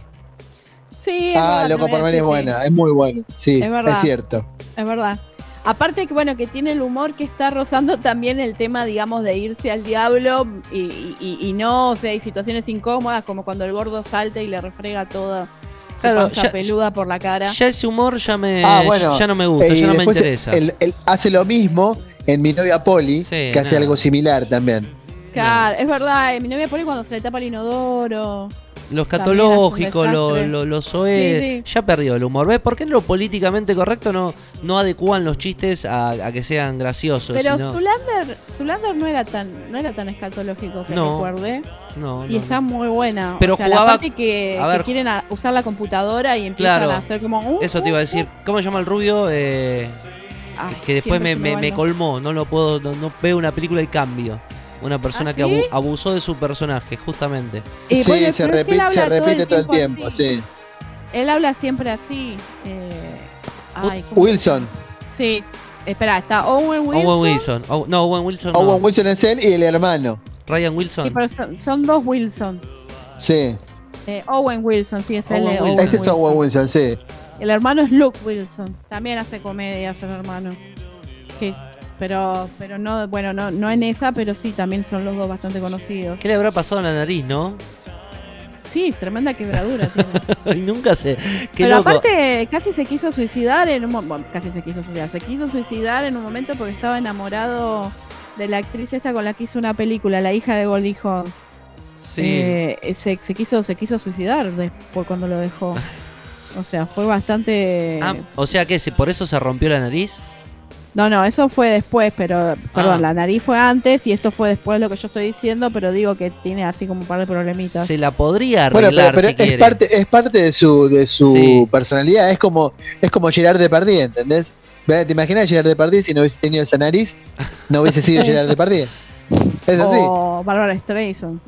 Sí, es Ah, verdad loco por Mari es sí. buena. Es muy buena. Sí, Es verdad. es cierto. Es verdad. Aparte que bueno, que tiene el humor que está rozando también el tema, digamos, de irse al diablo y, y- y no, o sea, hay situaciones incómodas como cuando el gordo salta y le refrega toda su Claro, panza ya- peluda por la cara. Ya ese humor ya me Ah, bueno. ya no me gusta, Eh, ya no me interesa. él- él hace lo mismo en Mi novia Polly, Sí, que hace algo similar también. Claro, es verdad, eh, mi novia pone cuando se le tapa el inodoro. Los catológicos, los OE, Sí, sí. ya perdió el humor. ¿Ves? ¿Por qué en lo políticamente correcto no, no adecúan los chistes a, a que sean graciosos? Pero sino- Zulander, Zulander no era tan, no era tan escatológico que No. recuerde. no, Y está muy buena. Pero o sea, jugaba- la parte que, a que quieren a- usar la computadora y empiezan Claro. a hacer como uh, Eso te iba a decir. ¿Cómo se llama el rubio? Eh, Ay, que después me, me- colmó. No lo puedo. No, no veo una película y cambio. Una persona ¿Ah, que abu- abusó de su personaje, justamente. Y sí, bueno, se es que repite, se repite todo el tiempo, así. sí. Él habla siempre así. Eh, ay, ¿cómo se Wilson. Sí. Espera, está Owen Wilson. Owen Wilson. No, Owen Wilson. no. Owen Wilson es él y el hermano. Ryan Wilson. Sí, pero son, son dos Wilson. Sí. Eh, Owen Wilson, sí, es. Owen eh, Wilson. Owen Es que es Owen Wilson, sí. El hermano es Luke Wilson. También hace comedias el hermano. Que pero, pero no, bueno, no, no en esa, pero sí, también son los dos bastante conocidos. ¿Qué le habrá pasado en la nariz, no? Sí, tremenda quebradura y nunca. Qué Pero loco. aparte, casi se quiso suicidar en un momento. casi se quiso suicidar. Se quiso suicidar en un momento porque estaba enamorado de la actriz esta con la que hizo una película, la hija de Goldie Hawn. Sí. Eh, se, se quiso, se quiso suicidar después cuando lo dejó. O sea, fue bastante. Ah, o sea que se- por eso se rompió la nariz. No, no, eso fue después, pero. Perdón, Ah. la nariz fue antes y esto fue después lo que yo estoy diciendo, pero digo que tiene así como un par de problemitas. Se la podría Bueno, pero, arreglar pero si es quiere. parte, es parte de su, de su Sí. personalidad. Es como, es como Gerard Depardieu, ¿entendés? Ve, ¿Te imaginas Gerard Depardieu si no hubiese tenido esa nariz? No hubiese sido Gerard Depardieu. Es así. O Barbara Streisand.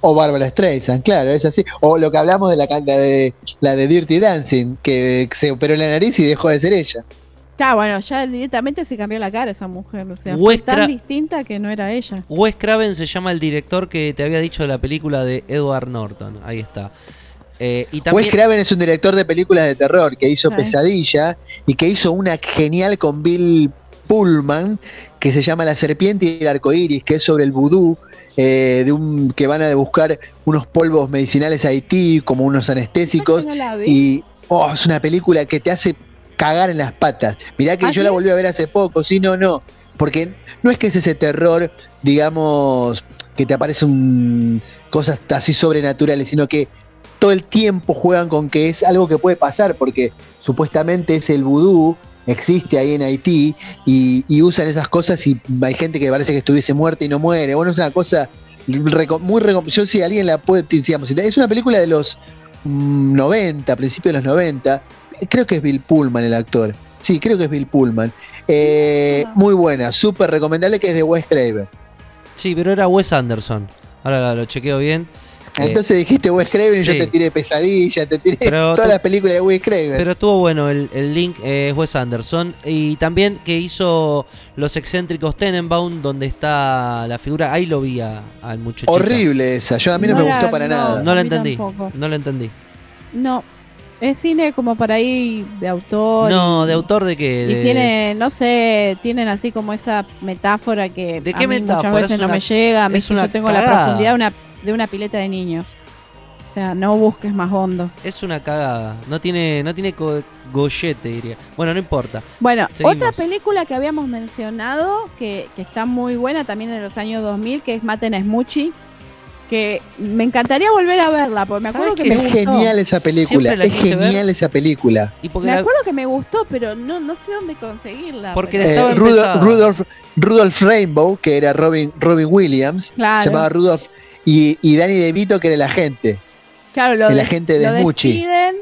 O Barbara Streisand, claro, es así. O lo que hablamos de la, can- la de la de Dirty Dancing, que se operó la nariz y dejó de ser ella. Claro, bueno, ya directamente se cambió la cara esa mujer. O sea, Wes fue tan distinta que no era ella. Wes Craven se llama el director que te había dicho de la película de Edward Norton. Ahí está. Eh, y también, Wes Craven es un director de películas de terror que hizo Sí. Pesadilla y que hizo una genial con Bill Pullman que se llama La serpiente y el arco iris, que es sobre el vudú, eh, de un que van a buscar unos polvos medicinales a Haití, como unos anestésicos. No. Y oh, es una película que te hace cagar en las patas. Mirá que ¿Ah, yo sí? la volví a ver hace poco, sí, no, no. Porque no es que es ese terror, digamos, que te aparecen cosas así sobrenaturales, sino que todo el tiempo juegan con que es algo que puede pasar, porque supuestamente es el vudú, existe ahí en Haití, y, y usan esas cosas y hay gente que parece que estuviese muerta y no muere. Bueno, es una cosa muy... Yo si alguien la puede, digamos, es una película de los mm, 90, principios de los 90, creo que es Bill Pullman el actor. Sí, creo que es Bill Pullman. Eh, Ah. muy buena, súper recomendable que es de Wes Craven. sí, pero era Wes Anderson. Ahora lo, chequeo bien. Eh, Entonces dijiste Wes Craven y yo te tiré pesadilla, te tiré Pero todas las películas de Wes Craven. Pero estuvo bueno el, el link, eh, es Wes Anderson. Y también que hizo Los excéntricos Tenenbaum, donde está la figura. Ahí lo vi a- al muchachito. Horrible esa, yo a mí no, No me la- gustó para no. nada. No la entendí. tampoco. No la entendí. No, es cine como para ahí de autor. No, y- ¿de autor de qué? Y De- tiene, no sé, tienen así como esa metáfora que ¿De a qué mí metáfora? muchas Es veces no me llega. A mí es que una yo tengo la cagada. profundidad de una, de una pileta de niños. O sea, no busques más hondo. Es una cagada. No tiene, no tiene gollete, diría. Bueno, no importa. Bueno, Seguimos. otra película que habíamos mencionado, que, que está muy buena también de los años 2000, que es Maten a Smoochie, que me encantaría volver a verla, porque me acuerdo ¿Sabes que qué? me Es gustó. genial esa película, es ver. genial esa película. Y Me la- acuerdo que me gustó, pero no, no sé dónde conseguirla. Porque Eh. Rudolph, Rudolph Rainbow, que era Robin, Robin Williams, Claro. se llamaba Rudolph, y, y Danny DeVito, que era el agente. Claro, lo el agente de lo despiden,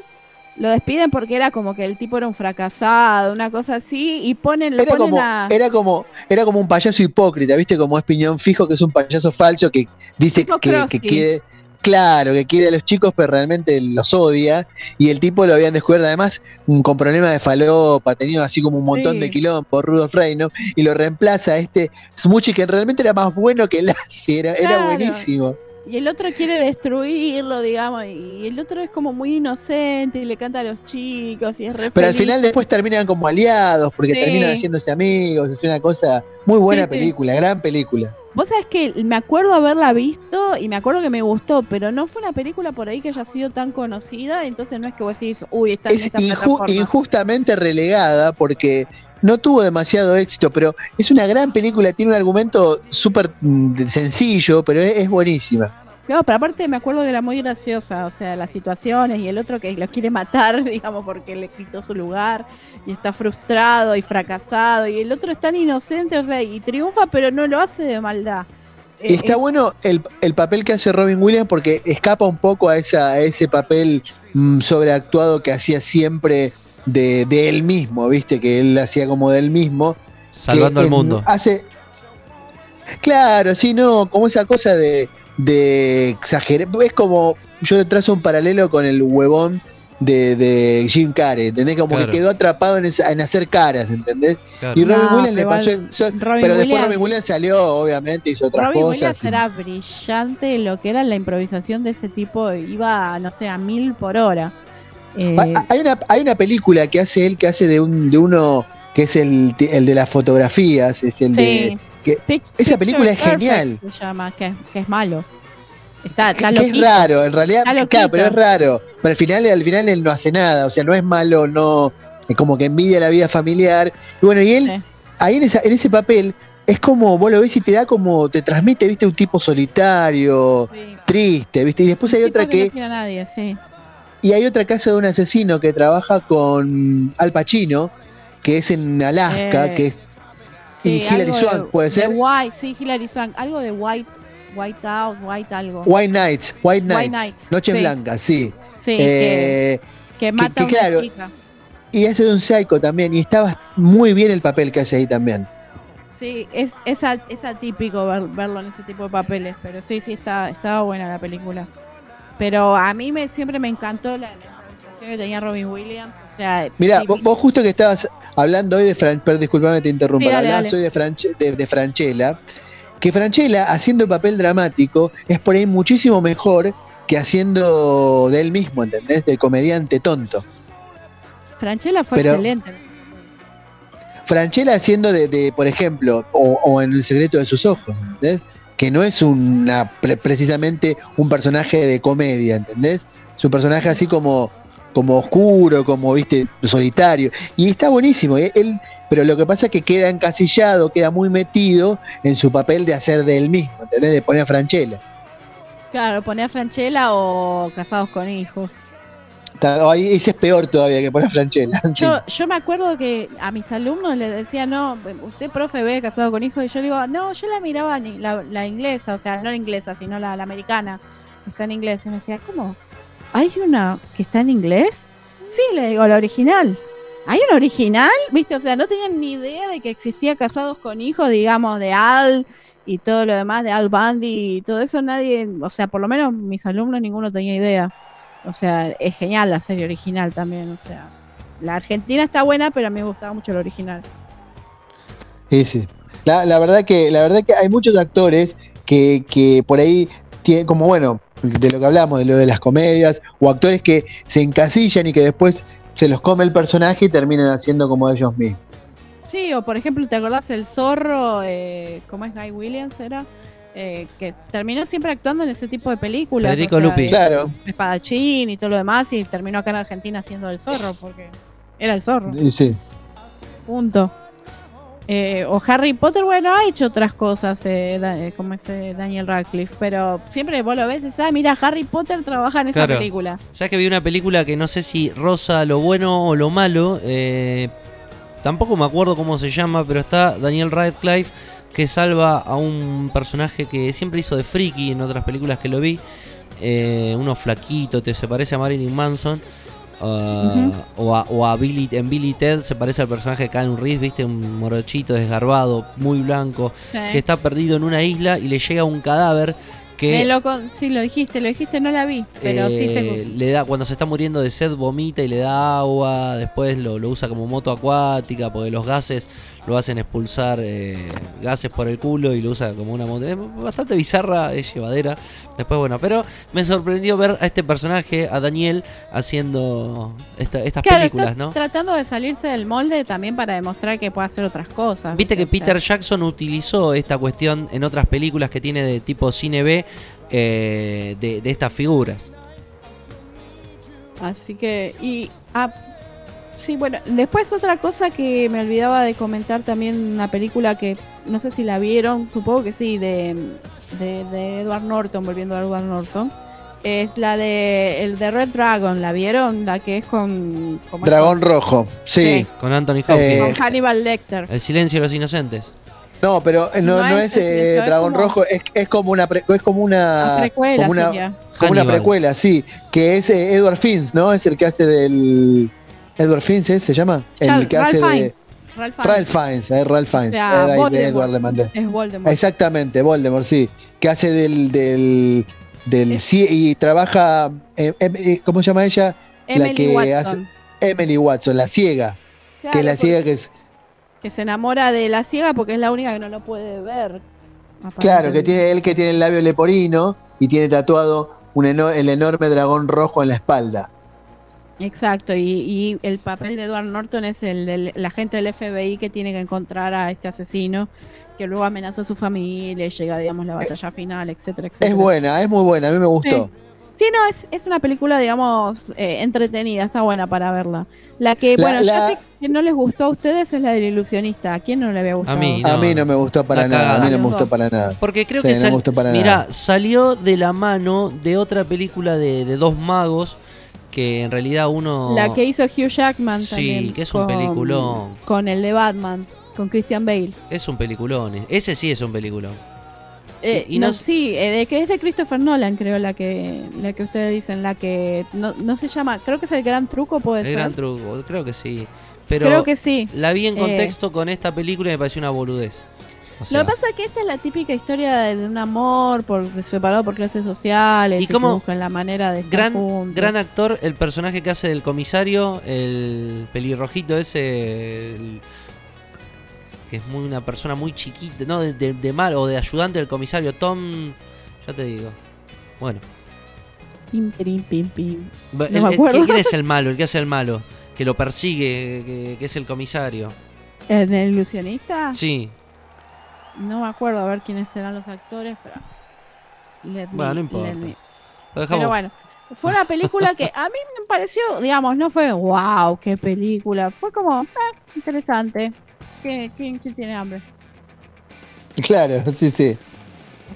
lo despiden porque era como que el tipo era un fracasado, una cosa así, y ponen, Era ponen como, a... era, como, era como un payaso hipócrita, ¿viste? Como es Piñón Fijo, que es un payaso falso que dice Tipo que, quiere. Claro, que quiere a los chicos, pero realmente los odia. Y el tipo lo habían descubierto, además, con problemas de falopa, tenía así como un montón Sí. de quilombo, Rudolf Reino, y lo reemplaza a este Smoochie, que realmente era más bueno que Lassie, era, era buenísimo. Y el otro quiere destruirlo, digamos, y el otro es como muy inocente y le canta a los chicos y es re Pero al final después terminan como aliados, porque Sí. terminan haciéndose amigos, es una cosa muy buena Sí, sí. película, gran película. Vos sabés que me acuerdo haberla visto y me acuerdo que me gustó, pero no fue una película por ahí que haya sido tan conocida, entonces no es que vos decís, uy, está en Es esta inju- plataforma. injustamente relegada porque no tuvo demasiado éxito, pero es una gran película, tiene un argumento súper mm, sencillo, pero es, es buenísima. No, pero aparte me acuerdo que era muy graciosa, o sea, las situaciones y el otro que lo quiere matar, digamos, porque le quitó su lugar y está frustrado y fracasado y el otro es tan inocente, o sea, y triunfa, pero no lo hace de maldad. Y Eh, está eh, bueno el, el papel que hace Robin Williams porque escapa un poco a, esa, a ese papel mm, sobreactuado que hacía siempre de, de él mismo, ¿viste? Que él hacía como de él mismo. Salvando que al en- mundo. Hace. Claro, sí, no, como esa cosa de, de exagerar. Es como. Yo trazo un paralelo con el huevón de, de Jim Carrey, ¿entendés? Como Claro. que quedó atrapado en, esa- en hacer caras, ¿entendés? Claro. Y Robin No, Williams le pasó. eso- Robin pero después Williams- Robin Williams salió, obviamente, hizo otras Robin cosas. Williams y- era brillante lo que era la improvisación de ese tipo, iba, no sé, a mil por hora. Eh, Hay una, hay una película que hace él que hace de, un, de uno que es el, el de las fotografías, es el sí. de. que- Pic- esa película es genial. Se llama, que, que es malo. Está, que, está que es raro, en realidad, claro, pero es raro. Pero al final, al final él no hace nada, o sea, no es malo, no, es como que envidia la vida familiar. Y bueno, y él, Sí. ahí en, esa- en ese papel, es como, vos lo ves y te da como, te transmite, viste, un tipo solitario, Sí. triste, viste, y después hay otra no que, quiere a nadie, sí. Y hay otra casa de un asesino que trabaja con Al Pacino, que es en Alaska, Eh, que es Sí, Y Hilary de- Swank, ¿puede de ser? White, sí, Hilary Swank. Algo de White, White Out, White algo. White Nights, White Nights, Nights, Noches sí. Blancas, sí. sí, que, Eh, que mata que a una claro, chica. y hace de un psycho también, y estaba muy bien el papel que hace ahí también. Sí, es, es, atípico ver- verlo en ese tipo de papeles, pero sí, sí, está, estaba buena la película. Pero a mí me, siempre me encantó la, la que tenía Robin Williams. O sea, Mira, vos, vos justo que estabas hablando hoy de Fran, perdón, disculpame te interrumpa, Sí, hablabas hoy de, Franche- de, de Franchella, que Franchella haciendo papel dramático es por ahí muchísimo mejor que haciendo de él mismo, ¿entendés? Del comediante tonto. Franchella fue pero- excelente. Franchella haciendo de, de, por ejemplo, o, o en El secreto de sus ojos, ¿entendés? Que no es una pre- precisamente un personaje de comedia, ¿entendés? Es un personaje así como, como oscuro, como, viste, solitario. Y está buenísimo. ¿eh? Él, pero lo que pasa es que queda encasillado, queda muy metido en su papel de hacer de él mismo, ¿entendés? De poner a Franchella. Claro, poner a Franchella o Casados con Hijos. Está- ahí- es peor todavía que poner Franchella. Yo, yo me acuerdo que a mis alumnos les decía, no, usted profe ve casado con hijos, y yo le digo, no, yo la miraba la, la inglesa, o sea, no la inglesa, sino la, la americana, que está en inglés. Y me decía, ¿cómo? ¿Hay una que está en inglés? Sí, le digo, la original. ¿Hay una original? ¿Viste? O sea, no tenían ni idea de que existía casados con hijos, digamos, de Al y todo lo demás, de Al Bundy y todo eso, nadie, o sea, por lo menos mis alumnos ninguno tenía idea. O sea, es genial la serie original también, o sea. La Argentina está buena, pero a mí me gustaba mucho la original. Sí, sí. La, la verdad que, la verdad que hay muchos actores que, que por ahí tienen, como bueno, de lo que hablamos, de lo de las comedias, o actores que se encasillan y que después se los come el personaje y terminan haciendo como ellos mismos. Sí, o por ejemplo, ¿te acordás del zorro? Eh, ¿Cómo es Guy Williams? Era. Eh, que terminó siempre actuando en ese tipo de películas. Federico o sea, Lupi. de- Claro. Espadachín y todo lo demás, y terminó acá en Argentina siendo el zorro, porque era el zorro. Y sí. Punto. Eh, o Harry Potter, bueno, ha hecho otras cosas, eh, da- eh, como ese Daniel Radcliffe, pero siempre vos lo ves y dices, ah, mira, Harry Potter trabaja en esa Claro. película. Ya que vi una película que no sé si rosa lo bueno o lo malo, eh, tampoco me acuerdo cómo se llama, pero está Daniel Radcliffe que salva a un personaje que siempre hizo de friki en otras películas que lo vi, eh, uno flaquito, te, se parece a Marilyn Manson. ah, o, a, o a Billy en Billy Ted se parece al personaje de Keanu Reeves, viste, un morochito desgarbado, muy blanco, que está perdido en una isla y le llega un cadáver que lo sí, lo dijiste, lo dijiste, no la vi, pero sí eh, se... le da cuando se está muriendo de sed vomita y le da agua después lo, lo usa como moto acuática porque los gases lo hacen expulsar eh, gases por el culo y lo usa como una montaña. Es bastante bizarra, es llevadera. Después, bueno, pero me sorprendió ver a este personaje, a Daniel, haciendo esta- estas Claro, películas, está ¿no? tratando de salirse del molde también para demostrar que puede hacer otras cosas. Viste que sea, Peter Jackson utilizó esta cuestión en otras películas que tiene de tipo cine B eh, de, de estas figuras. Así que, y, ah, sí, bueno, después otra cosa que me olvidaba de comentar también, una película que no sé si la vieron, supongo que sí, de, de, de Edward Norton, volviendo a Edward Norton, es la de, el de Red Dragon, ¿la vieron? La que es con... Dragón rojo, sí. Sí. Con Anthony Hopkins. Eh, Con Hannibal Lecter. El silencio de los inocentes. No, pero eh, no, No no es eh, Dragón como- Rojo, es, es como una pre- es como una La precuela como una, como una precuela, sí, que es eh, Edward Fins, ¿no? Es el que hace del Edward Fins, ¿eh? ¿se llama? El que hace Ralph de Fiennes. Ralph Fiennes. Ralph Fiennes, eh, Ralph Fiennes. sea, Era ahí, Voldemort. Edward le mandé. Es Voldemort. Exactamente, Voldemort, sí, que hace del del del Es- y trabaja eh, em- eh, ¿cómo se llama ella? Emily la que Watson. Emily Watson, la ciega, que es la ciega que es que se enamora de la ciega porque es la única que no lo puede ver. Claro, que tiene él que tiene el labio leporino y tiene tatuado un eno- el enorme dragón rojo en la espalda. Exacto, y, y el papel de Edward Norton es el del el agente del FBI que tiene que encontrar a este asesino que luego amenaza a su familia y llega, digamos, la batalla final, etcétera, etcétera. Es buena, es muy buena, a mí me gustó. Sí, no, es, es una película, digamos, eh, entretenida, está buena para verla. La que, La- bueno, ya la- sé que no les gustó a ustedes es la del ilusionista. ¿A quién no le había gustado? A mí, A No, mí no me gustó para nada, a mí no me gustó dos. para nada. Porque creo Sí, que no sal- me gustó para mirá, nada. salió de la mano de otra película de, de dos magos que en realidad uno... La que hizo Hugh Jackman Sí, también. que es un peliculón. Con el de Batman, con Christian Bale. Es un peliculón. eh. Ese sí es un peliculón. Eh, Y- y no, no- sí, eh, que es de Christopher Nolan, creo, la que la que ustedes dicen, la que no, no se llama, creo que es el gran truco, puede El ser. gran truco, creo que sí. Pero creo que sí. la vi en Eh. contexto con esta película y me pareció una boludez. O sea, Lo que pasa es que esta es la típica historia de, un amor por separado por clases sociales ¿Y cómo- buscan la manera de estar gran, juntos. gran actor, el personaje que hace del comisario, el pelirrojito ese, el- que es muy una persona muy chiquita, no, de, de, de mal o de ayudante del comisario, Tom, ya te digo. Bueno, Pim, pim, pim, pim. No el- me el- acuerdo. ¿quién es el malo? El que hace el malo, que lo persigue, que, que es el comisario. ¿En el ilusionista? Sí, No me acuerdo a ver quiénes serán los actores, pero. let me- Bueno, no importa. let me- lo dejamos. Pero bueno, fue una película que a mí me pareció, digamos, no fue wow, qué película. Fue como, ah, interesante. ¿Qué- ¿Quién, quién tiene hambre? Claro, sí, sí.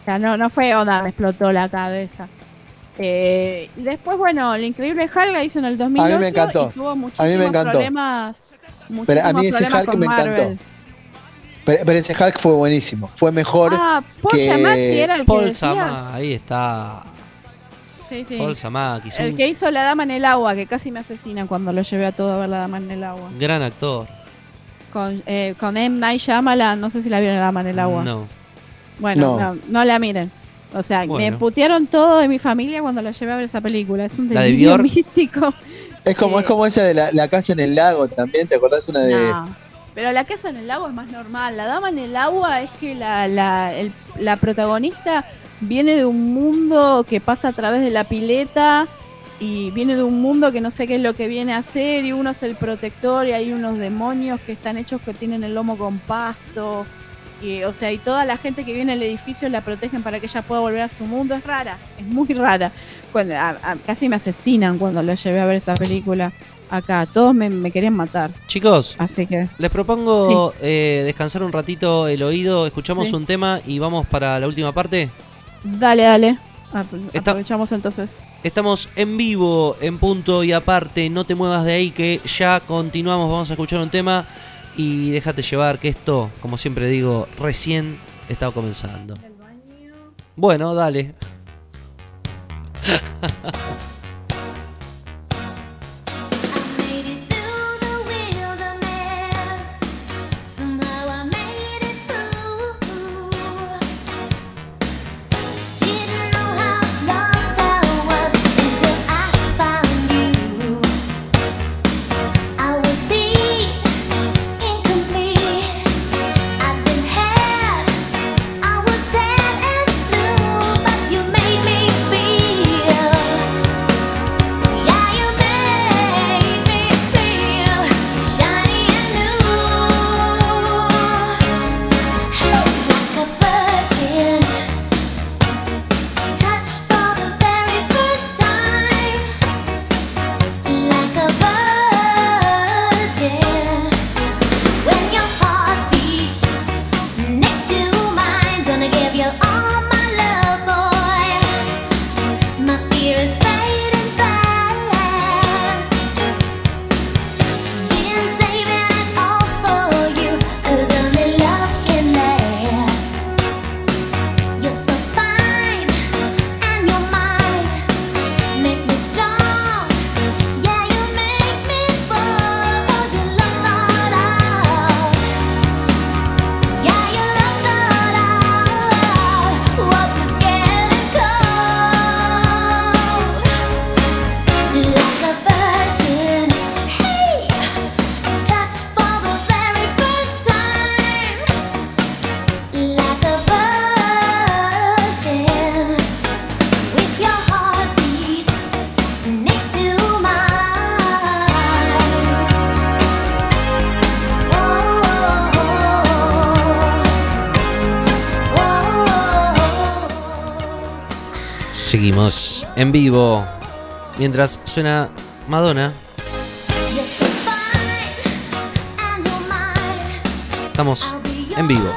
O sea, no, no fue onda, me explotó la cabeza. Eh, y después, bueno, el increíble Hulk la hizo en el 2008 encantó. y tuvo A mí me encantó. problemas. Pero a mí ese Hulk me Marvel. Pero, pero ese Hulk fue buenísimo. Fue mejor. Ah, Paul que- era el que Paul decía. Sama, ahí está. Sí, sí. Paul Samaki, es El un que hizo La Dama en el Agua, que casi me asesinan cuando lo llevé a todo a ver La Dama en el Agua. gran actor. Con, eh, con M. Night Shyamalan, no sé si la vieron La Dama en el Agua. No. Bueno, No. no. no, la miren. O sea, me putearon todo de mi familia cuando lo llevé a ver esa película. Es un ¿La de delirio místico. es como eh, es como esa de la, la casa en el lago también, ¿te acordás una de No. Pero la casa en el agua es más normal. La dama en el agua es que la, la, el- la protagonista viene de un mundo que pasa a través de la pileta y viene de un mundo que no sé qué es lo que viene a hacer y uno es el protector y hay unos demonios que están hechos que tienen el lomo con pasto. Y, o sea, y toda la gente que viene al edificio la protegen para que ella pueda volver a su mundo. Es rara, es muy rara. Cuando, a- casi me asesinan cuando lo llevé a ver esa película acá. Todos me, me querían matar. Chicos, Así que... les propongo eh, descansar un ratito el oído, escuchamos Sí. un tema y vamos para la última parte. Dale, dale. Aprovechamos entonces. Estamos en vivo, en punto y aparte, no te muevas de ahí que ya continuamos, vamos a escuchar un tema y déjate llevar que esto, como siempre digo, recién está comenzando. Bueno, dale. en vivo mientras suena Madonna. Estamos en vivo.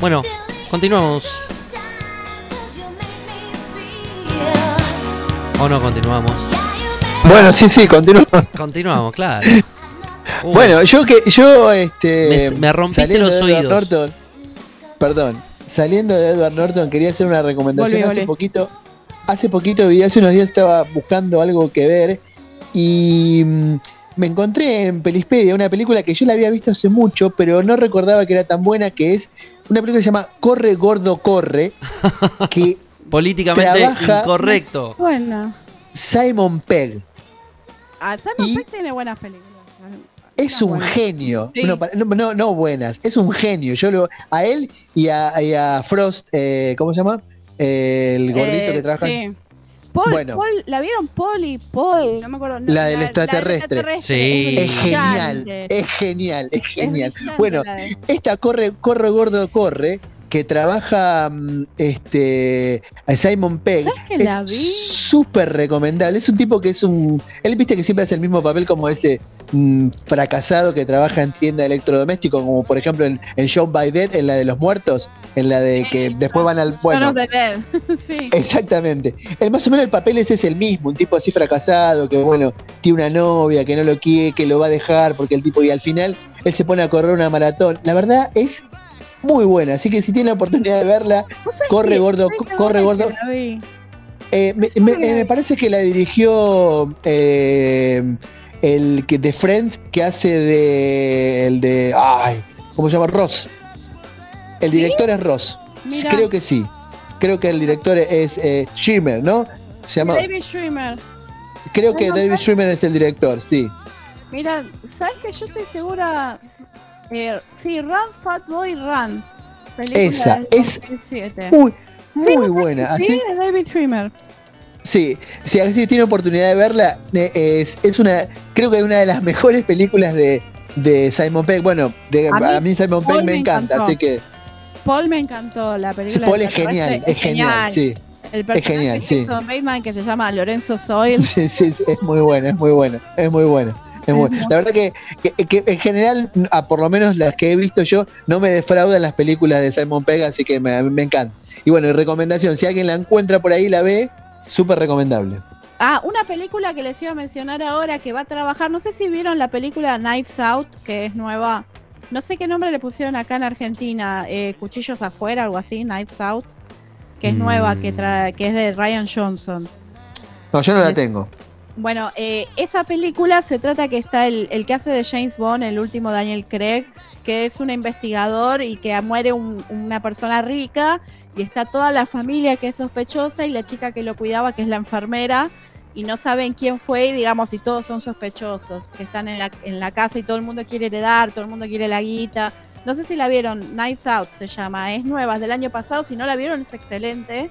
Bueno, continuamos. ¿O no continuamos? Bueno, sí, sí, continúa. Continuamos, claro. Uy, Bueno, yo que yo este Me- me rompiste saliendo los de Edward oídos. Norton, perdón, saliendo de Edward Norton quería hacer una recomendación hace volvé. poquito. Hace poquito hace unos días estaba buscando algo que ver y mm, me encontré en Pelispedia una película que yo la había visto hace mucho, pero no recordaba que era tan buena, que es una película que se llama Corre Gordo Corre, que políticamente trabaja- incorrecto. Bueno. Simon Pegg Ah, Simon Y- Pegg tiene buenas películas. Es un genio. Sí. No, para- no, no, no buenas, es un genio. Yo lo, a él y a, y a Frost, eh, ¿cómo se llama? El gordito Eh, que trabaja. sí. Paul, Bueno. Paul- ¿la vieron Paul y Paul? No me acuerdo. no, La del extraterrestre. Sí. Es genial, es genial, es Es genial. Bueno, esta corre, corre gordo, corre, que trabaja mm, este Simon Pegg. ¿Sabes que la Es vi? súper recomendable. Es un tipo que es un. Él viste que siempre hace el mismo papel como ese mm, fracasado que trabaja en tienda de electrodoméstico, como por ejemplo en, en Show by Dead, en la de los muertos, en la de que después van al. Bueno, sí. Exactamente. El más o menos el papel ese es el mismo, un tipo así fracasado, que bueno, tiene una novia, que no lo quiere, que lo va a dejar, porque el tipo, y al final él se pone a correr una maratón. La verdad es muy buena, así que si tiene la oportunidad de verla, ¿Vos sabés corre gordo, corre gordo. Eh, me, me- eh, me parece que la dirigió eh, el que de Friends que hace de el de ay, ¿cómo se llama? Ross. El director es Ross. Creo que sí. Creo que el director es eh, Schirmer, ¿no? Se llama, David Schwimmer. creo que David no. Schwimmer es el director, sí. Mira, ¿sabes que yo estoy segura? Eh, sí, Run, Fat Boy, Run. Esa, es 2007. Muy, buena. Sí, Así, de David Schwimmer. sí, si así tiene oportunidad de verla, eh, es, es una, creo que es una de las mejores películas de, de Simon Pegg. Bueno, de- A a, mí Simon Pegg me me encanta, así que Paul me encantó la película. Paul es genial, es genial, sí. El personaje genial, de sí. Jason Bateman que se llama Lorenzo Soil. Sí, sí, sí, es muy buena, es muy buena, es muy. Es muy- La verdad que, que- que en general, a por lo menos las que he visto yo, no me defraudan las películas de Simon Pegg, así que me, me encanta. Y bueno, y recomendación, si alguien la encuentra por ahí, la ve, súper recomendable. Ah, una película que les iba a mencionar ahora que va a trabajar. No sé si vieron la película Knives Out, que es nueva. No sé qué nombre le pusieron acá en Argentina. eh, Cuchillos afuera, algo así, Knives Out. Que es nueva, que, tra- que es de Ryan Johnson. No, yo no la Sí. tengo. Bueno, eh, esa película se trata que está el, el que hace de James Bond, el último Daniel Craig, que es un investigador y que muere un- una persona rica y está toda la familia que es sospechosa y la chica que lo cuidaba, que es la enfermera, y no saben quién fue y digamos, y todos son sospechosos, que están en la, en la casa y todo el mundo quiere heredar, todo el mundo quiere la guita. No sé si la vieron, Knives Out se llama, es nueva, es del año pasado, si no la vieron es excelente.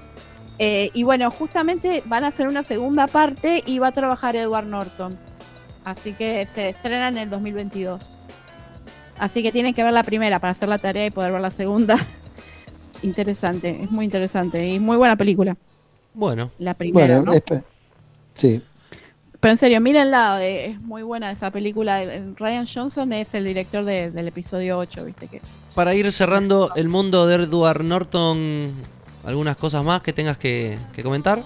Eh, y bueno, justamente van a hacer una segunda parte y va a trabajar Edward Norton. Así que se estrena en el 2022. Así que tienen que ver la primera para hacer la tarea y poder ver la segunda. interesante, es muy interesante y muy buena película. Bueno, La primera, Bueno, ¿no? Sí. Pero en serio, mírenla, eh, es muy buena esa película. Ryan Johnson es el director de- del episodio 8, ¿viste? que para ir cerrando el mundo de Edward Norton, algunas cosas más que tengas que, que comentar.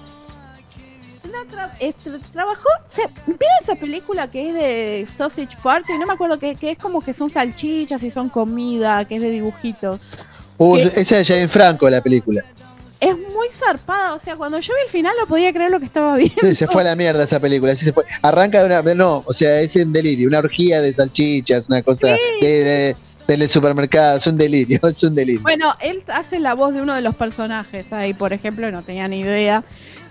No, tra- trabajó. se- ¿Vieron esa película que es de Sausage Party? No me acuerdo que, que es como que son salchichas y son comida, que es de dibujitos. Uh, esa es Jane Franco, la película. Es muy zarpada, o sea, cuando yo vi el final no podía creer lo que estaba viendo. Sí, se fue a la mierda esa película. Sí, se fue. Arranca de una. No, o sea, es un delirio. Una orgía de salchichas, una cosa de, de- del supermercado. Es un delirio, es un delirio. Bueno, él hace la voz de uno de los personajes ahí, por ejemplo, no tenía ni idea.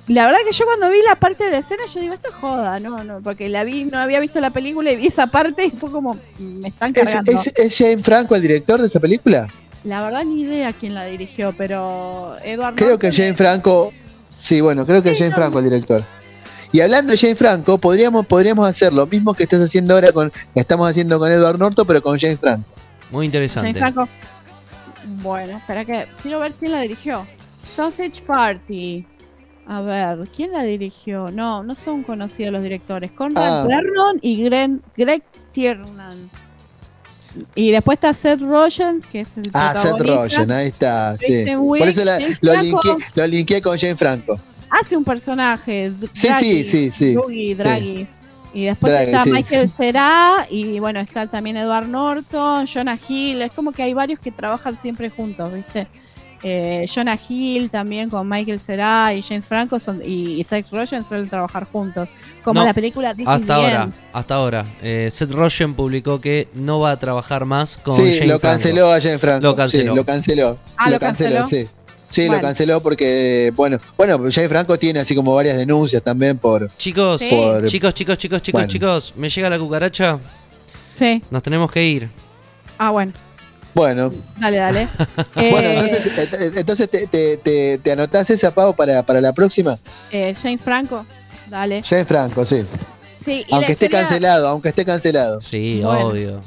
La verdad que yo cuando vi la parte de la escena, yo digo, esto es joda, no, no, porque la vi, no había visto la película y vi esa parte y fue como, me están ¿Es, cargando. es, es Jane Franco el director de esa película? La verdad ni idea quién la dirigió, pero Edward Creo que Jane Franco. Sí, bueno, creo que es Jane Franco el director. Y hablando de Jane Franco, podríamos, podríamos hacer lo mismo que estás haciendo ahora con. que estamos haciendo con Edward Norton, pero con Jane Franco. Muy interesante. Jane Franco. Bueno, espera que quiero ver quién la dirigió. Sausage Party. A ver, ¿quién la dirigió? No, no son conocidos los directores. Conrad Ah. Vernon y Gren- Greg Tiernan. Y después está Seth Rogen, que es el Ah, Seth. Rogen, ahí está, sí. Wiig, Por eso la- lo, linké, lo linké con Jane Franco. Hace un personaje. Sí, Draghi, sí, sí, sí. Draghi. Y después Draghi, está sí. Michael Cera y bueno, está también Edward Norton, Jonah Hill. Es como que hay varios que trabajan siempre juntos, ¿viste? Eh, Jonah Hill también con Michael Cera y James Franco son, y, y Seth Rogen suelen trabajar juntos. Como No, la película This is Hasta the ahora, End. hasta ahora. Eh, Seth Rogen publicó que no va a trabajar más con Sí, Jane lo Franco. canceló a Jane Franco. Lo canceló. Sí, lo canceló. Ah, ¿lo canceló? sí. Sí, Bueno. lo canceló porque, bueno, bueno, Jane Franco tiene así como varias denuncias también por... Chicos, Sí. por chicos, chicos, chicos, chicos, Bueno. chicos, me llega la cucaracha, Sí. nos tenemos que ir. Ah, bueno. Bueno, Dale, dale. bueno, Eh, entonces, eh, eh, entonces te, te, te, te anotás esa, Pau, para, para la próxima. eh, James Franco. Dale. Jane Franco, sí. Sí, y Aunque esté quería- cancelado, aunque esté cancelado. Sí, Bueno. obvio.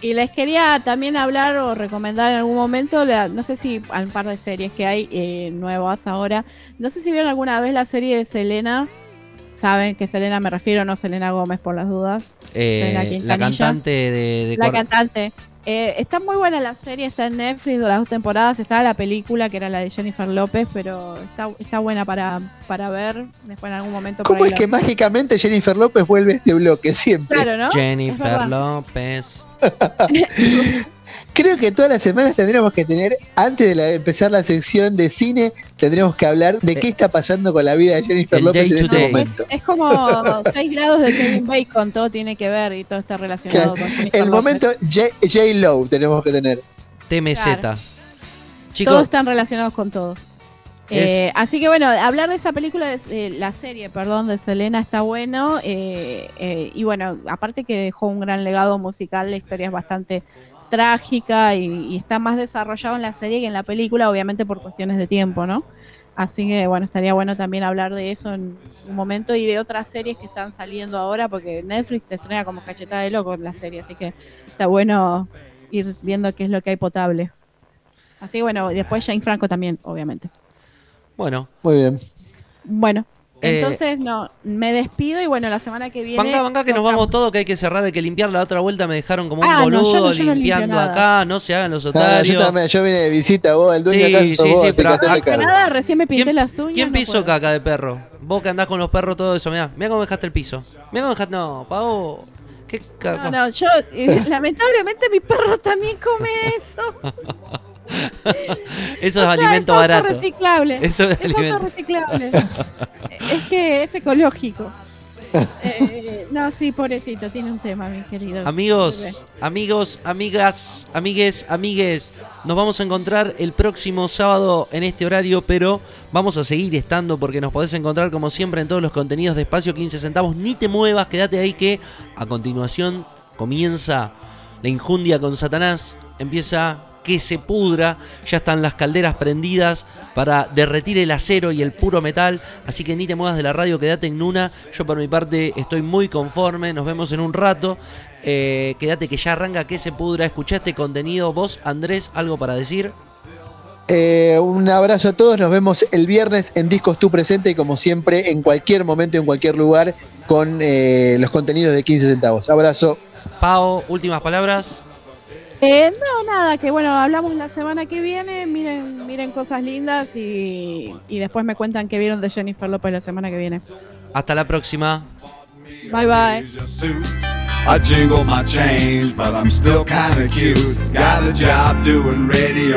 Y les quería también hablar o recomendar en algún momento, la- no sé si hay un par de series que hay eh, nuevas ahora. No sé si vieron alguna vez la serie de Selena. Saben que Selena me refiero, no Selena Gómez por las dudas. Eh, Selena la cantante de, de La Cor- cantante. Eh, está muy buena la serie, está en Netflix de las dos temporadas. Está la película que era la de Jennifer López, pero está, está buena para, para ver después en algún momento. ¿Cómo es que mágicamente Jennifer López vuelve a este bloque siempre? Claro, ¿no? Jennifer. López. Creo que todas las semanas tendríamos que tener, antes de la- empezar la sección de cine, tendríamos que hablar de qué está pasando con la vida de Jennifer El López en to este day. momento. Es como 6 grados de Kevin Bacon, todo tiene que ver y todo está relacionado Claro. con Jennifer El momento J, J. Lowe tenemos que tener. TMZ. Claro. Chicos, Todos están relacionados con todo. Eh, así que bueno, hablar de esa película, de, de la serie, perdón, de Selena está bueno. eh, eh, y bueno, aparte que dejó un gran legado musical, la historia es bastante trágica y, y está más desarrollado en la serie que en la película, obviamente por cuestiones de tiempo, ¿no? Así que bueno, estaría bueno también hablar de eso en un momento y de otras series que están saliendo ahora, porque Netflix se estrena como cachetada de loco la serie, así que está bueno ir viendo qué es lo que hay potable. Así que bueno, y después Jane Franco también, obviamente. bueno, Muy bien. Bueno, Eh, entonces no, me despido y bueno, la semana que viene. Venga, venga, que nos vamos todos, que hay que cerrar, hay que limpiar. La otra vuelta me dejaron como un Ah, yo boludo no- yo no limpio limpiando acá. No se hagan los Ah, otarios. yo también, yo vine de visita, vos, el dueño Sí, acá sí, vos, sí, así pero acá- cargo. Nada, recién me pinté ¿Quién- las uñas. ¿Quién puedo. caca de perro? Vos que andás con los perros, todo eso. Mirá, mirá cómo dejaste el piso. Mirá cómo dejaste. No, pavo. ¿Qué caca? No, no, yo, eh, lamentablemente mi perro también come eso. Eso O es sea, alimento es barato. autorreciclable. Eso es es alimento. autorreciclable. es que es ecológico. Eh, no, sí, pobrecito, tiene un tema, mi querido. Amigos, amigos, amigas, amigues, amigues, nos vamos a encontrar el próximo sábado en este horario, pero vamos a seguir estando porque nos podés encontrar como siempre en todos los contenidos de Espacio 15 centavos. Ni te muevas, quédate ahí que a continuación comienza la injundia con Satanás, empieza que se pudra, ya están las calderas prendidas para derretir el acero y el puro metal, así que ni te muevas de la radio, quédate en Nuna, yo por mi parte estoy muy conforme, nos vemos en un rato, Eh, quédate que ya arranca que se pudra, escuchá este contenido, vos Andrés, algo para decir, Eh, un abrazo a todos, nos vemos el viernes en Discos Tu Presente y como siempre en cualquier momento, en cualquier lugar, con eh, los contenidos de 15 centavos. Abrazo. Pau, últimas palabras, Eh, no, nada, que bueno, hablamos la semana que viene, miren, miren cosas lindas y, y después me cuentan qué vieron de Jennifer López la semana que viene. hasta la próxima. Bye bye. I jingle my change, but I'm still kinda cute. Got a job doing radio.